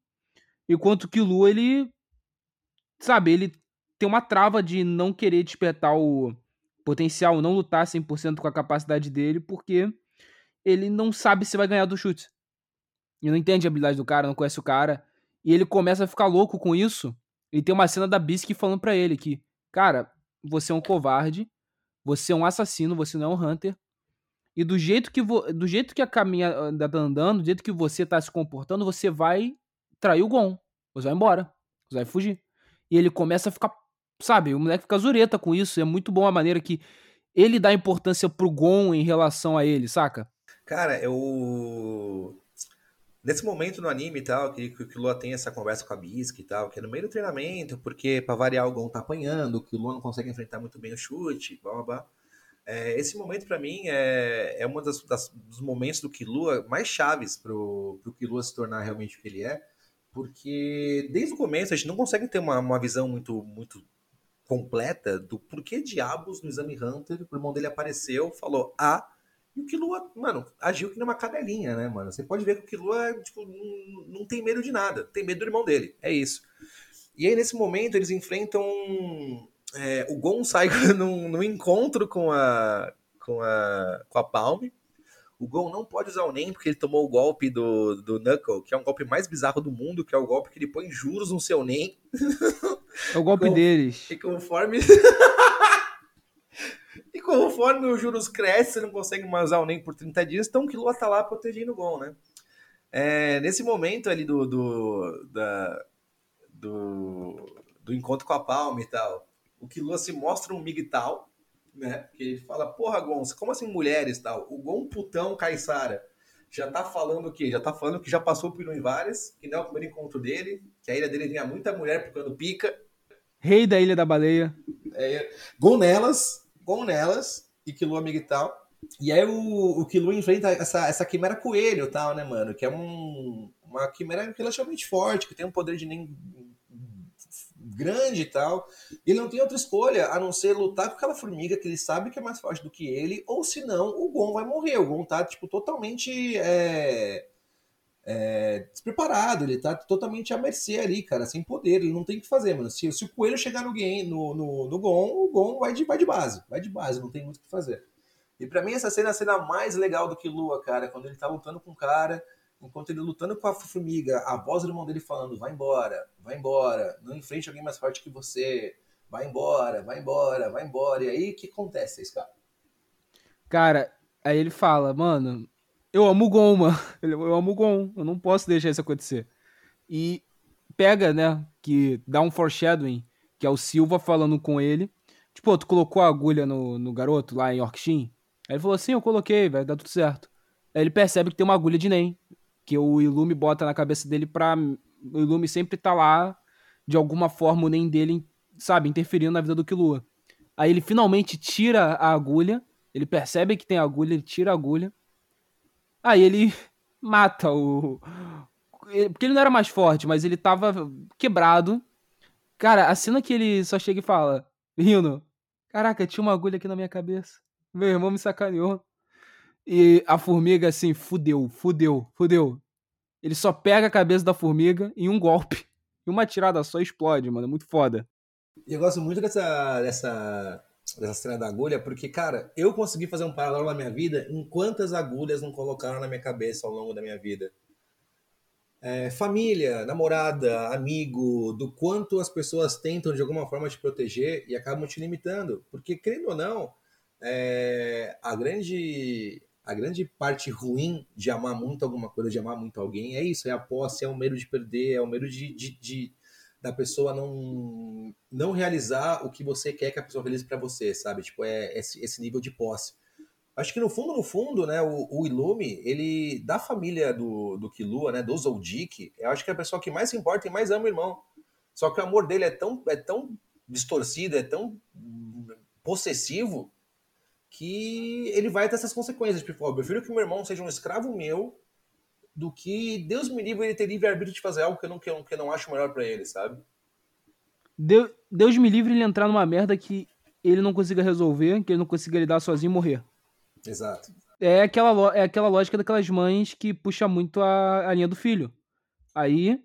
enquanto que o Lu, ele. Sabe, ele tem uma trava de não querer despertar o potencial, não lutar 100% com a capacidade dele, porque ele não sabe se vai ganhar do chute. Ele não entende a habilidade do cara, não conhece o cara. E ele começa a ficar louco com isso. E tem uma cena da Bisque falando para ele que, cara, você é um covarde, você é um assassino, você não é um hunter. E do jeito que do jeito que a caminha tá andando, do jeito que você tá se comportando, você vai trair o Gon. Você vai embora. Você vai fugir. E ele começa a ficar, sabe, o moleque fica zureta com isso. É muito bom a maneira que ele dá importância pro Gon em relação a ele, saca? Cara, eu nesse momento no anime e tal, que, que, que o Lua tem essa conversa com a Bisque e tal, que é no meio do treinamento, porque para variar o Gon tá apanhando, que o Lua não consegue enfrentar muito bem o chute, blá blá blá. É, esse momento, para mim, é, é um das, das, dos momentos do Kilua mais chaves para o Kilua se tornar realmente o que ele é, porque desde o começo a gente não consegue ter uma, uma visão muito, muito completa do porquê diabos no Exame Hunter o irmão dele apareceu, falou ah, e o Kilua, mano, agiu que nem uma cadelinha, né, mano? Você pode ver que o Kilua tipo, não, não tem medo de nada, tem medo do irmão dele, é isso. E aí, nesse momento, eles enfrentam é, o Gon sai num, num, encontro com a, com a, com a Palme. O Gon não pode usar o NEM porque ele tomou o golpe do, do Knuckle, que é um golpe mais bizarro do mundo, que é o golpe que ele põe juros no seu NEM. É o golpe Com, deles. E conforme. e conforme os juros crescem, você não consegue mais usar o NEM por 30 dias, então o Killua tá lá protegendo o Gon, né? É, nesse momento ali do, do, da, do, do encontro com a Palme e tal, o Killua se mostra um migtal, né? Que ele fala, porra, Gon, como assim mulheres tal? O Gon putão Caissara já tá falando o quê? Já tá falando que já passou por várias, que não é o primeiro encontro dele, que a ilha dele vinha muita mulher procurando pica. Rei da Ilha da Baleia. É, Gon nelas, Gon nelas, e Killua migtal. E aí o, o Killua enfrenta essa, essa quimera coelho tal, né, mano? Que é um, uma quimera relativamente forte, que tem um poder de nem grande e tal. Ele não tem outra escolha a não ser lutar com aquela formiga que ele sabe que é mais forte do que ele, ou senão o Gon vai morrer. O Gon tá, tipo, totalmente é, é, despreparado, ele tá totalmente à mercê ali, cara, sem poder, ele não tem o que fazer, mano. Se, se o coelho chegar no, game, no, no, no Gon, o Gon vai de, vai de base, vai de base, não tem muito o que fazer. E para mim essa cena é a cena mais legal do que Lua, cara, quando ele tá lutando com o cara enquanto ele lutando com a formiga, a voz do irmão dele falando: vai embora, vai embora, não enfrente alguém mais forte que você, vai embora, vai embora, vai embora. E aí o que acontece, cara? Cara, aí ele fala: mano, eu amo o Gon, mano. Eu amo o Gon, eu não posso deixar isso acontecer. E pega, né, que dá um foreshadowing, que é o Silva falando com ele. Tipo, tu colocou a agulha no, no garoto lá em Orkshin? Aí ele falou assim: eu coloquei, vai dar tudo certo. Aí ele percebe que tem uma agulha de NEM que o Ilume bota na cabeça dele pra o Ilume sempre tá lá, de alguma forma, o nem dele, sabe, interferindo na vida do Killua. Aí ele finalmente tira a agulha, ele percebe que tem agulha, ele tira a agulha. Aí ele mata o. Porque ele não era mais forte, mas ele tava quebrado. Cara, a cena que ele só chega e fala: Rino, caraca, tinha uma agulha aqui na minha cabeça. Meu irmão me sacaneou. E a formiga assim, fudeu, fudeu, fudeu. Ele só pega a cabeça da formiga em um golpe. E uma tirada só explode, mano. É muito foda. Eu gosto muito dessa, dessa, dessa cena da agulha, porque, cara, eu consegui fazer um paralelo na minha vida em quantas agulhas não colocaram na minha cabeça ao longo da minha vida. é, família, namorada, amigo, do quanto as pessoas tentam de alguma forma te proteger e acabam te limitando. Porque, querendo ou não, é, a grande a grande parte ruim de amar muito alguma coisa, de amar muito alguém, é isso, é a posse, é o medo de perder, é o medo de, de, de da pessoa não não realizar o que você quer que a pessoa realize para você, sabe? Tipo, é esse, esse nível de posse. Acho que no fundo, no fundo, né, o, o Ilume, ele, da família do, do Kilua, né, do Zoldyck, eu acho que é a pessoa que mais se importa e mais ama o irmão. Só que o amor dele é tão, é tão distorcido, é tão possessivo, que ele vai ter essas consequências. Tipo, eu prefiro que meu irmão seja um escravo meu do que Deus me livre ele ter livre-arbítrio de fazer algo que eu não, que eu, que eu não acho melhor para ele, sabe? Deus, Deus me livre ele entrar numa merda que ele não consiga resolver, que ele não consiga lidar sozinho e morrer. Exato. É aquela, é aquela lógica daquelas mães que puxa muito a, a linha do filho. Aí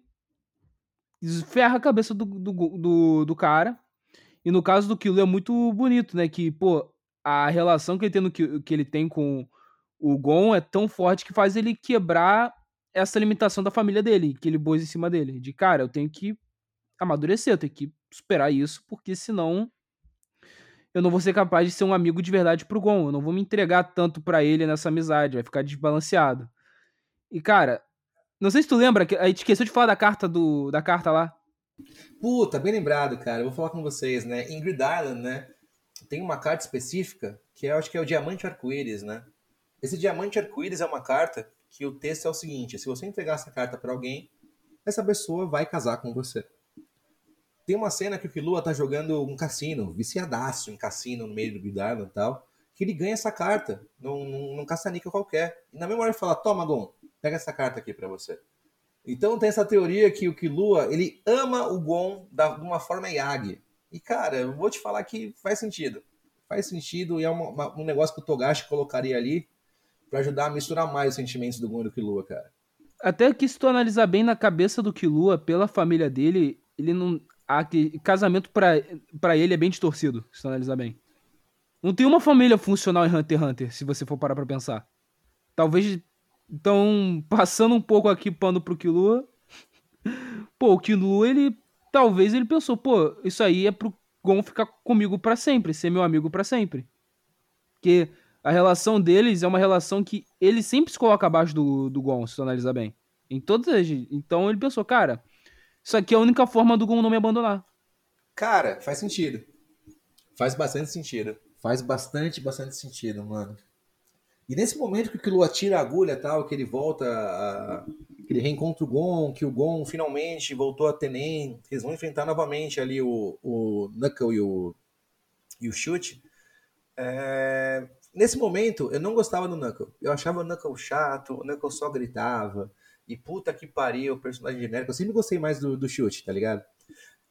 ferra a cabeça do, do, do, do cara. E no caso do Kilo é muito bonito, né? Que, pô, a relação que ele tem, que, que ele tem com o Gon é tão forte que faz ele quebrar essa limitação da família dele, que ele pôs em cima dele. De cara, eu tenho que amadurecer, eu tenho que superar isso, porque senão eu não vou ser capaz de ser um amigo de verdade pro Gon. Eu não vou me entregar tanto para ele nessa amizade, vai ficar desbalanceado. E, cara, não sei se tu lembra, a gente esqueceu de falar da carta do da carta lá. Puta, bem lembrado, cara. Eu vou falar com vocês, né? Em Grid Island, né? Tem uma carta específica que eu acho que é o Diamante Arco-Íris, né? Esse Diamante Arco-Íris é uma carta que o texto é o seguinte: se você entregar essa carta para alguém, essa pessoa vai casar com você. Tem uma cena que o Killua tá jogando um cassino, viciadaço em cassino no meio do Island e tal, que ele ganha essa carta num, num, num caça-níquel qualquer. E na mesma hora ele fala, toma, Gon, pega essa carta aqui para você. Então tem essa teoria que o Killua, ele ama o Gon de uma forma Yagi. E, cara, eu vou te falar que faz sentido. Faz sentido e é uma, uma, um negócio que o Togashi colocaria ali para ajudar a misturar mais os sentimentos do Gon e do Killua, cara. Até que se tu analisar bem na cabeça do Killua, pela família dele, ele não a, casamento para ele é bem distorcido, se tu analisar bem. Não tem uma família funcional em Hunter x Hunter, se você for parar pra pensar. Talvez. Então, passando um pouco aqui pano pro Killua. Pô, o Killua, ele. Talvez ele pensou, pô, isso aí é pro Gon ficar comigo para sempre, ser meu amigo para sempre. Porque a relação deles é uma relação que ele sempre se coloca abaixo do, do Gon, se tu analisar bem. Em todas as. Então ele pensou, cara, isso aqui é a única forma do Gon não me abandonar. Cara, faz sentido. Faz bastante sentido. Faz bastante, bastante sentido, mano. E nesse momento que o Killua tira a agulha tal, que ele volta, a... que ele reencontra o Gon, que o Gon finalmente voltou a Tenen, eles vão enfrentar novamente ali o, o Knuckle e o, e o Chute. É... Nesse momento, eu não gostava do Knuckle. Eu achava o Knuckle chato, o Knuckle só gritava. E puta que pariu, o personagem genérico. Eu sempre gostei mais do, do chute, tá ligado?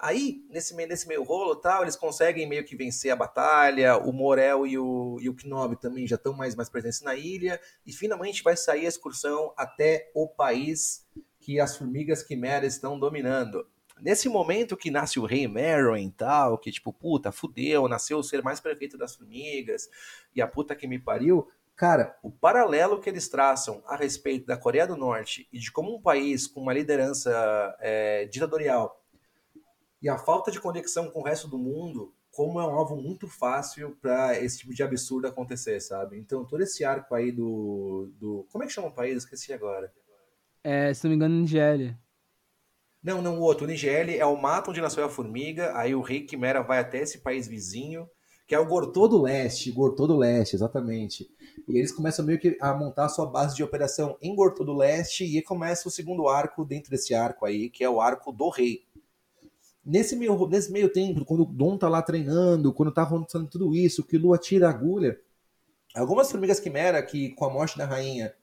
Aí, nesse meio, nesse meio rolo tal, eles conseguem meio que vencer a batalha. O Morel e o, e o Knob também já estão mais, mais presentes na ilha. E finalmente vai sair a excursão até o país que as formigas quimeras estão dominando. Nesse momento que nasce o rei Meryn e tal, que tipo, puta, fudeu, nasceu o ser mais perfeito das formigas, e a puta que me pariu, Cara, o paralelo que eles traçam a respeito da Coreia do Norte e de como um país com uma liderança é, ditatorial e a falta de conexão com o resto do mundo, como é um alvo muito fácil para esse tipo de absurdo acontecer, sabe? Então, todo esse arco aí do. do como é que chama o país? Esqueci agora. É, se não me engano, Nigéria. Não, não, o outro. O Nigéria é o mato onde nasceu a formiga, aí o rei Quimera vai até esse país vizinho, que é o Gortô do Leste. Gortô do Leste, exatamente. E eles começam meio que a montar a sua base de operação em Gorto do Leste e começa o segundo arco dentro desse arco aí, que é o arco do rei. Nesse meio, nesse meio tempo, quando o Dom tá lá treinando, quando tá acontecendo tudo isso, que Lua tira a agulha, algumas formigas quimera que com a morte da rainha,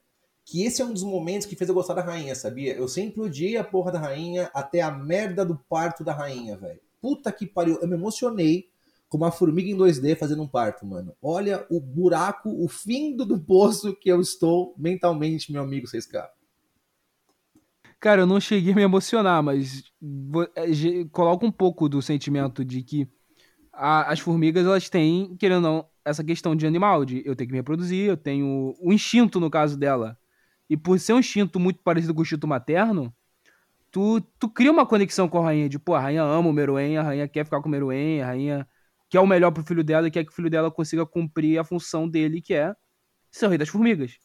que esse é um dos momentos que fez eu gostar da rainha, sabia? Eu sempre odiei a porra da rainha até a merda do parto da rainha, velho. Puta que pariu, eu me emocionei com uma formiga em 2D fazendo um parto, mano. Olha o buraco, o fundo do poço que eu estou mentalmente, meu amigo 6K. Cara, eu não cheguei a me emocionar, mas é, coloca um pouco do sentimento de que a, as formigas, elas têm, querendo ou não, essa questão de animal, de eu tenho que me reproduzir, eu tenho o instinto no caso dela. E por ser um instinto muito parecido com o instinto materno, tu, tu cria uma conexão com a rainha, de, pô, a rainha ama o Meruem, a rainha quer ficar com o Meruem, a rainha quer o melhor pro filho dela e quer que o filho dela consiga cumprir a função dele, que é ser o rei das formigas.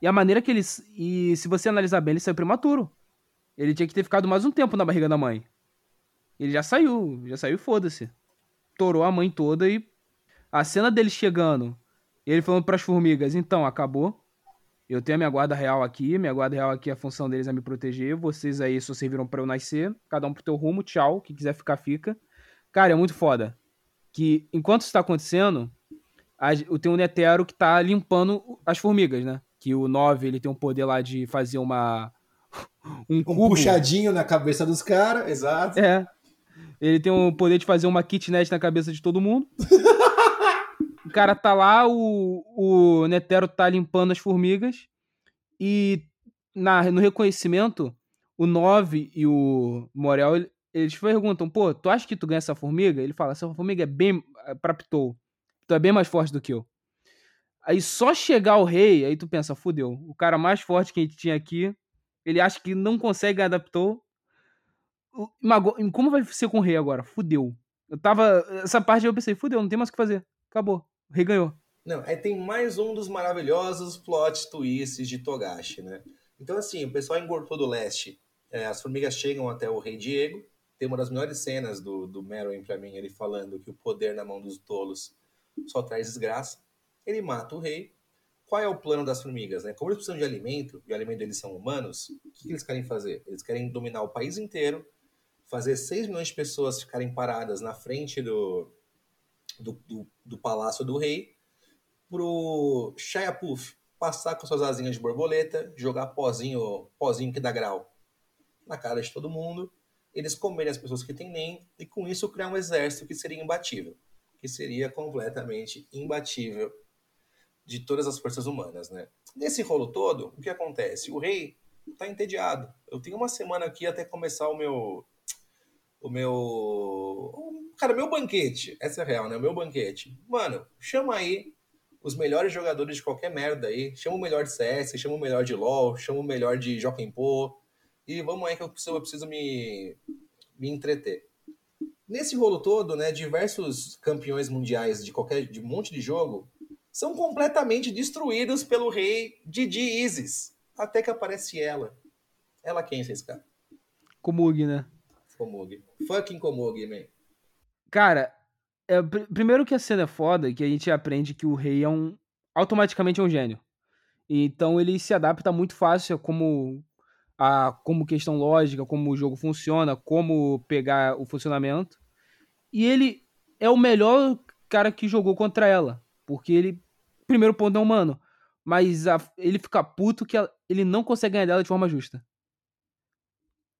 E a maneira que ele. E se você analisar bem, ele saiu prematuro. Ele tinha que ter ficado mais um tempo na barriga da mãe. Ele já saiu, já saiu, foda-se. Torou a mãe toda e. A cena dele chegando, ele falando pras formigas: então, acabou. Eu tenho a minha guarda real aqui, minha guarda real aqui, a função deles é me proteger. Vocês aí só serviram para eu nascer. Cada um pro teu rumo, tchau. Quem quiser ficar, fica. Cara, é muito foda. Que enquanto isso tá acontecendo, eu tenho um Netero que tá limpando as formigas, né? Que o 9 ele tem um poder lá de fazer uma. Um, um puxadinho na cabeça dos caras, exato. É. Ele tem o poder de fazer uma kitnet na cabeça de todo mundo. o cara tá lá, o, o Netero tá limpando as formigas. E na, no reconhecimento, o 9 e o Morel, eles perguntam, pô, tu acha que tu ganha essa formiga? Ele fala, essa formiga é bem é pra Ptou. Tu é bem mais forte do que eu. Aí só chegar o rei, aí tu pensa, fudeu. O cara mais forte que a gente tinha aqui, ele acha que não consegue adaptou. Como vai ser com o rei agora? Fudeu. Eu tava. Essa parte eu pensei, fudeu, não tem mais o que fazer. Acabou. O rei ganhou. Não, aí tem mais um dos maravilhosos plot twists de Togashi, né? Então, assim, o pessoal engortou do leste. É, as formigas chegam até o rei Diego. Tem uma das melhores cenas do, do Merwin pra mim, ele falando que o poder na mão dos tolos só traz desgraça. Ele mata o rei. Qual é o plano das formigas? Né? Como eles precisam de alimento, e o alimento deles são humanos, o que eles querem fazer? Eles querem dominar o país inteiro, fazer 6 milhões de pessoas ficarem paradas na frente do, do, do, do palácio do rei, pro Shayapuf passar com suas asinhas de borboleta, jogar pozinho, pozinho que dá grau na cara de todo mundo, eles comerem as pessoas que têm nem, e com isso criar um exército que seria imbatível que seria completamente imbatível de todas as forças humanas, né? Nesse rolo todo, o que acontece? O rei tá entediado. Eu tenho uma semana aqui até começar o meu o meu cara, meu banquete. Essa é real, né? O meu banquete. Mano, chama aí os melhores jogadores de qualquer merda aí. Chama o melhor de CS, chama o melhor de LoL, chama o melhor de Joaquim. E vamos aí que eu preciso, eu preciso me, me entreter. Nesse rolo todo, né, diversos campeões mundiais de qualquer de um monte de jogo são completamente destruídos pelo rei Didi Isis. Até que aparece ela. Ela quem, vocês cara? Komug, né? Komug. Fucking Komug, man. Cara, é, pr primeiro que a cena é foda, que a gente aprende que o rei é um. automaticamente é um gênio. Então ele se adapta muito fácil como a como questão lógica, como o jogo funciona, como pegar o funcionamento. E ele é o melhor cara que jogou contra ela. Porque ele, primeiro ponto, é humano. Mas a, ele fica puto que ele não consegue ganhar dela de forma justa.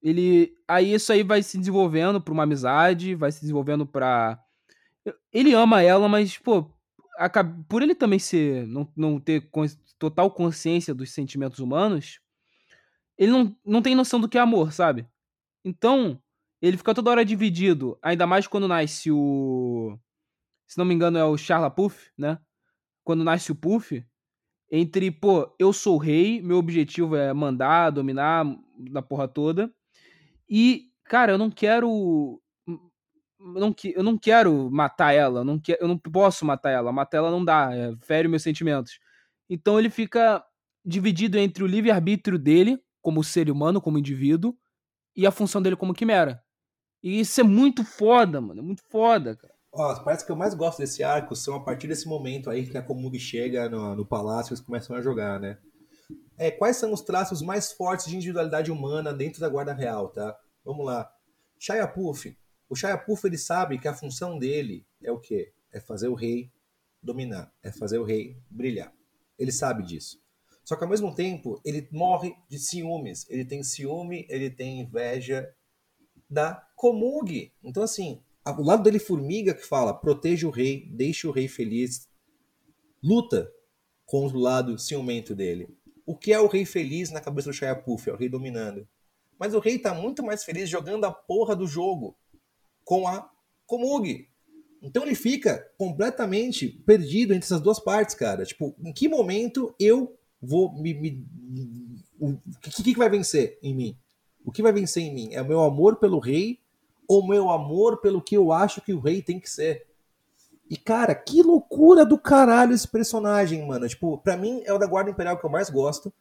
Ele. Aí isso aí vai se desenvolvendo pra uma amizade, vai se desenvolvendo pra. Ele ama ela, mas, pô, por ele também ser. não, não ter total consciência dos sentimentos humanos, ele não, não tem noção do que é amor, sabe? Então, ele fica toda hora dividido, ainda mais quando nasce o. Se não me engano, é o Charla Puff, né? Quando nasce o Puff, entre, pô, eu sou rei, meu objetivo é mandar, dominar da porra toda. E, cara, eu não quero. Não, eu não quero matar ela, eu não, que, eu não posso matar ela. Matar ela não dá, é, fere meus sentimentos. Então ele fica dividido entre o livre-arbítrio dele, como ser humano, como indivíduo, e a função dele como quimera. E isso é muito foda, mano. É muito foda, cara. Ó, parece que eu mais gosto desse arco são a partir desse momento aí que a Komug chega no, no palácio e eles começam a jogar, né? É, quais são os traços mais fortes de individualidade humana dentro da Guarda Real, tá? Vamos lá. Shia Puff. O Shia Puff, ele sabe que a função dele é o quê? É fazer o rei dominar. É fazer o rei brilhar. Ele sabe disso. Só que ao mesmo tempo, ele morre de ciúmes. Ele tem ciúme, ele tem inveja da Komug. Então, assim, o lado dele formiga que fala, proteja o rei, deixe o rei feliz, luta contra o lado ciumento dele. O que é o rei feliz na cabeça do Shayapuf? É o rei dominando. Mas o rei tá muito mais feliz jogando a porra do jogo com a Komug. Então ele fica completamente perdido entre essas duas partes, cara. Tipo, em que momento eu vou me. me o que, que vai vencer em mim? O que vai vencer em mim? É o meu amor pelo rei o meu amor pelo que eu acho que o rei tem que ser? E, cara, que loucura do caralho esse personagem, mano. Tipo, pra mim é o da Guarda Imperial que eu mais gosto.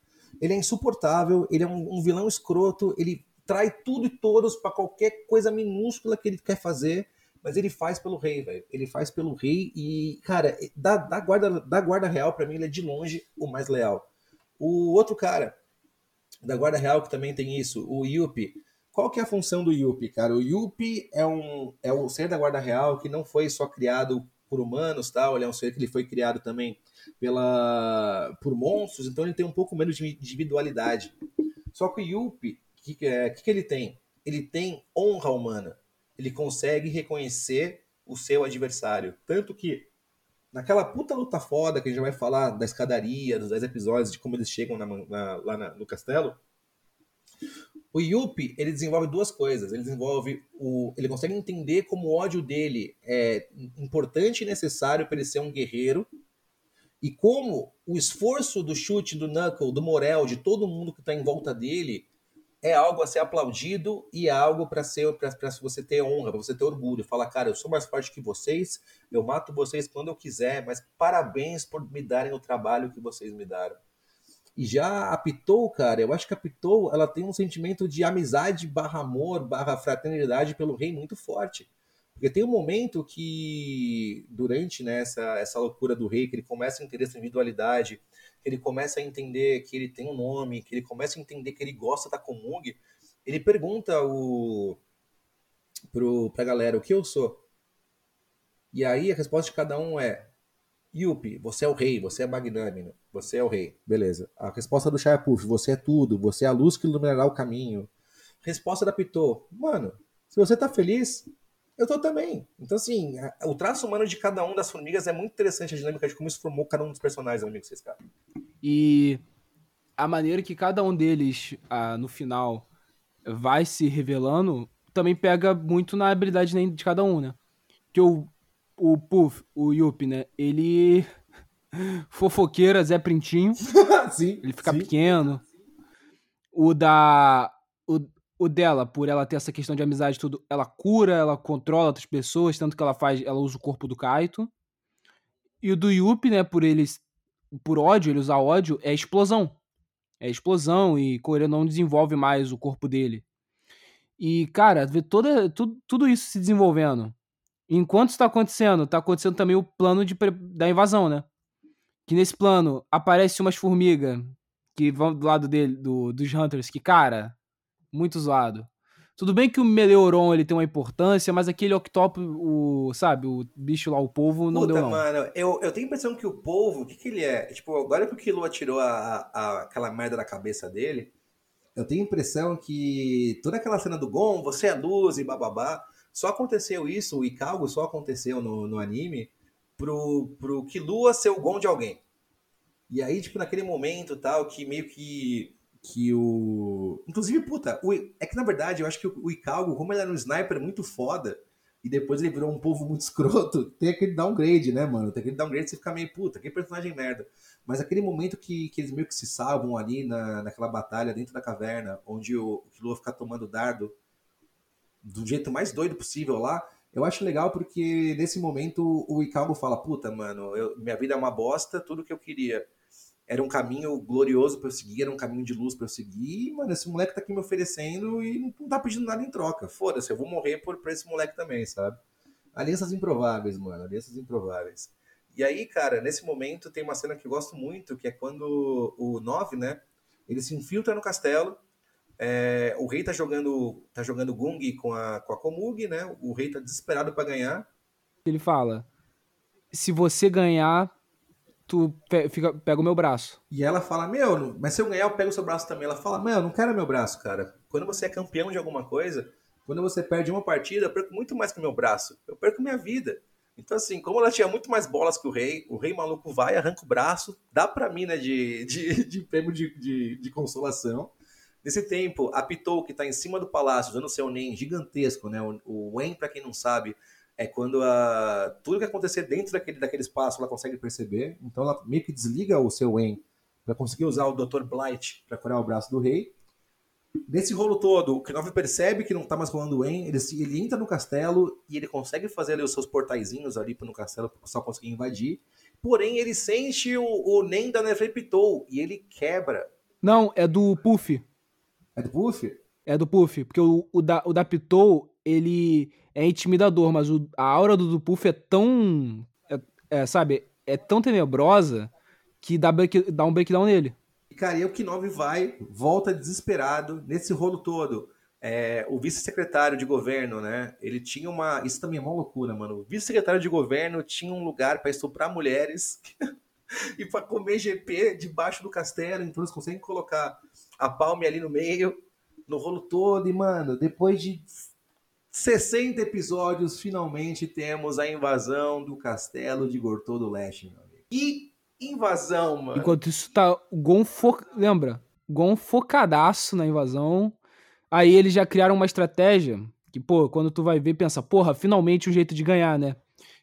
Ele é insuportável, ele é um, um vilão escroto, ele trai tudo e todos para qualquer coisa minúscula que ele quer fazer, mas ele faz pelo rei, velho. Ele faz pelo rei e, cara, da, da, guarda, da guarda real, para mim, ele é de longe o mais leal. O outro cara da guarda real que também tem isso, o Yuppie. Qual que é a função do Yuppie, cara? O Yuppie é um é o ser da guarda real que não foi só criado por humanos, tal, ele é um ser que ele foi criado também pela por monstros, então ele tem um pouco menos de individualidade. Só que o Yuppie, o que, que, é, que, que ele tem? Ele tem honra humana. Ele consegue reconhecer o seu adversário. Tanto que naquela puta luta foda que a gente vai falar da escadaria, dos 10 episódios, de como eles chegam na, na, lá na, no castelo, o Yuppie, ele desenvolve duas coisas. Ele desenvolve o. Ele consegue entender como o ódio dele é importante e necessário para ele ser um guerreiro. E como o esforço do chute do Knuckle, do Morel, de todo mundo que está em volta dele, é algo a ser aplaudido e é algo para ser para você ter honra, para você ter orgulho. Falar, cara, eu sou mais forte que vocês, eu mato vocês quando eu quiser, mas parabéns por me darem o trabalho que vocês me deram. E já a Pitou, cara, eu acho que a Pitou, ela tem um sentimento de amizade barra amor, barra fraternidade pelo rei muito forte. Porque tem um momento que, durante né, essa, essa loucura do rei, que ele começa a entender essa individualidade, que ele começa a entender que ele tem um nome, que ele começa a entender que ele gosta da Komung, ele pergunta o, pro, pra galera o que eu sou. E aí a resposta de cada um é Yuppie, você é o rei, você é magnânimo, você é o rei. Beleza. A resposta do Shia Puff, você é tudo, você é a luz que iluminará o caminho. Resposta da Pitô, mano, se você tá feliz, eu tô também. Então, assim, o traço humano de cada um das formigas é muito interessante, a dinâmica de como isso formou cada um dos personagens, amigo, vocês, cara. E a maneira que cada um deles, ah, no final, vai se revelando, também pega muito na habilidade de cada um, né? Que o o Puff, o Yuppie, né? Ele. Fofoqueira, Zé Printinho. sim. Ele fica sim. pequeno. O da. O, o dela, por ela ter essa questão de amizade tudo, ela cura, ela controla outras pessoas, tanto que ela faz. Ela usa o corpo do Kaito. E o do Yuppie, né, por eles. Por ódio, ele usar ódio, é explosão. É explosão e Coreia não desenvolve mais o corpo dele. E, cara, ver toda, tudo, tudo isso se desenvolvendo Enquanto está acontecendo, está acontecendo também o plano de, da invasão, né? Que nesse plano aparece umas formigas que vão do lado dele, do, dos Hunters, que, cara, muito zoado. Tudo bem que o Meleuron ele tem uma importância, mas aquele Octopus, o, sabe, o bicho lá, o povo, não Puta, deu não. mano, eu, eu tenho a impressão que o povo, o que, que ele é? Tipo, agora que o Kilo atirou a, a, aquela merda da cabeça dele, eu tenho a impressão que toda aquela cena do Gon, você é luz e bababá, só aconteceu isso, o Ikago só aconteceu no, no anime pro, pro Killua ser o Gon de alguém. E aí, tipo, naquele momento tal, que meio que. Que o. Inclusive, puta, o... é que na verdade eu acho que o Ikago, como ele era um sniper muito foda, e depois ele virou um povo muito escroto, tem aquele downgrade, né, mano? Tem aquele downgrade que você fica meio, puta, que personagem merda. Mas aquele momento que, que eles meio que se salvam ali na, naquela batalha dentro da caverna, onde o, o Killua fica tomando dardo do jeito mais doido possível lá, eu acho legal porque nesse momento o Icalgo fala: Puta, mano, eu, minha vida é uma bosta, tudo que eu queria era um caminho glorioso para eu seguir, era um caminho de luz para eu seguir. E, mano, esse moleque tá aqui me oferecendo e não tá pedindo nada em troca. Foda-se, eu vou morrer por, por esse moleque também, sabe? Alianças improváveis, mano, alianças improváveis. E aí, cara, nesse momento tem uma cena que eu gosto muito, que é quando o 9, né? Ele se infiltra no castelo é, o rei tá jogando tá jogando Gung com a, com a Komug, né? O rei tá desesperado para ganhar. Ele fala: se você ganhar, tu fica, pega o meu braço. E ela fala: Meu, mas se eu ganhar, eu pego o seu braço também. Ela fala: Meu, eu não quero meu braço, cara. Quando você é campeão de alguma coisa, quando você perde uma partida, eu perco muito mais que o meu braço. Eu perco minha vida. Então, assim, como ela tinha muito mais bolas que o rei, o rei maluco vai, arranca o braço, dá pra mim, né, de, de, de prêmio de, de, de consolação. Nesse tempo, a Pitou, que está em cima do palácio, usando seu Nen gigantesco, né? O, Wen, para quem não sabe, é quando a, tudo que acontecer dentro daquele, daquele espaço ela consegue perceber. Então ela meio que desliga o seu Wen para conseguir usar o Dr. Blight para curar o braço do rei. Nesse rolo todo, o Kenobi percebe que não tá mais rolando o En, ele, ele entra no castelo e ele consegue fazer ali os seus portaizinhos ali no castelo para pessoal conseguir invadir. Porém, ele sente o, o Nen da Neferpitou e ele quebra. Não, é do Puff. É do Puff? É do Puff. Porque o, o, da, o da Pitou, ele é intimidador, mas o- a aura do, do Puff é tão. É, é, sabe? É tão tenebrosa que dá, break- dá um breakdown nele. E, cara, e aí o Kenobi vai, volta desesperado nesse rolo todo. É, o vice-secretário de governo, né? Ele tinha uma. Isso também é uma loucura, mano. O vice-secretário de governo tinha um lugar para estuprar mulheres e para comer GP debaixo do castelo. Então eles conseguem colocar a Palme ali no meio, no rolo todo. E, mano, depois de 60 episódios, finalmente temos a invasão do castelo de Gortô do Leste, meu amigo. Que invasão, mano. Enquanto isso tá o Gon fo... lembra? Gon focadaço na invasão. Aí eles já criaram uma estratégia que, pô, quando tu vai ver, pensa, porra, finalmente um jeito de ganhar, né?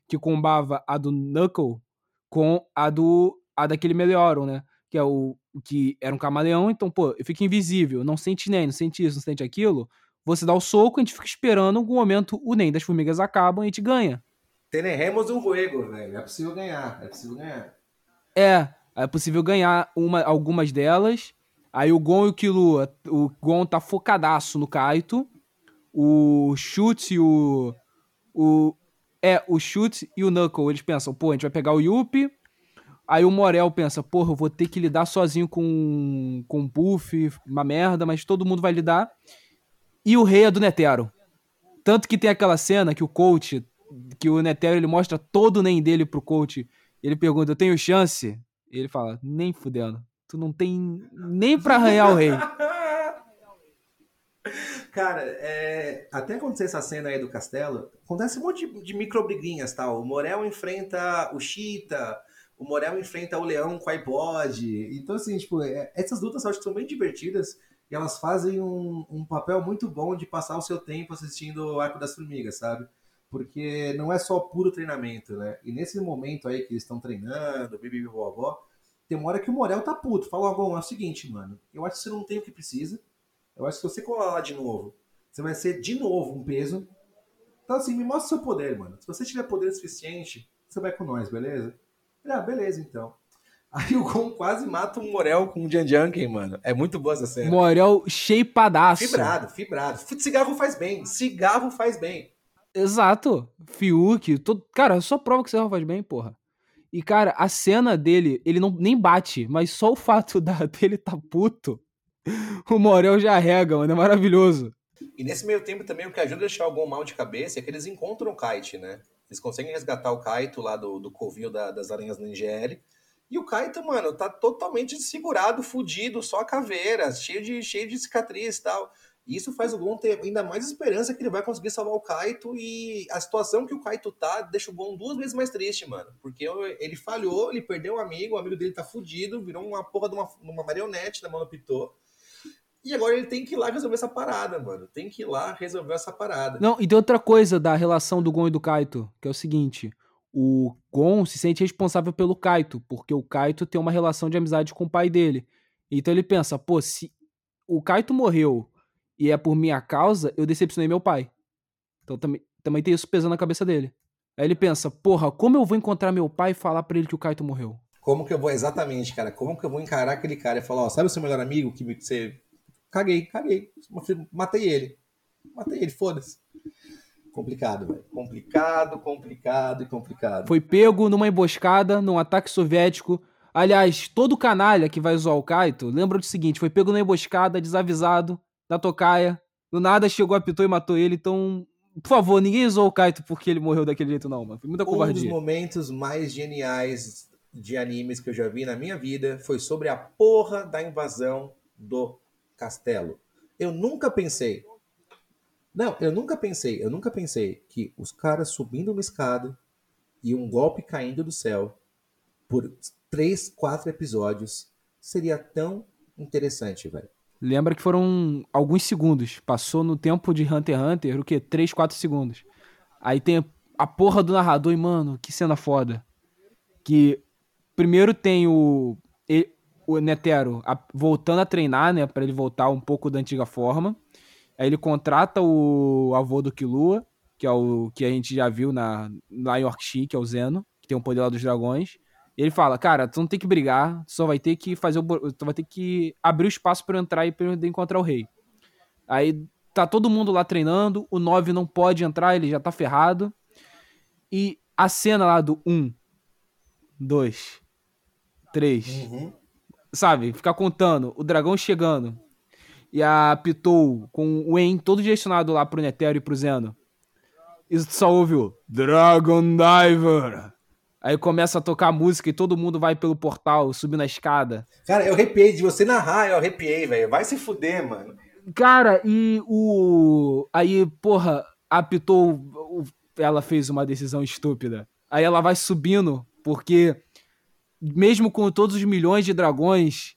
Que combava a do Knuckle com a do a daquele Melioron, né? Que é o que era um camaleão, então, pô, eu fico invisível, não sente nem, não sente isso, não sente aquilo. Você dá o soco, a gente fica esperando algum momento o nem das formigas acabam e a gente ganha. Teneremos um juego, velho. é possível ganhar, é possível ganhar. É, é possível ganhar uma, algumas delas. Aí o Gon e o Killua, o Gon tá focadaço no Kaito. O Chute e o, o. É, o Chute e o Knuckle, eles pensam, pô, a gente vai pegar o Yuppie. Aí o Morel pensa, porra, eu vou ter que lidar sozinho com, com o Puff, uma merda, mas todo mundo vai lidar. E o rei é do Netero. Tanto que tem aquela cena que o coach, que o Netero ele mostra todo o nem dele pro coach. Ele pergunta, eu tenho chance? E ele fala, nem fudendo. Tu não tem nem pra arranhar o rei. Cara, é, até acontecer essa cena aí do castelo, acontece um monte de, de microbriguinhas, tal. O Morel enfrenta o Cheetah, o Morel enfrenta o Leão com o iPod. Então, assim, tipo, é- essas lutas eu acho que são bem divertidas e elas fazem um, um papel muito bom de passar o seu tempo assistindo o Arco das Formigas, sabe? Porque não é só puro treinamento, né? E nesse momento aí que eles estão treinando, bibi vovó, tem uma hora que o Morel tá puto. Fala, Gon, é o seguinte, mano, eu acho que você não tem o que precisa. Eu acho que se você colar lá de novo, você vai ser de novo um peso. Então, assim, me mostra seu poder, mano. Se você tiver poder suficiente, você vai com nós, beleza? Ah, beleza, então. Aí o Gon quase mata o Morel com o Jan Janken, mano. É muito boa essa cena. Morel shapeadaço. Fibrado, fibrado. Cigarro faz bem. Cigarro faz bem. Exato. Fiuk, todo... cara, só prova que você faz bem, porra. E, cara, a cena dele, ele não nem bate, mas só o fato da, dele tá puto, o Morel já rega, mano, é maravilhoso. E nesse meio tempo também o que ajuda a deixar o Gon mal de cabeça é que eles encontram o Kite, né? Eles conseguem resgatar o Kaito lá do, do covil da- das aranhas no NGL. E o Kaito, mano, tá totalmente desfigurado, fudido, só caveira, cheio de, cheio de cicatriz e tal. E isso faz o Gon ter ainda mais esperança que ele vai conseguir salvar o Kaito. E a situação que o Kaito tá deixa o Gon duas vezes mais triste, mano. Porque ele falhou, ele perdeu um amigo, o amigo dele tá fudido, virou uma porra de uma, uma marionete na mão do Pitô. E agora ele tem que ir lá resolver essa parada, mano. Tem que ir lá resolver essa parada. Não, e tem outra coisa da relação do Gon e do Kaito, que é o seguinte: o Gon se sente responsável pelo Kaito, porque o Kaito tem uma relação de amizade com o pai dele. Então ele pensa, pô, se o Kaito morreu e é por minha causa, eu decepcionei meu pai. Então também, também tem isso pesando na cabeça dele. Aí ele pensa, porra, como eu vou encontrar meu pai e falar pra ele que o Kaito morreu? Como que eu vou, exatamente, cara, como que eu vou encarar aquele cara e falar, ó, sabe o seu melhor amigo que você. Caguei, caguei. Matei ele. Matei ele, foda-se. Complicado, velho. Complicado, complicado e complicado. Foi pego numa emboscada, num ataque soviético. Aliás, todo canalha que vai zoar o Kaito, lembra do seguinte: foi pego numa emboscada, desavisado, da tocaia. Do nada chegou, apitou e matou ele. Então, por favor, ninguém zoou o Kaito porque ele morreu daquele jeito, não, mano. Foi muita Um dos covardia. momentos mais geniais de animes que eu já vi na minha vida foi sobre a porra da invasão do castelo. Eu nunca pensei. Não, eu nunca pensei, eu nunca pensei que os caras subindo uma escada e um golpe caindo do céu por três, quatro episódios seria tão interessante, velho. Lembra que foram alguns segundos. Passou no tempo de Hunter x Hunter, o quê? 3, 4 segundos. Aí tem a porra do narrador e, mano, que cena foda. Que primeiro tem o. o Netero a- voltando a treinar, né? Pra ele voltar um pouco da antiga forma. Aí ele contrata o avô do Killua, que é o que a gente já viu na, em Orkshi, que é o Zeno, que tem o poder lá dos dragões. E ele fala, cara, tu não tem que brigar, tu só vai ter que fazer o. Tu vai ter que abrir o espaço eu entrar e pra encontrar o rei. Aí tá todo mundo lá treinando, o 9 não pode entrar, ele já tá ferrado. E a cena lá do 1, 2, 3, Uhum. Sabe? Ficar contando, o dragão chegando. E a Pitou com o En todo direcionado lá pro Netero e pro Zeno. E tu só ouve o Dragon Diver. Aí começa a tocar a música e todo mundo vai pelo portal, subindo a escada. Cara, eu arrepiei de você narrar, eu arrepiei, velho. Vai se fuder, mano. Cara, e o. Aí, porra, a Pitou. Ela fez uma decisão estúpida. Aí ela vai subindo, porque mesmo com todos os milhões de dragões,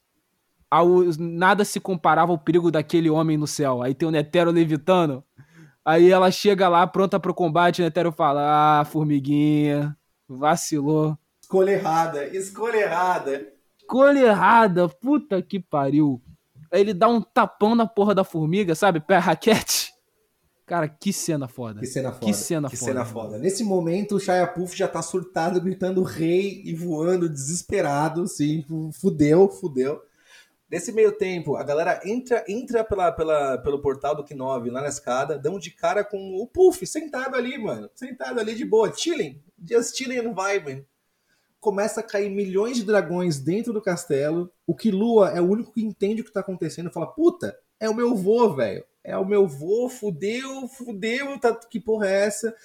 ao- nada se comparava ao perigo daquele homem no céu. Aí tem o Netero levitando. Aí ela chega lá pronta pro combate, o Netero fala: Ah, formiguinha, vacilou. Escolha errada, escolha errada. Escolha errada, puta que pariu. Aí ele dá um tapão na porra da formiga, sabe? Pé raquete. Cara, que cena foda. Que cena foda. Que cena Que foda. cena foda. Nesse momento, o Shia Puff já tá surtado, gritando rei e voando, desesperado, assim, fudeu, fudeu. Nesse meio tempo, a galera entra, entra pela, pela, pelo portal do K9 lá na escada, dão de cara com o Puff sentado ali, mano. Sentado ali de boa, chilling. Just chilling and vibing. Começa a cair milhões de dragões dentro do castelo. O Killua é o único que entende o que tá acontecendo. Fala, puta, é o meu vô, velho. É o meu vô, fudeu, fudeu, tá, que porra é essa?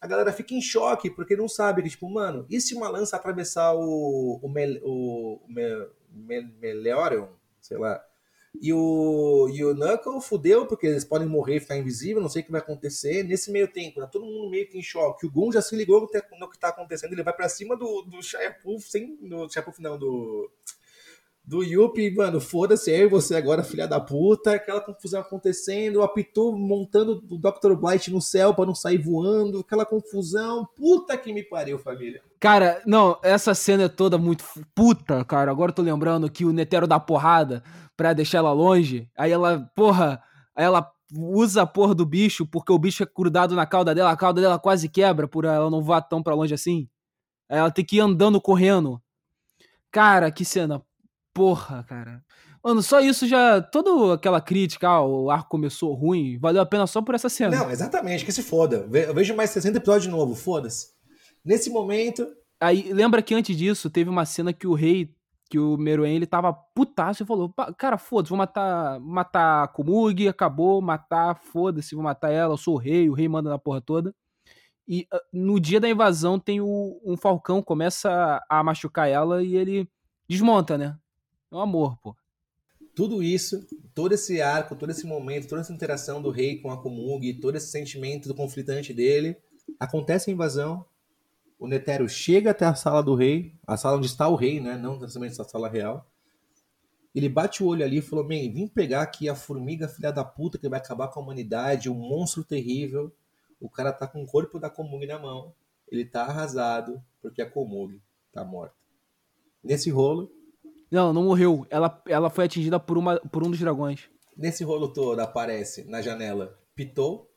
A galera fica em choque, porque não sabe que, tipo, mano, e se uma lança atravessar o, o, Mel, o, o Mel, Mel, sei lá, e o, e o Knuckle fudeu, porque eles podem morrer e ficar invisível, não sei o que vai acontecer. Nesse meio tempo, tá todo mundo meio que em choque. O Gon já se ligou no que- no tá acontecendo, ele vai pra cima do, do Shia Puff, sem, do Shia Puff não, do, do Yuppie, mano, foda-se, eu e você agora, filha da puta, aquela confusão acontecendo, o Apitu montando o Dr. Blight no céu pra não sair voando, aquela confusão, puta que me pariu, família. Cara, não, essa cena é toda muito puta, cara. Agora eu tô lembrando que o Netero dá porrada pra deixar ela longe. Aí ela, porra, aí ela usa a porra do bicho porque o bicho é grudado na cauda dela, a cauda dela quase quebra por ela não voar tão pra longe assim. Aí ela tem que ir andando, correndo. Cara, que cena. Porra, cara. Mano, só isso já. Toda aquela crítica, ah, o arco começou ruim, valeu a pena só por essa cena. Não, exatamente, que se foda. Eu vejo mais 60 episódios de novo, foda-se. Nesse momento, Aí, lembra que antes disso, teve uma cena que o rei, que o Meruem, ele tava putaço e falou, "Pa- cara, foda-se, vou matar, matar a Komugi, acabou, matar, foda-se, vou matar ela, eu sou o rei, o rei manda na porra toda. E ah, no dia da invasão tem o, um falcão, começa a machucar ela e ele desmonta, né? É um amor, pô. tudo isso, todo esse arco, todo esse momento, toda essa interação do rei com a Komugi, todo esse sentimento do conflitante dele, acontece a invasão, o Netero chega até a sala do rei, a sala onde está o rei, né, não necessariamente a sala real, ele bate o olho ali e falou, man, vim pegar aqui a formiga filha da puta que vai acabar com a humanidade, um monstro terrível, o cara tá com o corpo da Komugi na mão, ele tá arrasado, porque a Komugi tá morta. Nesse rolo, Não, não morreu. Ela, ela foi atingida por, uma, por um dos dragões. nesse rolo todo aparece na janela Pitou,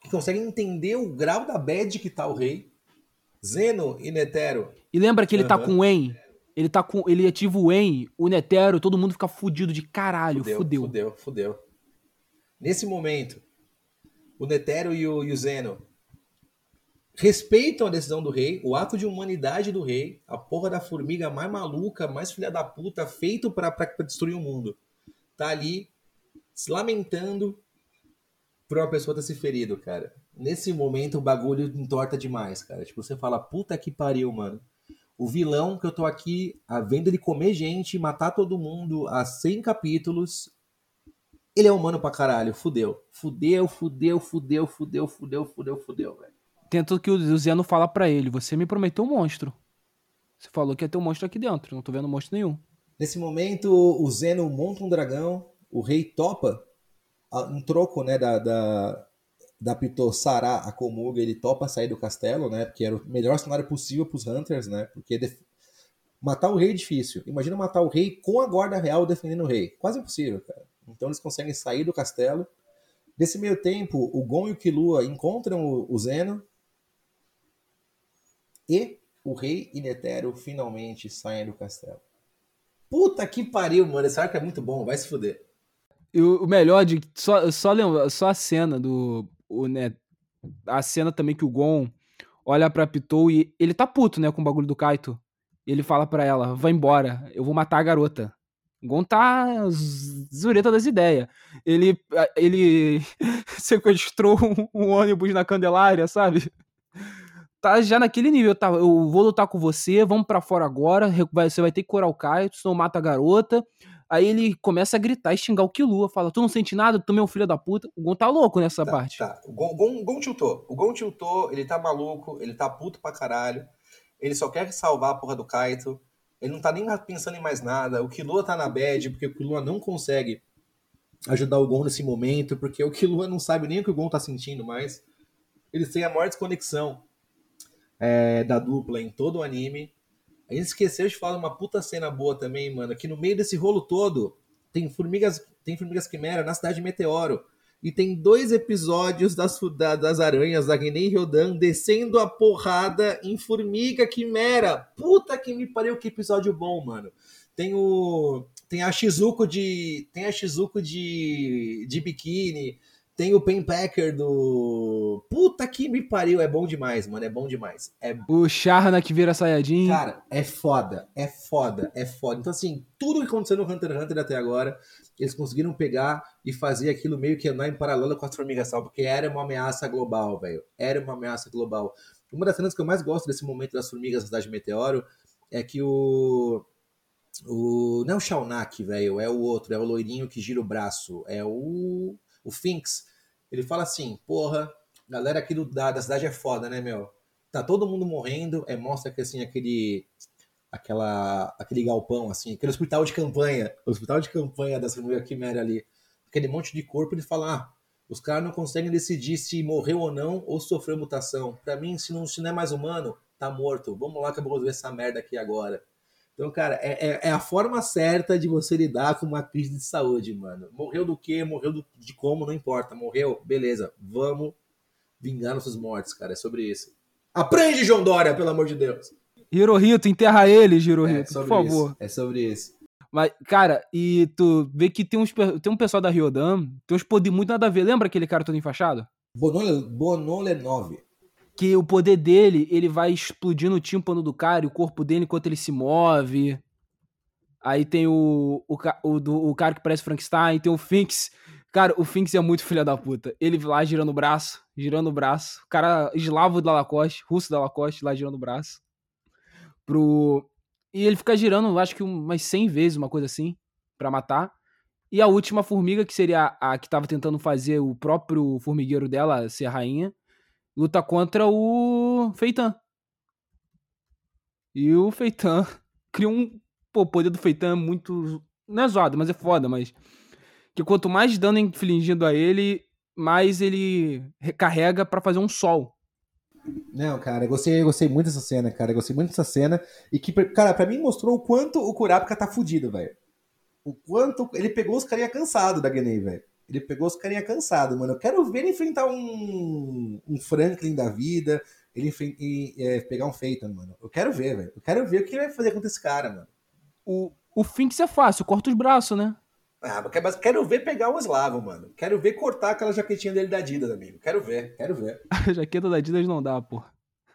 que consegue entender o grau da bad que tá o rei. Zeno e Netero. E lembra que ele tá Aham. com o En? Ele tá com. Ele ativa o En, o Netero, todo mundo fica fudido de caralho. Fudeu, Fudeu. fudeu, fudeu. Nesse momento, o Netero e o, e o Zeno respeitam a decisão do rei, o ato de humanidade do rei, a porra da formiga mais maluca, mais filha da puta, feito pra destruir o mundo. Tá ali se lamentando por uma pessoa ter se ferido, cara. Nesse momento o bagulho entorta demais, cara. Tipo, você fala, puta que pariu, mano. O vilão que eu tô aqui a vendo ele comer gente, matar todo mundo há 100 capítulos, ele é humano pra caralho. Fudeu. Fudeu, fudeu, fudeu, fudeu, fudeu, fudeu, fudeu, velho. Tudo que o Zeno fala pra ele. Você me prometeu um monstro. Você falou que ia ter um monstro aqui dentro. Não tô vendo monstro nenhum. Nesse momento, o Zeno monta um dragão, o rei topa, a- um troco, né, da, da, da sarar a Komuga, ele topa sair do castelo, né, porque era o melhor cenário possível pros Hunters, né, porque def- Matar o rei é difícil. Imagina matar o rei com a guarda real defendendo o rei. Quase impossível, cara. Então eles conseguem sair do castelo. Nesse meio tempo, o Gon e o Killua encontram o Zeno. E o rei e Netero finalmente saem do castelo. Puta que pariu, mano. Esse arco é muito bom. Vai se fuder. E o melhor de. Só, só, lembra, só a cena do. O, né, a cena também que o Gon olha pra Pitou e ele tá puto, né, com o bagulho do Kaito. Ele fala pra ela: vai embora, eu vou matar a garota. O Gon tá zureta das ideias. Ele, ele sequestrou um, um ônibus na Candelária, sabe? Tá já naquele nível, tá? Eu vou lutar com você, vamos pra fora agora. Você vai ter que curar o Kaito, senão mata a garota. Aí ele começa a gritar e xingar o Killua. Fala, tu não sente nada? Tu é um filho da puta. O Gon tá louco nessa Tá, parte. Tá. O Gon, Gon, Gon tiltou. O Gon tiltou, ele tá maluco, ele tá puto pra caralho. Ele só quer salvar a porra do Kaito. Ele não tá nem pensando em mais nada. O Killua tá na bad, porque o Killua não consegue ajudar o Gon nesse momento, porque o Killua não sabe nem o que o Gon tá sentindo mais. Eles têm a maior desconexão é, da dupla em todo o anime. A gente esqueceu de falar uma puta cena boa também, mano, que no meio desse rolo todo tem formigas, tem formigas quimera na cidade de Meteoro. E tem dois episódios das, das aranhas da Guinei Ryodan descendo a porrada em formiga quimera. Puta que me pariu, que episódio bom, mano. Tem o. Tem a Shizuko de. Tem a Shizuko de. de biquíni. Tem o Pen Packer do. Puta que me pariu, é bom demais, mano. É bom demais. É O Charna que vira Saiyajin. Cara, é foda, é foda, é foda. Então, assim, tudo que aconteceu no Hunter x Hunter até agora, eles conseguiram pegar e fazer aquilo meio que andar em paralelo com as formigas sal, porque era uma ameaça global, velho. Era uma ameaça global. Uma das cenas que eu mais gosto desse momento das formigas da cidade de Meteoro é que o. O, não é o Shaunak, velho, é o outro, é o loirinho que gira o braço, é o, o Finks. Ele fala assim: porra, galera aqui do, da, da cidade é foda, né, meu? Tá todo mundo morrendo, é, mostra que assim, aquele. Aquela, aquele galpão, assim, aquele hospital de campanha, o hospital de campanha das famílias Quimera ali, aquele monte de corpo, ele fala: ah, os caras não conseguem decidir se morreu ou não ou sofreu mutação. Pra mim, se não, se não é mais humano, tá morto. Vamos lá que eu vou resolver essa merda aqui agora. Então, cara, é, é, é a forma certa de você lidar com uma crise de saúde, mano. Morreu do quê? Morreu do, de como? Não importa. Morreu? Beleza. Vamos vingar nossos mortos, cara. É sobre isso. Aprende, João Dória, pelo amor de Deus. Hirohito, enterra ele, Hirohito, É por favor. isso. É sobre isso. Mas, cara, e tu vê que tem, uns, tem um pessoal da Ryodan, tem uns poderes muito nada a ver. Lembra aquele cara todo enfaixado? Bonole, Bonole 9. Que o poder dele, ele vai explodindo o tímpano do cara e o corpo dele enquanto ele se move. Aí tem o, o, o, do- o cara que parece Frankenstein, tem o Finks. Cara, o Finks é muito filha da puta. Ele lá girando o braço, girando o braço. O cara eslavo da Lacoste, russo da Lacoste, lá girando o braço. Pro... E ele fica girando, acho que umas 100 vezes, uma coisa assim, pra matar. E a última formiga, que seria a que tava tentando fazer o próprio formigueiro dela ser a rainha, luta contra o Feitan. E o Feitan cria um. Pô, o poder do Feitan é muito. Não é zoado, mas é foda, mas. Que quanto mais dano infligido a ele, mais ele recarrega pra fazer um sol. Não, cara, eu gostei, eu gostei muito dessa cena, cara. Eu gostei muito dessa cena. E que, cara, pra mim mostrou o quanto o Kurapika tá fudido, velho. O quanto. Ele pegou os carinha cansado da Genei, velho. Ele pegou os carinha cansado, mano. Eu quero ver ele enfrentar um, um Franklin da vida. Ele e, é, pegar um Phaeton, mano. Eu quero ver, velho. Eu quero ver o que ele vai fazer com esse cara, mano. O, o Finks é fácil, corta os braços, né? Ah, mas quero- ver pegar o eslavo, mano. Quero ver cortar aquela jaquetinha dele da Adidas, amigo. Quero ver. Quero ver. A jaqueta da Adidas não dá, pô.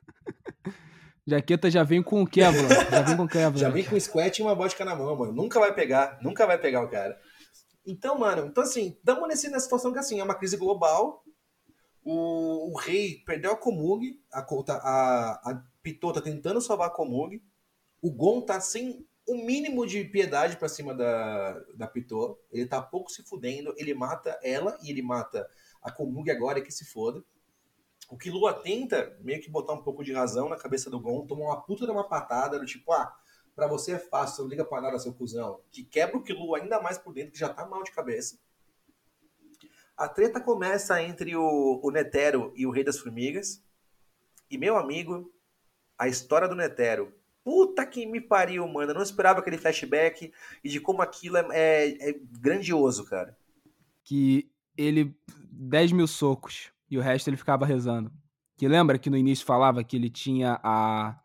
Jaqueta já vem com Kevlar. Já vem com Kevlar. Já vem com um squat e uma vodka na mão, mano. Nunca vai pegar, nunca vai pegar o cara. Então, mano, então assim, estamos nesse, nessa situação que assim, é uma crise global. O, o rei perdeu a Komug, a, a, a Pitô tá tentando salvar a Komug. O Gon tá sem o mínimo de piedade pra cima da, da Pitô. Ele tá pouco se fudendo. Ele mata ela e ele mata a Komug agora que se foda. O Killua tenta meio que botar um pouco de razão na cabeça do Gon, toma uma puta de uma patada, do tipo, ah, pra você é fácil, não liga pra nada, seu cuzão. Que quebra o Killua ainda mais por dentro, que já tá mal de cabeça. A treta começa entre o, o Netero e o Rei das Formigas. E, meu amigo, a história do Netero Puta que me pariu, mano. Eu não esperava aquele flashback e de como aquilo é, é, é grandioso, cara. Que ele. 10 mil socos e o resto ele ficava rezando. Que lembra que no início falava que ele tinha a.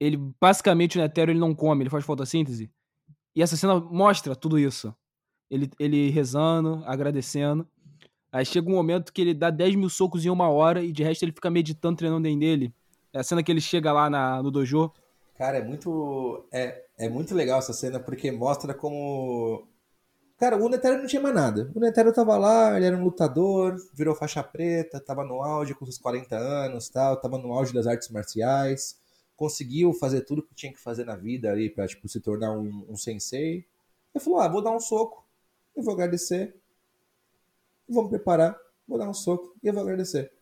Ele, basicamente, o Netero ele não come, ele faz fotossíntese. E essa cena mostra tudo isso. Ele, ele rezando, agradecendo. Aí chega um momento que ele dá 10 mil socos em uma hora e de resto ele fica meditando, treinando dentro dele. É a cena que ele chega lá na, no dojo. Cara, é muito. É, é muito legal essa cena porque mostra como. Cara, o Netero não tinha mais nada. O Netero tava lá, ele era um lutador, virou faixa preta, tava no auge com seus 40 anos tal, tava no auge das artes marciais, conseguiu fazer tudo que tinha que fazer na vida ali pra, tipo, se tornar um, um sensei. Ele falou, ah, vou dar um soco, eu vou agradecer, vou me preparar, vou dar um soco e vou agradecer.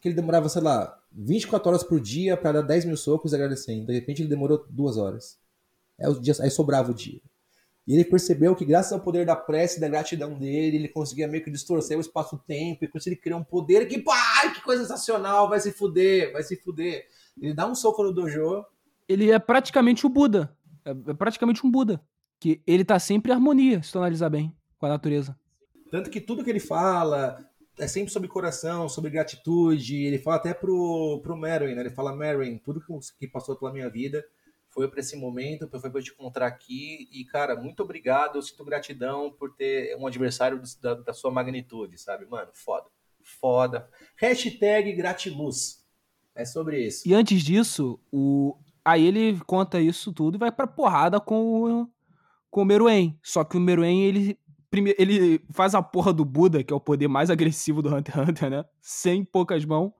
Que ele demorava, sei lá, 24 horas por dia para dar 10 mil socos agradecendo. De repente ele demorou duas horas. Aí, os dias, aí sobrava o dia. E ele percebeu que, graças ao poder da prece e da gratidão dele, ele conseguia meio que distorcer o espaço-tempo e conseguir criar um poder que, pá, que coisa sensacional, vai se fuder, vai se fuder. Ele dá um soco no dojo. Ele é praticamente o Buda. É, é praticamente um Buda. Que ele tá sempre em harmonia, se tu analisar bem, com a natureza. Tanto que tudo que ele fala é sempre sobre coração, sobre gratitude. Ele fala até pro, pro Merwin, né? Ele fala, Merwin, tudo que passou pela minha vida foi para esse momento, foi para te encontrar aqui. E, cara, muito obrigado. Eu sinto gratidão por ter um adversário da, da sua magnitude, sabe? Mano, foda. Foda. Hashtag gratiluz. É sobre isso. E antes disso, o... aí ele conta isso tudo e vai pra porrada com o, com o Meruem. Só que o Meruem, ele primeiro, ele faz a porra do Buda, que é o poder mais agressivo do Hunter x Hunter, né? Sem poucas mãos.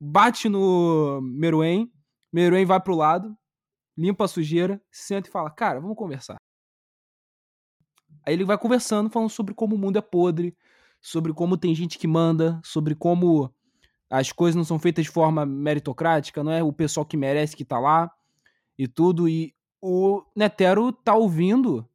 Bate no Meruem. Meruem vai pro lado, limpa a sujeira, senta e fala: Cara, vamos conversar. Aí ele vai conversando, falando sobre como o mundo é podre, sobre como tem gente que manda, sobre como as coisas não são feitas de forma meritocrática, não é o pessoal que merece que tá lá e tudo. E o Netero tá ouvindo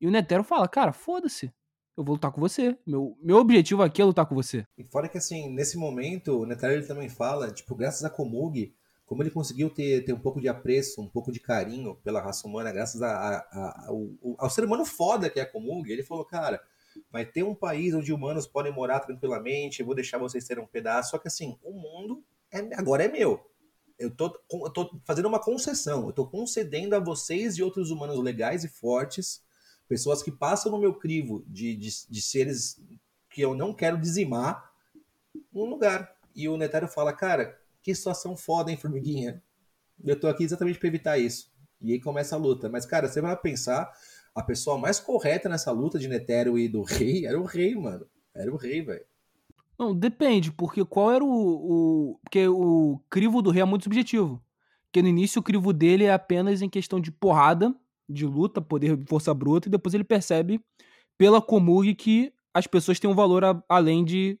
e o Netero fala: Cara, foda-se eu vou lutar com você. Meu, meu objetivo aqui é lutar com você. E fora que, assim, nesse momento, o Netero ele também fala, tipo, graças a Komugi, como ele conseguiu ter, ter um pouco de apreço, um pouco de carinho pela raça humana, graças a, a, a, ao, ao, ser humano foda que é a Komugi, ele falou, cara, vai ter um país onde humanos podem morar tranquilamente, vou deixar vocês terem um pedaço, só que assim, o mundo é, agora é meu. Eu tô, eu tô fazendo uma concessão, eu tô concedendo a vocês e outros humanos legais e fortes pessoas que passam no meu crivo de, de, de seres que eu não quero dizimar um lugar. E o Netero fala, cara, que situação foda, hein, formiguinha? Eu tô aqui exatamente para evitar isso. E aí começa a luta. Mas, cara, você vai pensar, a pessoa mais correta nessa luta de Netero e do rei era o rei, mano. Era o rei, velho. Não, depende, porque qual era o, o. Porque o crivo do rei é muito subjetivo. Porque no início o crivo dele é apenas em questão de porrada de luta, poder força bruta, e depois ele percebe pela Komug que as pessoas têm um valor a, além de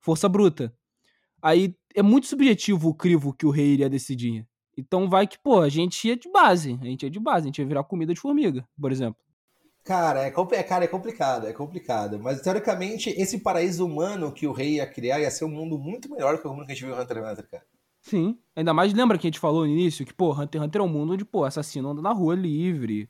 força bruta. Aí é muito subjetivo o crivo que o rei iria decidir. Então vai que, pô, a gente ia de base. A gente ia de base, a gente ia virar comida de formiga, por exemplo. Cara, é, é, cara, é complicado, é complicado. Mas teoricamente, esse paraíso humano que o rei ia criar ia ser um mundo muito melhor que o mundo que a gente viu em Hunter x Hunter, cara. Sim. Ainda mais lembra que a gente falou no início que, pô, Hunter x Hunter é um mundo onde, pô, assassino anda na rua livre.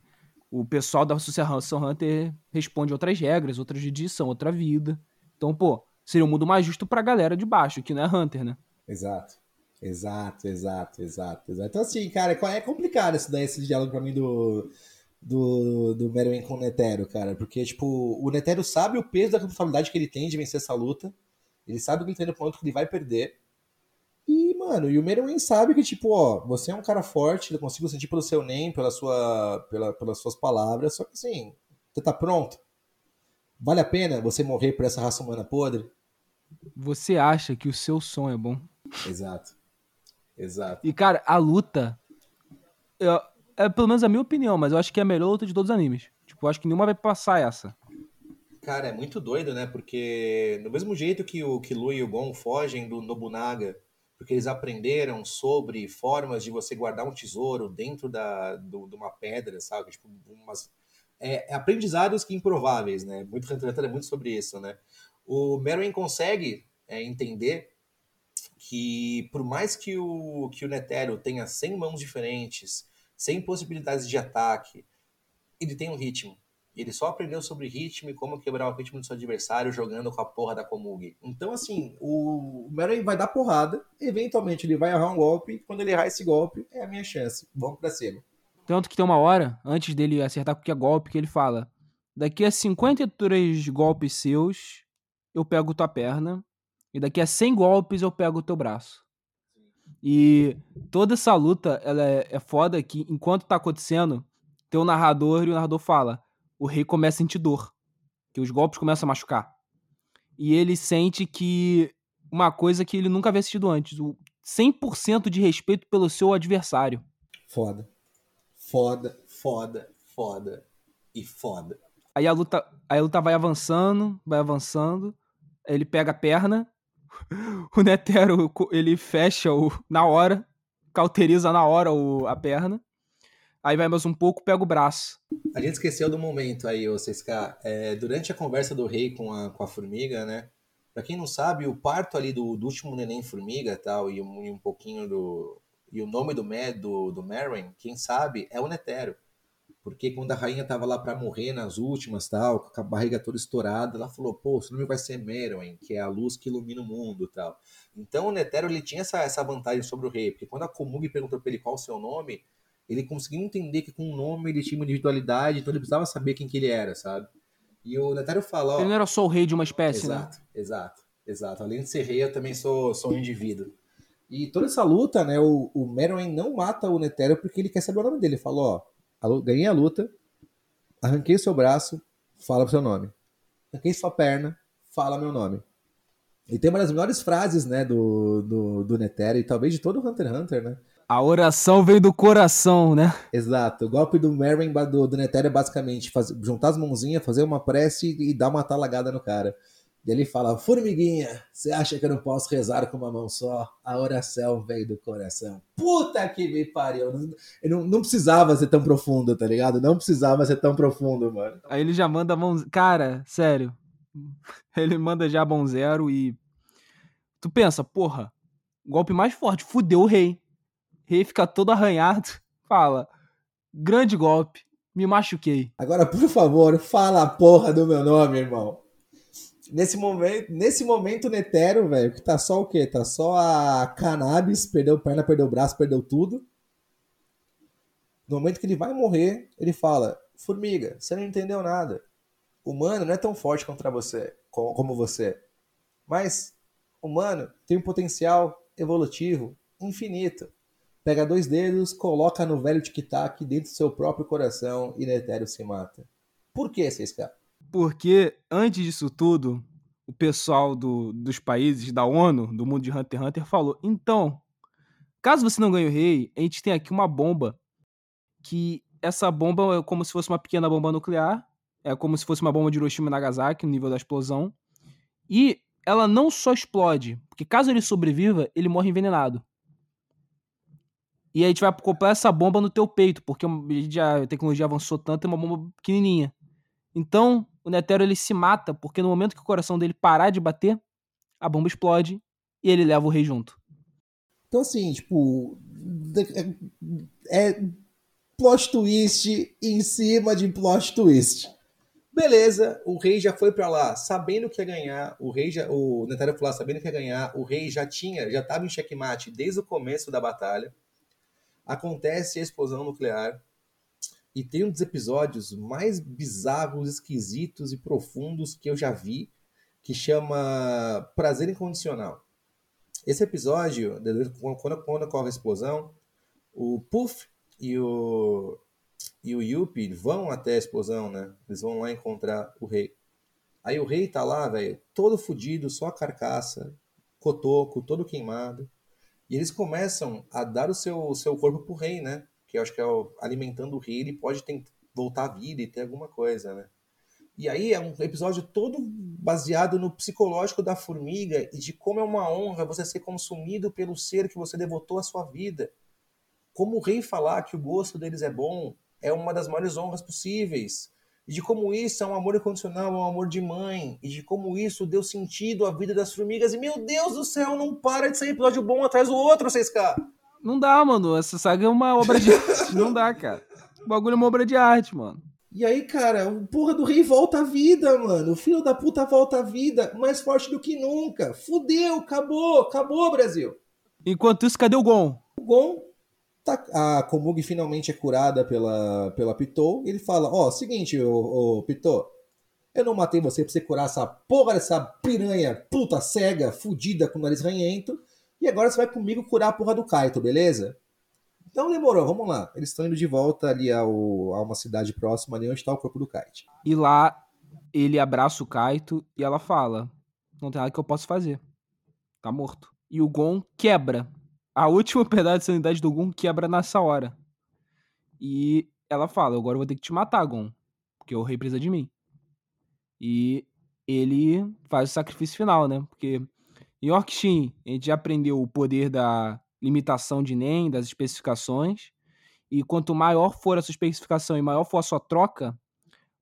O pessoal da Associação Hunter responde outras regras, outra jurisdição, outra vida. Então, pô, seria um mundo mais justo pra galera de baixo, que não é Hunter, né? Exato. Exato, exato, exato, exato. Então, assim, cara, é complicado esse, daí, esse diálogo pra mim do, do, do Meruem com o Netero, cara. Porque, tipo, o Netero sabe o peso da responsabilidade que ele tem de vencer essa luta. Ele sabe que ele tem no ponto que ele vai perder. E, mano, e o Meruem sabe que, tipo, ó, você é um cara forte, eu consigo sentir pelo seu nem, pela sua, pela, pelas suas palavras, só que assim, você tá pronto? Vale a pena você morrer por essa raça humana podre? Você acha que o seu som é bom? Exato. Exato. E, cara, a luta. Eu, é pelo menos a minha opinião, mas eu acho que é a melhor luta de todos os animes. Tipo, eu acho que nenhuma vai passar essa. Cara, é muito doido, né? Porque do mesmo jeito que o Killua e o Gon fogem do Nobunaga porque eles aprenderam sobre formas de você guardar um tesouro dentro da, do, de uma pedra, sabe? Tipo, umas, é, é aprendizados que improváveis, né? Muito Hunter é muito sobre isso, né? O Merwin consegue é, entender que por mais que o, que o Netero tenha 100 mãos diferentes, sem possibilidades de ataque. Ele tem um ritmo. Ele só aprendeu sobre ritmo e como quebrar o ritmo do seu adversário jogando com a porra da Komug. Então, assim, o Meron vai dar porrada, eventualmente ele vai errar um golpe, e quando ele errar esse golpe, é a minha chance. Vamos pra cima. Tanto que tem uma hora, antes dele acertar qualquer golpe, que ele fala: Daqui a 53 golpes seus, eu pego tua perna. E daqui a 100 golpes, eu pego o teu braço. E toda essa luta, ela é, é foda que enquanto tá acontecendo, tem o narrador e o narrador fala: o rei começa a sentir dor. Que os golpes começam a machucar. E ele sente que uma coisa que ele nunca havia assistido antes: o 100% de respeito pelo seu adversário. Foda. Foda, foda, foda e foda. Aí a luta, aí a luta vai avançando, vai avançando. Ele pega a perna. O Netero, ele fecha o, na hora, cauteriza na hora o, a perna. Aí vai mais um pouco, pega o braço. A gente esqueceu do momento aí, ô CSK. É, durante a conversa do rei com a, com a formiga, né? Pra quem não sabe, o parto ali do, do último neném formiga tal, e um, e um pouquinho do. E o nome do, do, do Merwin, quem sabe, é o Netero. Porque quando a rainha tava lá para morrer nas últimas, tal, com a barriga toda estourada, ela falou: pô, seu nome vai ser Merwin, que é a luz que ilumina o mundo tal. Então o Netero ele tinha essa, essa vantagem sobre o rei, porque quando a Komug perguntou pra ele qual o seu nome, ele conseguiu entender que com o nome ele tinha uma individualidade, então ele precisava saber quem que ele era, sabe? E o Netero fala, ó, Ele não era só o rei de uma espécie, né? Exato, exato, exato. Além de ser rei, eu também sou, sou um indivíduo. E toda essa luta, né, o, o Meruem não mata o Netero porque ele quer saber o nome dele. Ele falou, ó, ganhei a luta, arranquei o seu braço, fala o seu nome. Arranquei sua perna, fala meu nome. E tem uma das melhores frases, né, do, do, do Netero e talvez de todo Hunter x Hunter, né? A oração vem do coração, né? Exato. O golpe do Merwin do, do Netero é basicamente faz- juntar as mãozinhas, fazer uma prece e dar uma talagada no cara. E ele fala: Formiguinha, você acha que eu não posso rezar com uma mão só? A oração veio do coração. Puta que me pariu. Não, eu não, não precisava ser tão profundo, tá ligado? Não precisava ser tão profundo, mano. Aí ele já manda a mão. Cara, sério. Ele manda já a mão zero e. Tu pensa, porra, golpe mais forte, fudeu o rei. O rei fica todo arranhado. Fala, grande golpe, me machuquei. Agora, por favor, fala a porra do meu nome, irmão. Nesse momento, nesse momento, Netero, velho, que tá só o quê? Tá só a cannabis, perdeu perna, perdeu braço, perdeu tudo. No momento que ele vai morrer, ele fala: Formiga, você não entendeu nada. Humano não é tão forte contra você, co- como você. Mas humano tem um potencial evolutivo infinito. Pega dois dedos, coloca no velho tic-tac dentro do seu próprio coração e Netero se mata. Por que, 6K? Porque antes disso tudo, o pessoal do- dos países da ONU, do mundo de Hunter x Hunter, falou: então, caso você não ganhe o rei, a gente tem aqui uma bomba. Que essa bomba é como se fosse uma pequena bomba nuclear. É como se fosse uma bomba de Hiroshima e Nagasaki, no nível da explosão. E ela não só explode, porque caso ele sobreviva, ele morre envenenado. E a gente vai acoplar essa bomba no teu peito, porque a tecnologia avançou tanto, é uma bomba pequenininha. Então, o Netero ele se mata porque no momento que o coração dele parar de bater, a bomba explode e ele leva o rei junto. Então, assim, tipo. É é plot twist em cima de plot twist. Beleza, o rei já foi pra lá sabendo que ia ganhar, o rei já, o Netero foi lá sabendo que ia ganhar, o rei já tinha, já tava em checkmate desde o começo da batalha. Acontece a explosão nuclear e tem um dos episódios mais bizarros, esquisitos e profundos que eu já vi, que chama Prazer Incondicional. Esse episódio, quando, quando ocorre a explosão, o Puff e o e o Yuppie vão até a explosão, né? Eles vão lá encontrar o rei. Aí o rei tá lá, velho, todo fudido, só a carcaça, cotoco, todo queimado. E eles começam a dar o seu, o seu corpo pro rei, né? Que eu acho que é o, alimentando o rei, ele pode ter, voltar à vida e ter alguma coisa, né? E aí é um episódio todo baseado no psicológico da formiga e de como é uma honra você ser consumido pelo ser que você devotou a sua vida. Como o rei falar que o gosto deles é bom é uma das maiores honras possíveis. E de como isso é um amor incondicional, é um amor de mãe. E de como isso deu sentido à vida das formigas. E meu Deus do céu, não para de sair episódio bom atrás do outro, 6K. Não dá, mano. Essa saga é uma obra de arte. Não dá, cara. O bagulho é uma obra de arte, mano. E aí, cara, o porra do rei volta à vida, mano. O filho da puta volta à vida, mais forte do que nunca. Fudeu, acabou, acabou, Brasil. Enquanto isso, cadê o Gon? O Gon, tá, a Komug finalmente é curada pela, pela Pitou. Ele fala: Ó, oh, seguinte, ô, ô Pitou, eu não matei você pra você curar essa porra dessa piranha puta cega, fudida com nariz ranhento. E agora você vai comigo curar a porra do Kaito, beleza? Então demorou, vamos lá. Eles estão indo de volta ali ao, a uma cidade próxima, ali onde está o corpo do Kaito. E lá ele abraça o Kaito e ela fala: Não tem nada que eu possa fazer. Tá morto. E o Gon quebra. A última pedaço de sanidade do Gon quebra nessa hora. E ela fala: Agora eu vou ter que te matar, Gon. Porque o rei precisa de mim. E ele faz o sacrifício final, né? Porque em Orkshin a gente já aprendeu o poder da limitação de NEM, das especificações. E quanto maior for a sua especificação e maior for a sua troca,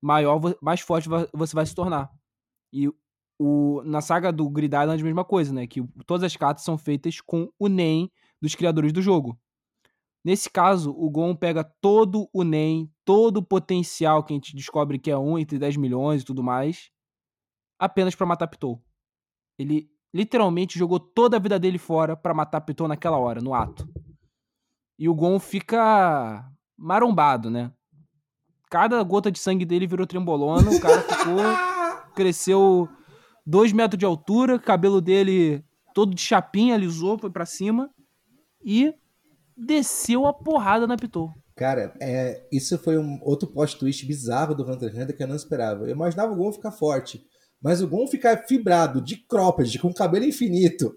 maior, mais forte você vai se tornar. E o, na saga do Grid Island é a mesma coisa, né? Que todas as cartas são feitas com o NEM dos criadores do jogo. Nesse caso, o Gon pega todo o NEM, todo o potencial que a gente descobre que é 1 entre 10 milhões e tudo mais, apenas para matar Pitou. Ele literalmente jogou toda a vida dele fora para matar Piton naquela hora, no ato. E o Gon fica marombado, né? Cada gota de sangue dele virou trembolona, o cara ficou. cresceu dois metros de altura, cabelo dele todo de chapinha, alisou, foi para cima e desceu a porrada na Pitou. Cara, é, isso foi um outro plot twist bizarro do Hunter x Hunter que eu não esperava. Eu imaginava o Gon ficar forte. Mas o Gon ficar fibrado, de cropped, com cabelo infinito.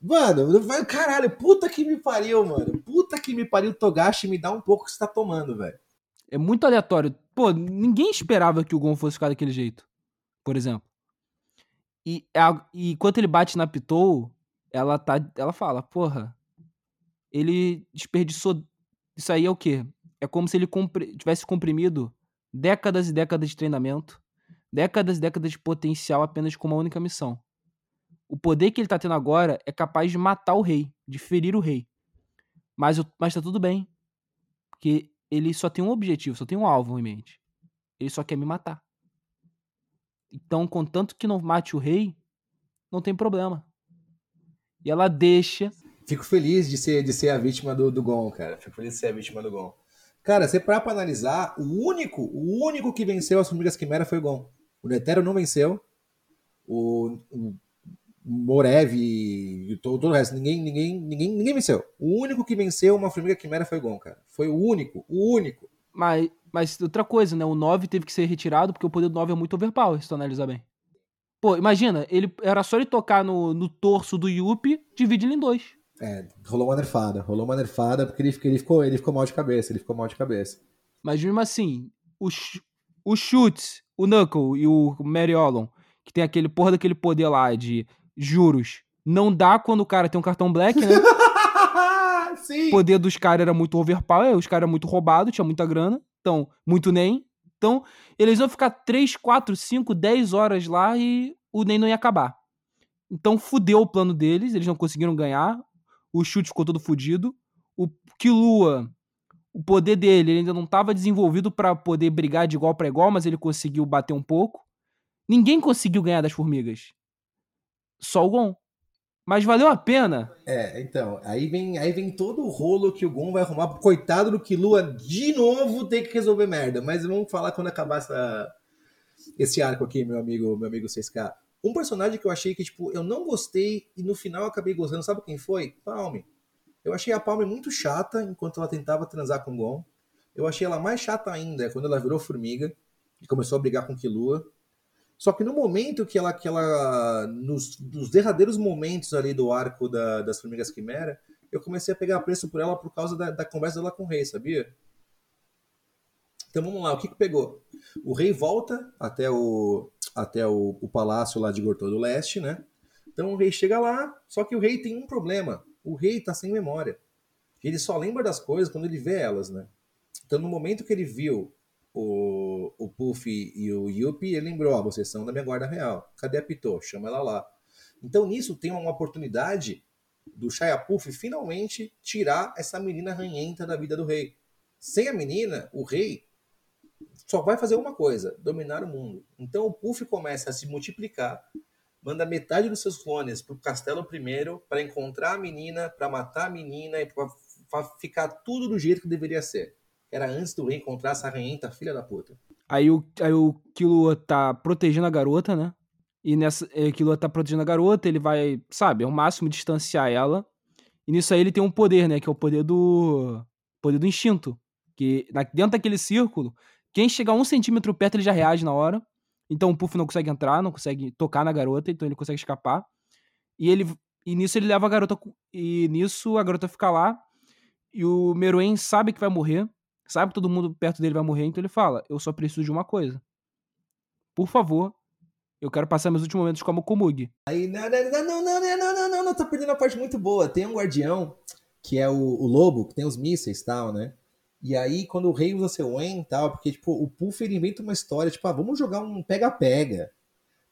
Mano, vai, caralho, puta que me pariu, mano. Puta que me pariu, Togashi, me dá um pouco que você tá tomando, velho. É muito aleatório. Pô, ninguém esperava que o Gon fosse ficar daquele jeito, por exemplo. E, a, e enquanto ele bate na Pitou, ela tá, ela fala, porra, ele desperdiçou. Isso aí é o quê? É como se ele compre, tivesse comprimido décadas e décadas de treinamento décadas e décadas de potencial apenas com uma única missão. O poder que ele tá tendo agora é capaz de matar o rei, de ferir o rei. Mas, mas tá tudo bem. Porque ele só tem um objetivo, só tem um alvo em mente. Ele só quer me matar. Então, contanto que não mate o rei, não tem problema. E ela deixa. Fico feliz de ser, de ser a vítima do, do Gon, cara. Fico feliz de ser a vítima do Gon. Cara, você para pra analisar, o único, o único que venceu as Formigas Quimera foi o Gon. O Netero não venceu. O, o Morev e todo, todo, o resto, ninguém, ninguém, ninguém, ninguém venceu. O único que venceu uma Formiga Quimera foi o Gon, cara. Foi o único, o único. Mas, mas outra coisa, né? O 9 teve que ser retirado porque o poder do 9 é muito overpower, se tu analisar bem. Pô, imagina, ele era só ele tocar no, no torso do Yuppie, divide ele em dois. É, rolou uma nerfada. Rolou uma nerfada porque ele, ele, ficou, ele ficou mal de cabeça, ele ficou mal de cabeça. Mas mesmo assim, o, o chute o Knuckle e o Mary Olon, que tem aquele porra daquele poder lá de juros, não dá quando o cara tem um cartão black, né? Sim. O poder dos caras era muito overpower, os caras eram muito roubados, tinha muita grana, então, muito nem. Então, eles iam ficar 3, 4, 5, 10 horas lá e o NEM não ia acabar. Então, fudeu o plano deles, eles não conseguiram ganhar, o chute ficou todo fudido. O Killua o poder dele ele ainda não estava desenvolvido para poder brigar de igual para igual, mas ele conseguiu bater um pouco. Ninguém conseguiu ganhar das formigas. Só o Gon. Mas valeu a pena. É, então, aí vem, aí vem todo o rolo que o Gon vai arrumar. Coitado do Killua, de novo tem que resolver merda. Mas vamos falar quando acabar essa, esse arco aqui, meu amigo, meu amigo 6K. Um personagem que eu achei que, tipo, eu não gostei e no final acabei gostando. Sabe quem foi? Palme. Eu achei a Palme muito chata enquanto ela tentava transar com o Gon. Eu achei ela mais chata ainda quando ela virou formiga e começou a brigar com Killua. Só que no momento que ela, que ela nos, nos derradeiros momentos ali do arco da, das Formigas Quimera, eu comecei a pegar preço por ela por causa da, da conversa dela com o rei, sabia? Então vamos lá, o que que pegou? O rei volta até o, até o, o palácio lá de Gortor do Leste, né? Então o rei chega lá, só que o rei tem um problema o rei está sem memória. Ele só lembra das coisas quando ele vê elas, né? Então, no momento que ele viu o, o Puff e o Yuppie, ele lembrou, ah, vocês são da minha guarda real. Cadê a Pitô? Chama ela lá. Então, nisso tem uma oportunidade do Shia Puff finalmente tirar essa menina ranhenta da vida do rei. Sem a menina, o rei só vai fazer uma coisa: dominar o mundo. Então o Puff começa a se multiplicar, manda metade dos seus clones pro castelo primeiro para encontrar a menina, para matar a menina e para ficar tudo do jeito que deveria ser. Era antes do rei encontrar essa ranhenta filha da puta. Aí o, aí o Killua tá protegendo a garota, né? E nessa, é, Killua tá protegendo a garota, ele vai, sabe, ao máximo distanciar ela. E nisso aí ele tem um poder, né? Que é o poder do. poder do instinto. Que dentro daquele círculo, quem chegar um centímetro perto ele já reage na hora. Então o Puff não consegue entrar, não consegue tocar na garota, então ele consegue escapar. E ele. E nisso ele leva a garota. E nisso a garota fica lá. E o Meruem sabe que vai morrer. Sabe que todo mundo perto dele vai morrer, então ele fala: Eu só preciso de uma coisa. Por favor, eu quero passar meus últimos momentos como Komugi. Aí, não, não, não, não, não, não, não, não, não, tô perdendo a parte muito boa. Tem um guardião, que é o, o lobo, que tem os mísseis e tal, né? E aí, quando o rei usa seu en e tal, porque, tipo, o Puff, ele inventa uma história, tipo, ah, vamos jogar um pega-pega.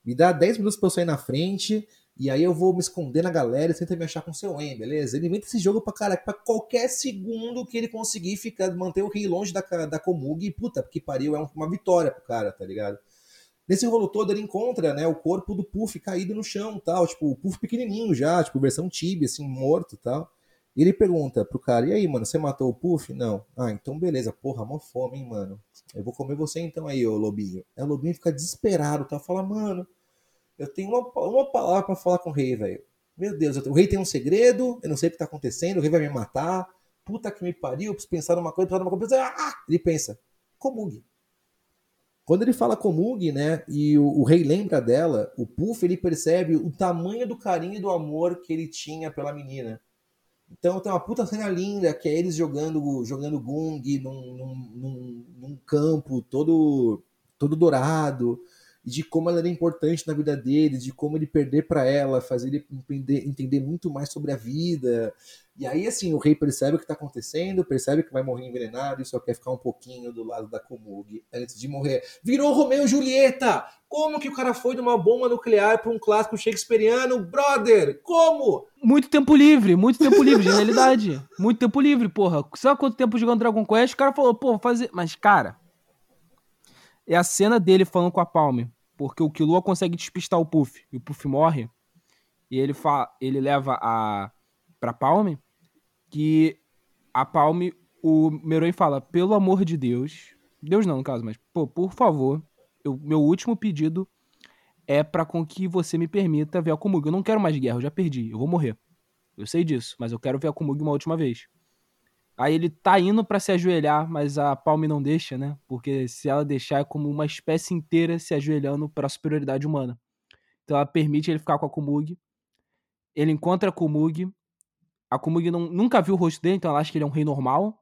Me dá 10 minutos pra eu sair na frente, e aí eu vou me esconder na galera e tenta me achar com seu en, beleza? Ele inventa esse jogo pra caraca, pra qualquer segundo que ele conseguir ficar, manter o rei longe da, da Komug, e puta, que pariu, é uma vitória pro cara, tá ligado? Nesse rolo todo ele encontra, né, o corpo do Puff caído no chão, tal, tipo, o Puff pequenininho já, tipo, versão Tibia, assim, morto, tal. E ele pergunta pro cara, e aí, mano, você matou o Puff? Não. Ah, então beleza, porra, mó fome, hein, mano. Eu vou comer você então aí, ô Lobinho. Aí o Lobinho fica desesperado, tá? Fala, mano, eu tenho uma, uma palavra para falar com o rei, velho. Meu Deus, o rei tem um segredo, eu não sei o que tá acontecendo, o rei vai me matar. Puta que me pariu, eu preciso pensar numa coisa, pensar numa coisa. Ah! Ele pensa, Komug. Quando ele fala Komug, né, e o, o, rei lembra dela, o Puff ele percebe o tamanho do carinho e do amor que ele tinha pela menina. Então tem uma puta cena linda que é eles jogando jogando Gung num, num, num, num campo todo todo dourado de como ela era importante na vida dele, de como ele perder para ela, fazer ele entender, entender, muito mais sobre a vida. E aí, assim, o rei percebe o que está acontecendo, percebe que vai morrer envenenado e só quer ficar um pouquinho do lado da Komug antes de morrer. Virou Romeu e Julieta! Como que o cara foi de uma bomba nuclear para um clássico shakespeariano? Brother, como? Muito tempo livre, muito tempo livre, genialidade. Muito tempo livre, porra. Sabe quanto tempo jogando Dragon Quest? O cara falou, pô, fazer. Mas, cara, é a cena dele falando com a Palme. Porque o Killua consegue despistar o Puff. E o Puff morre. E ele, fa ele leva a pra Palme. Que a Palme, o Meruem fala: pelo amor de Deus. Deus não, no caso, mas, pô, por favor. Eu, meu último pedido é para com que você me permita ver a Komug. Eu não quero mais guerra, eu já perdi. Eu vou morrer. Eu sei disso, mas eu quero ver a Komug uma última vez. Aí ele tá indo para se ajoelhar, mas a Palme não deixa, né? Porque se ela deixar é como uma espécie inteira se ajoelhando para superioridade humana. Então ela permite ele ficar com a Kumug. Ele encontra a Kumug. A Kumug não, nunca viu o rosto dele, então ela acha que ele é um rei normal.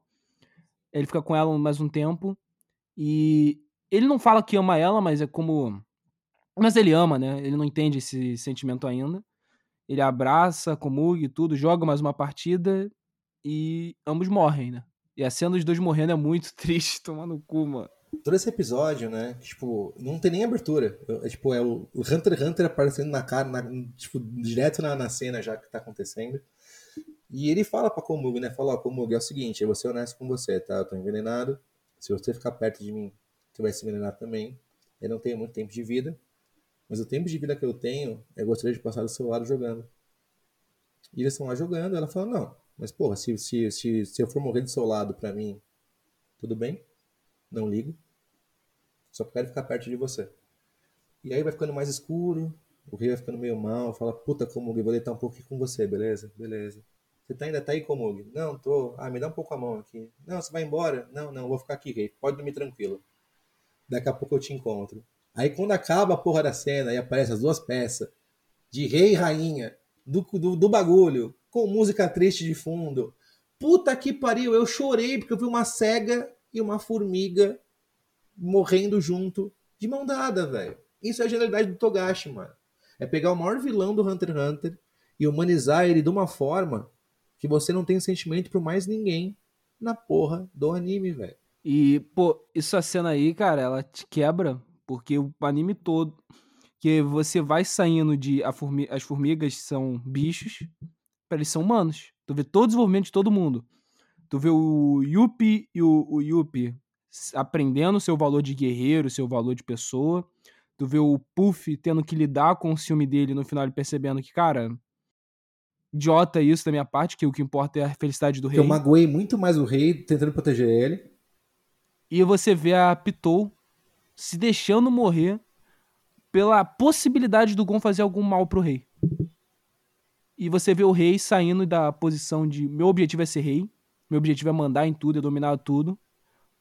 Ele fica com ela mais um tempo. E ele não fala que ama ela, mas é como. Mas ele ama, né? Ele não entende esse sentimento ainda. Ele abraça a Kumug e tudo, joga mais uma partida e ambos morrem, né? E a cena dos dois morrendo é muito triste, tomando no cu, mano. Todo esse episódio, né? Tipo, não tem nem abertura. É, tipo, é o Hunter x Hunter aparecendo na cara, na, tipo, direto na, na cena já que tá acontecendo. E ele fala pra Komug, né? Fala, ó, Komug, é o seguinte, eu vou ser honesto com você, tá? Eu tô envenenado. Se você ficar perto de mim, você vai se envenenar também. Eu não tenho muito tempo de vida. Mas o tempo de vida que eu tenho, eu gostaria de passar do seu lado jogando. E eles estão lá jogando, ela fala, não, mas, porra, se, se, se, se eu for morrer do seu lado pra mim, tudo bem? Não ligo. Só quero ficar perto de você. E aí vai ficando mais escuro, o rei vai ficando meio mal, fala, puta, Komug, vou deitar um pouco aqui com você, beleza? Beleza. Você tá, ainda tá aí, Komug? Não, tô. Ah, me dá um pouco a mão aqui. Não, você vai embora? Não, não, vou ficar aqui, rei. Pode dormir tranquilo. Daqui a pouco eu te encontro. Aí quando acaba a porra da cena e aparece as duas peças de rei e rainha do, do, do bagulho, com música triste de fundo. Puta que pariu, eu chorei porque eu vi uma cega e uma formiga morrendo junto, de mão dada, velho. Isso é a genialidade do Togashi, mano. É pegar o maior vilão do Hunter x Hunter e humanizar ele de uma forma que você não tem sentimento por mais ninguém na porra do anime, velho. E, pô, essa cena aí, cara, ela te quebra, porque o anime todo. Que você vai saindo de. Formi as formigas são bichos, eles são humanos. Tu vê todo o desenvolvimento de todo mundo. Tu vê o Yuppie e o, o Yuppie aprendendo seu valor de guerreiro, seu valor de pessoa. Tu vê o Puff tendo que lidar com o ciúme dele no final ele percebendo que, cara, idiota isso da minha parte, que o que importa é a felicidade do rei. Eu magoei muito mais o rei tentando proteger ele. E você vê a Pitou se deixando morrer pela possibilidade do Gon fazer algum mal pro rei. E você vê o rei saindo da posição de meu objetivo é ser rei, meu objetivo é mandar em tudo, é dominar tudo,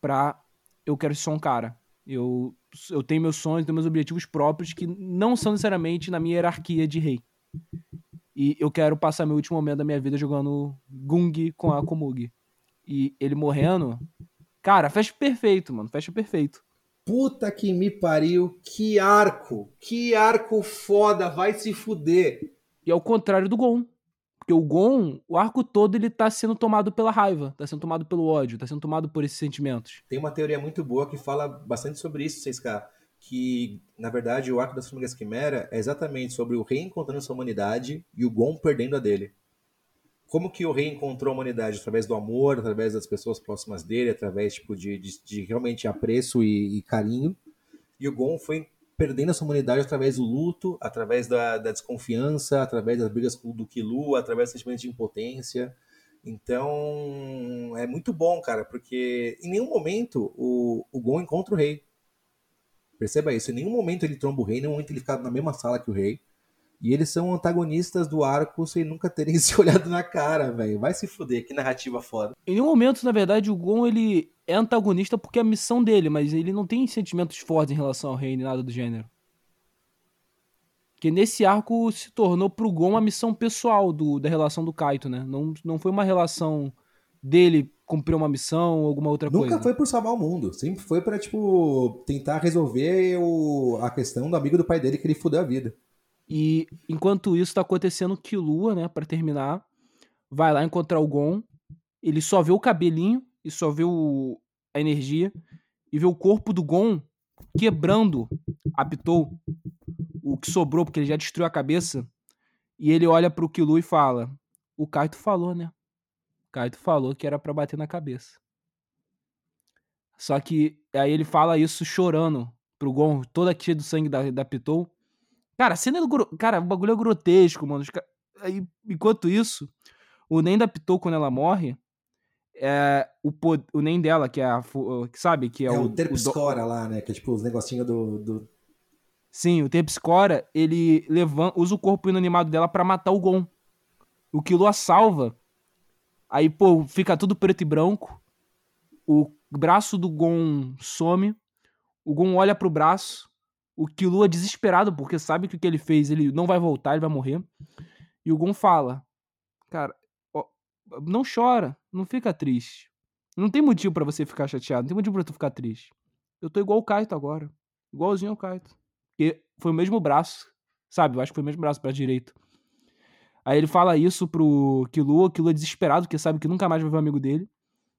pra eu quero ser um cara. Eu, eu tenho meus sonhos, tenho meus objetivos próprios que não são necessariamente na minha hierarquia de rei. E eu quero passar meu último momento da minha vida jogando Gung com a Komugi. E ele morrendo. Cara, fecha perfeito, mano. Fecha perfeito. Puta que me pariu. Que arco. Que arco foda. Vai se fuder. E ao contrário do Gon. Porque o Gon, o arco todo, ele tá sendo tomado pela raiva, tá sendo tomado pelo ódio, tá sendo tomado por esses sentimentos. Tem uma teoria muito boa que fala bastante sobre isso, 6K. Que, na verdade, o arco das Formigas Quimera é exatamente sobre o rei encontrando sua humanidade e o Gon perdendo a dele. Como que o rei encontrou a humanidade? Através do amor, através das pessoas próximas dele, através tipo, de, de, de realmente apreço e, e carinho. E o Gon foi perdendo essa humanidade através do luto, através da, da desconfiança, através das brigas do Kilu, através do sentimento de impotência. Então, é muito bom, cara, porque em nenhum momento o, o Gon encontra o rei. Perceba isso, em nenhum momento ele tromba o rei, em nenhum momento ele fica na mesma sala que o rei. E eles são antagonistas do arco sem nunca terem se olhado na cara, velho. Vai se fuder, que narrativa foda. Em nenhum momento, na verdade, o Gon ele é antagonista porque é a missão dele, mas ele não tem sentimentos fortes em relação ao rei nem nada do gênero. Que nesse arco se tornou pro Gon uma missão pessoal do, da relação do Kaito, né? Não, não foi uma relação dele cumprir uma missão ou alguma outra Nunca coisa. Nunca foi por salvar o mundo. Sempre foi pra, tipo, tentar resolver o, a questão do amigo do pai dele que ele fudeu a vida. E enquanto isso tá acontecendo, Killua, né, para terminar, vai lá encontrar o Gon. Ele só vê o cabelinho e só vê o, a energia e vê o corpo do Gon quebrando a Pitou, o que sobrou porque ele já destruiu a cabeça. E ele olha pro Killua e fala: "O Kaito falou, né? O Kaito falou que era para bater na cabeça." Só que aí ele fala isso chorando pro Gon, toda cheia do sangue da, da Pitou. Cara, a cena do, Cara, o bagulho é grotesco, mano. Aí, enquanto isso, o Nen da Pitou, quando ela morre, é o, o Nen dela, que é a. Que sabe? Que é, é o. o Terpscora lá, né? Que é tipo os negocinhos do, do. Sim, o Terpscora, ele levanta, usa o corpo inanimado dela para matar o Gon. O Killua salva. Aí, pô, fica tudo preto e branco. O braço do Gon some. O Gon olha pro braço o Killua desesperado, porque sabe que o que ele fez, ele não vai voltar, ele vai morrer. E o Gon fala: Cara, ó, não chora, não fica triste. Não tem motivo para você ficar chateado, não tem motivo pra tu ficar triste. Eu tô igual o Kaito agora. Igualzinho ao Kaito. E foi o mesmo braço, sabe? Eu acho que foi o mesmo braço pra direita. Aí ele fala isso pro Killua, Killua é desesperado, porque sabe que nunca mais vai ver o amigo dele.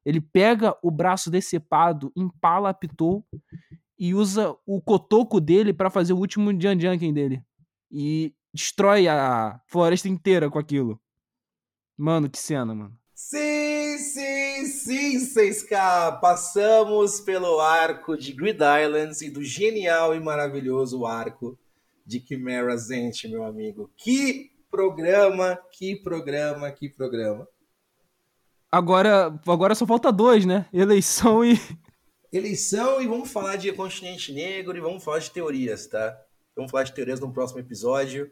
Ele pega o braço decepado, empala a Pitou e usa o cotoco dele para fazer o último Janjanken dele. E destrói a floresta inteira com aquilo. Mano, que cena, mano. Sim, sim, sim, 6K! Passamos pelo arco de Grid Islands e do genial e maravilhoso arco de Chimera Zent, meu amigo. Que programa, que programa, que programa. Agora, agora só falta dois, né? Eleição e eleição e vamos falar de continente negro e vamos falar de teorias, tá? Vamos falar de teorias no próximo episódio.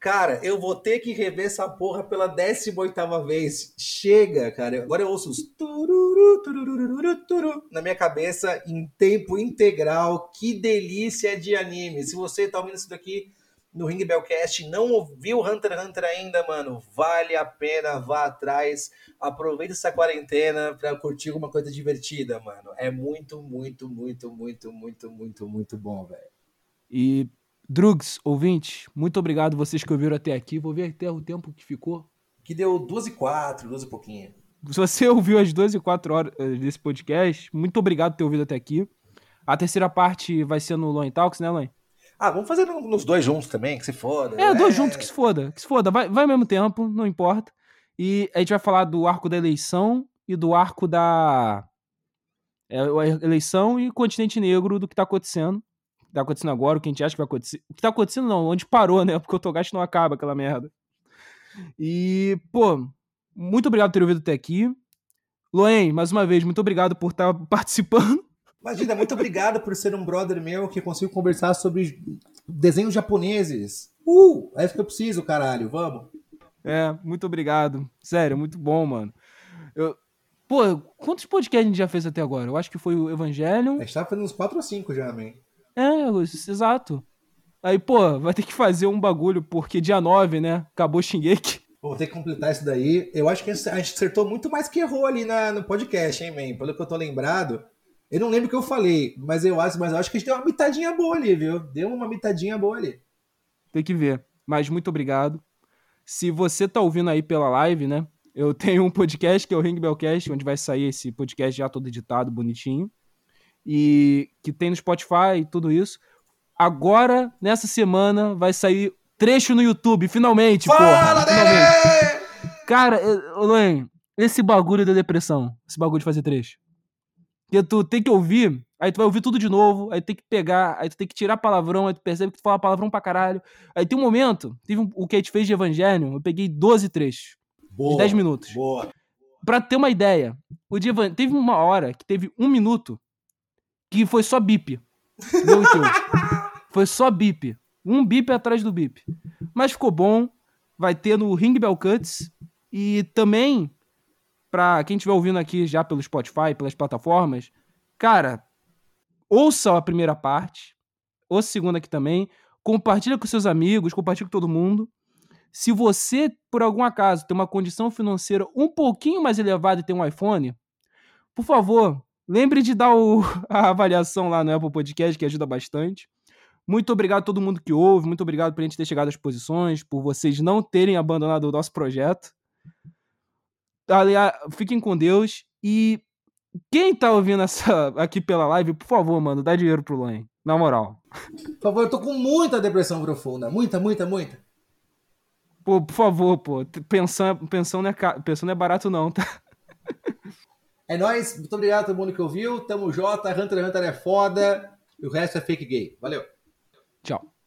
Cara, eu vou ter que rever essa porra pela 18 vez. Chega, cara. Agora eu ouço os tururu, tururu, tururu, na minha cabeça em tempo integral. Que delícia de anime. Se você tá ouvindo isso daqui no Ring Bellcast não ouviu Hunter x Hunter ainda, mano, vale a pena, vá atrás. Aproveita essa quarentena pra curtir alguma coisa divertida, mano. É muito, muito, muito, muito, muito, muito, muito bom, velho. E, Drugs, ouvinte, muito obrigado vocês que ouviram até aqui. Vou ver até o tempo que ficou. Que deu 12 e 4, 12 e pouquinho. Se você ouviu as 12 e 4 horas eh, desse podcast, muito obrigado por ter ouvido até aqui. A terceira parte vai ser no Loin Talks, né, Loin? Ah, vamos fazer nos dois juntos também, que se foda. É, dois juntos, que se foda. Que se foda. Vai, vai ao mesmo tempo, não importa. E a gente vai falar do arco da eleição e do arco da. É, eleição e continente negro do que tá acontecendo. O que tá acontecendo agora, o que a gente acha que vai acontecer. O que tá acontecendo não, onde parou, né? Porque o Togashi não acaba aquela merda. E, pô, muito obrigado por ter ouvido até aqui. Loen, mais uma vez, muito obrigado por estar participando. Imagina, muito obrigado por ser um brother meu que consigo conversar sobre desenhos japoneses. Uh, é isso que eu preciso, caralho, vamos. É, muito obrigado. Sério, muito bom, mano. Eu... Pô, quantos podcasts a gente já fez até agora? Eu acho que foi o Evangelion. A gente tá fazendo uns 4 ou 5 já, man. É, exato. Aí, pô, vai ter que fazer um bagulho, porque dia 9, né? Acabou Shingeki. Vou ter que completar isso daí. Eu acho que a gente acertou muito mais que errou ali na, no podcast, hein, man? Pelo que eu tô lembrado. Eu não lembro o que eu falei, mas eu acho, mas eu acho que a gente deu uma mitadinha boa ali, viu? Deu uma mitadinha boa ali. Tem que ver. Mas muito obrigado. Se você tá ouvindo aí pela live, né? Eu tenho um podcast que é o Ring Bellcast, onde vai sair esse podcast já todo editado, bonitinho. E que tem no Spotify e tudo isso. Agora, nessa semana, vai sair trecho no YouTube, finalmente, Fala porra. Finalmente. Cara, Luan, esse bagulho da depressão, esse bagulho de fazer trecho. Porque tu tem que ouvir, aí tu vai ouvir tudo de novo, aí tu tem que pegar, aí tu tem que tirar palavrão, aí tu percebe que tu fala palavrão pra caralho. Aí tem um momento, teve um, o que a gente fez de Evangelho, eu peguei 12 trechos. Boa, de 10 minutos. Boa. Pra ter uma ideia, o de Evan... teve uma hora que teve um minuto que foi só bip. Meu foi só bip. Um bip atrás do bip. Mas ficou bom. Vai ter no Ring Bell Cuts. E também pra quem estiver ouvindo aqui já pelo Spotify, pelas plataformas, cara, ouça a primeira parte, ouça a segunda aqui também, compartilha com seus amigos, compartilha com todo mundo. Se você, por algum acaso, tem uma condição financeira um pouquinho mais elevada e tem um iPhone, por favor, lembre de dar o, a avaliação lá no Apple Podcast, que ajuda bastante. Muito obrigado a todo mundo que ouve, muito obrigado por a gente ter chegado às posições, por vocês não terem abandonado o nosso projeto. Aliás, fiquem com Deus. E quem tá ouvindo essa aqui pela live, por favor, mano, dá dinheiro pro Loen. Na moral. Por favor, eu tô com muita depressão profunda. Muita, muita, muita. Pô, por favor, pô. Pensão, pensão, não, é, pensão não é barato, não, tá? É nóis. Muito obrigado a todo mundo que ouviu. Tamo J. Hunter x Hunter é foda. E o resto é fake gay. Valeu. Tchau.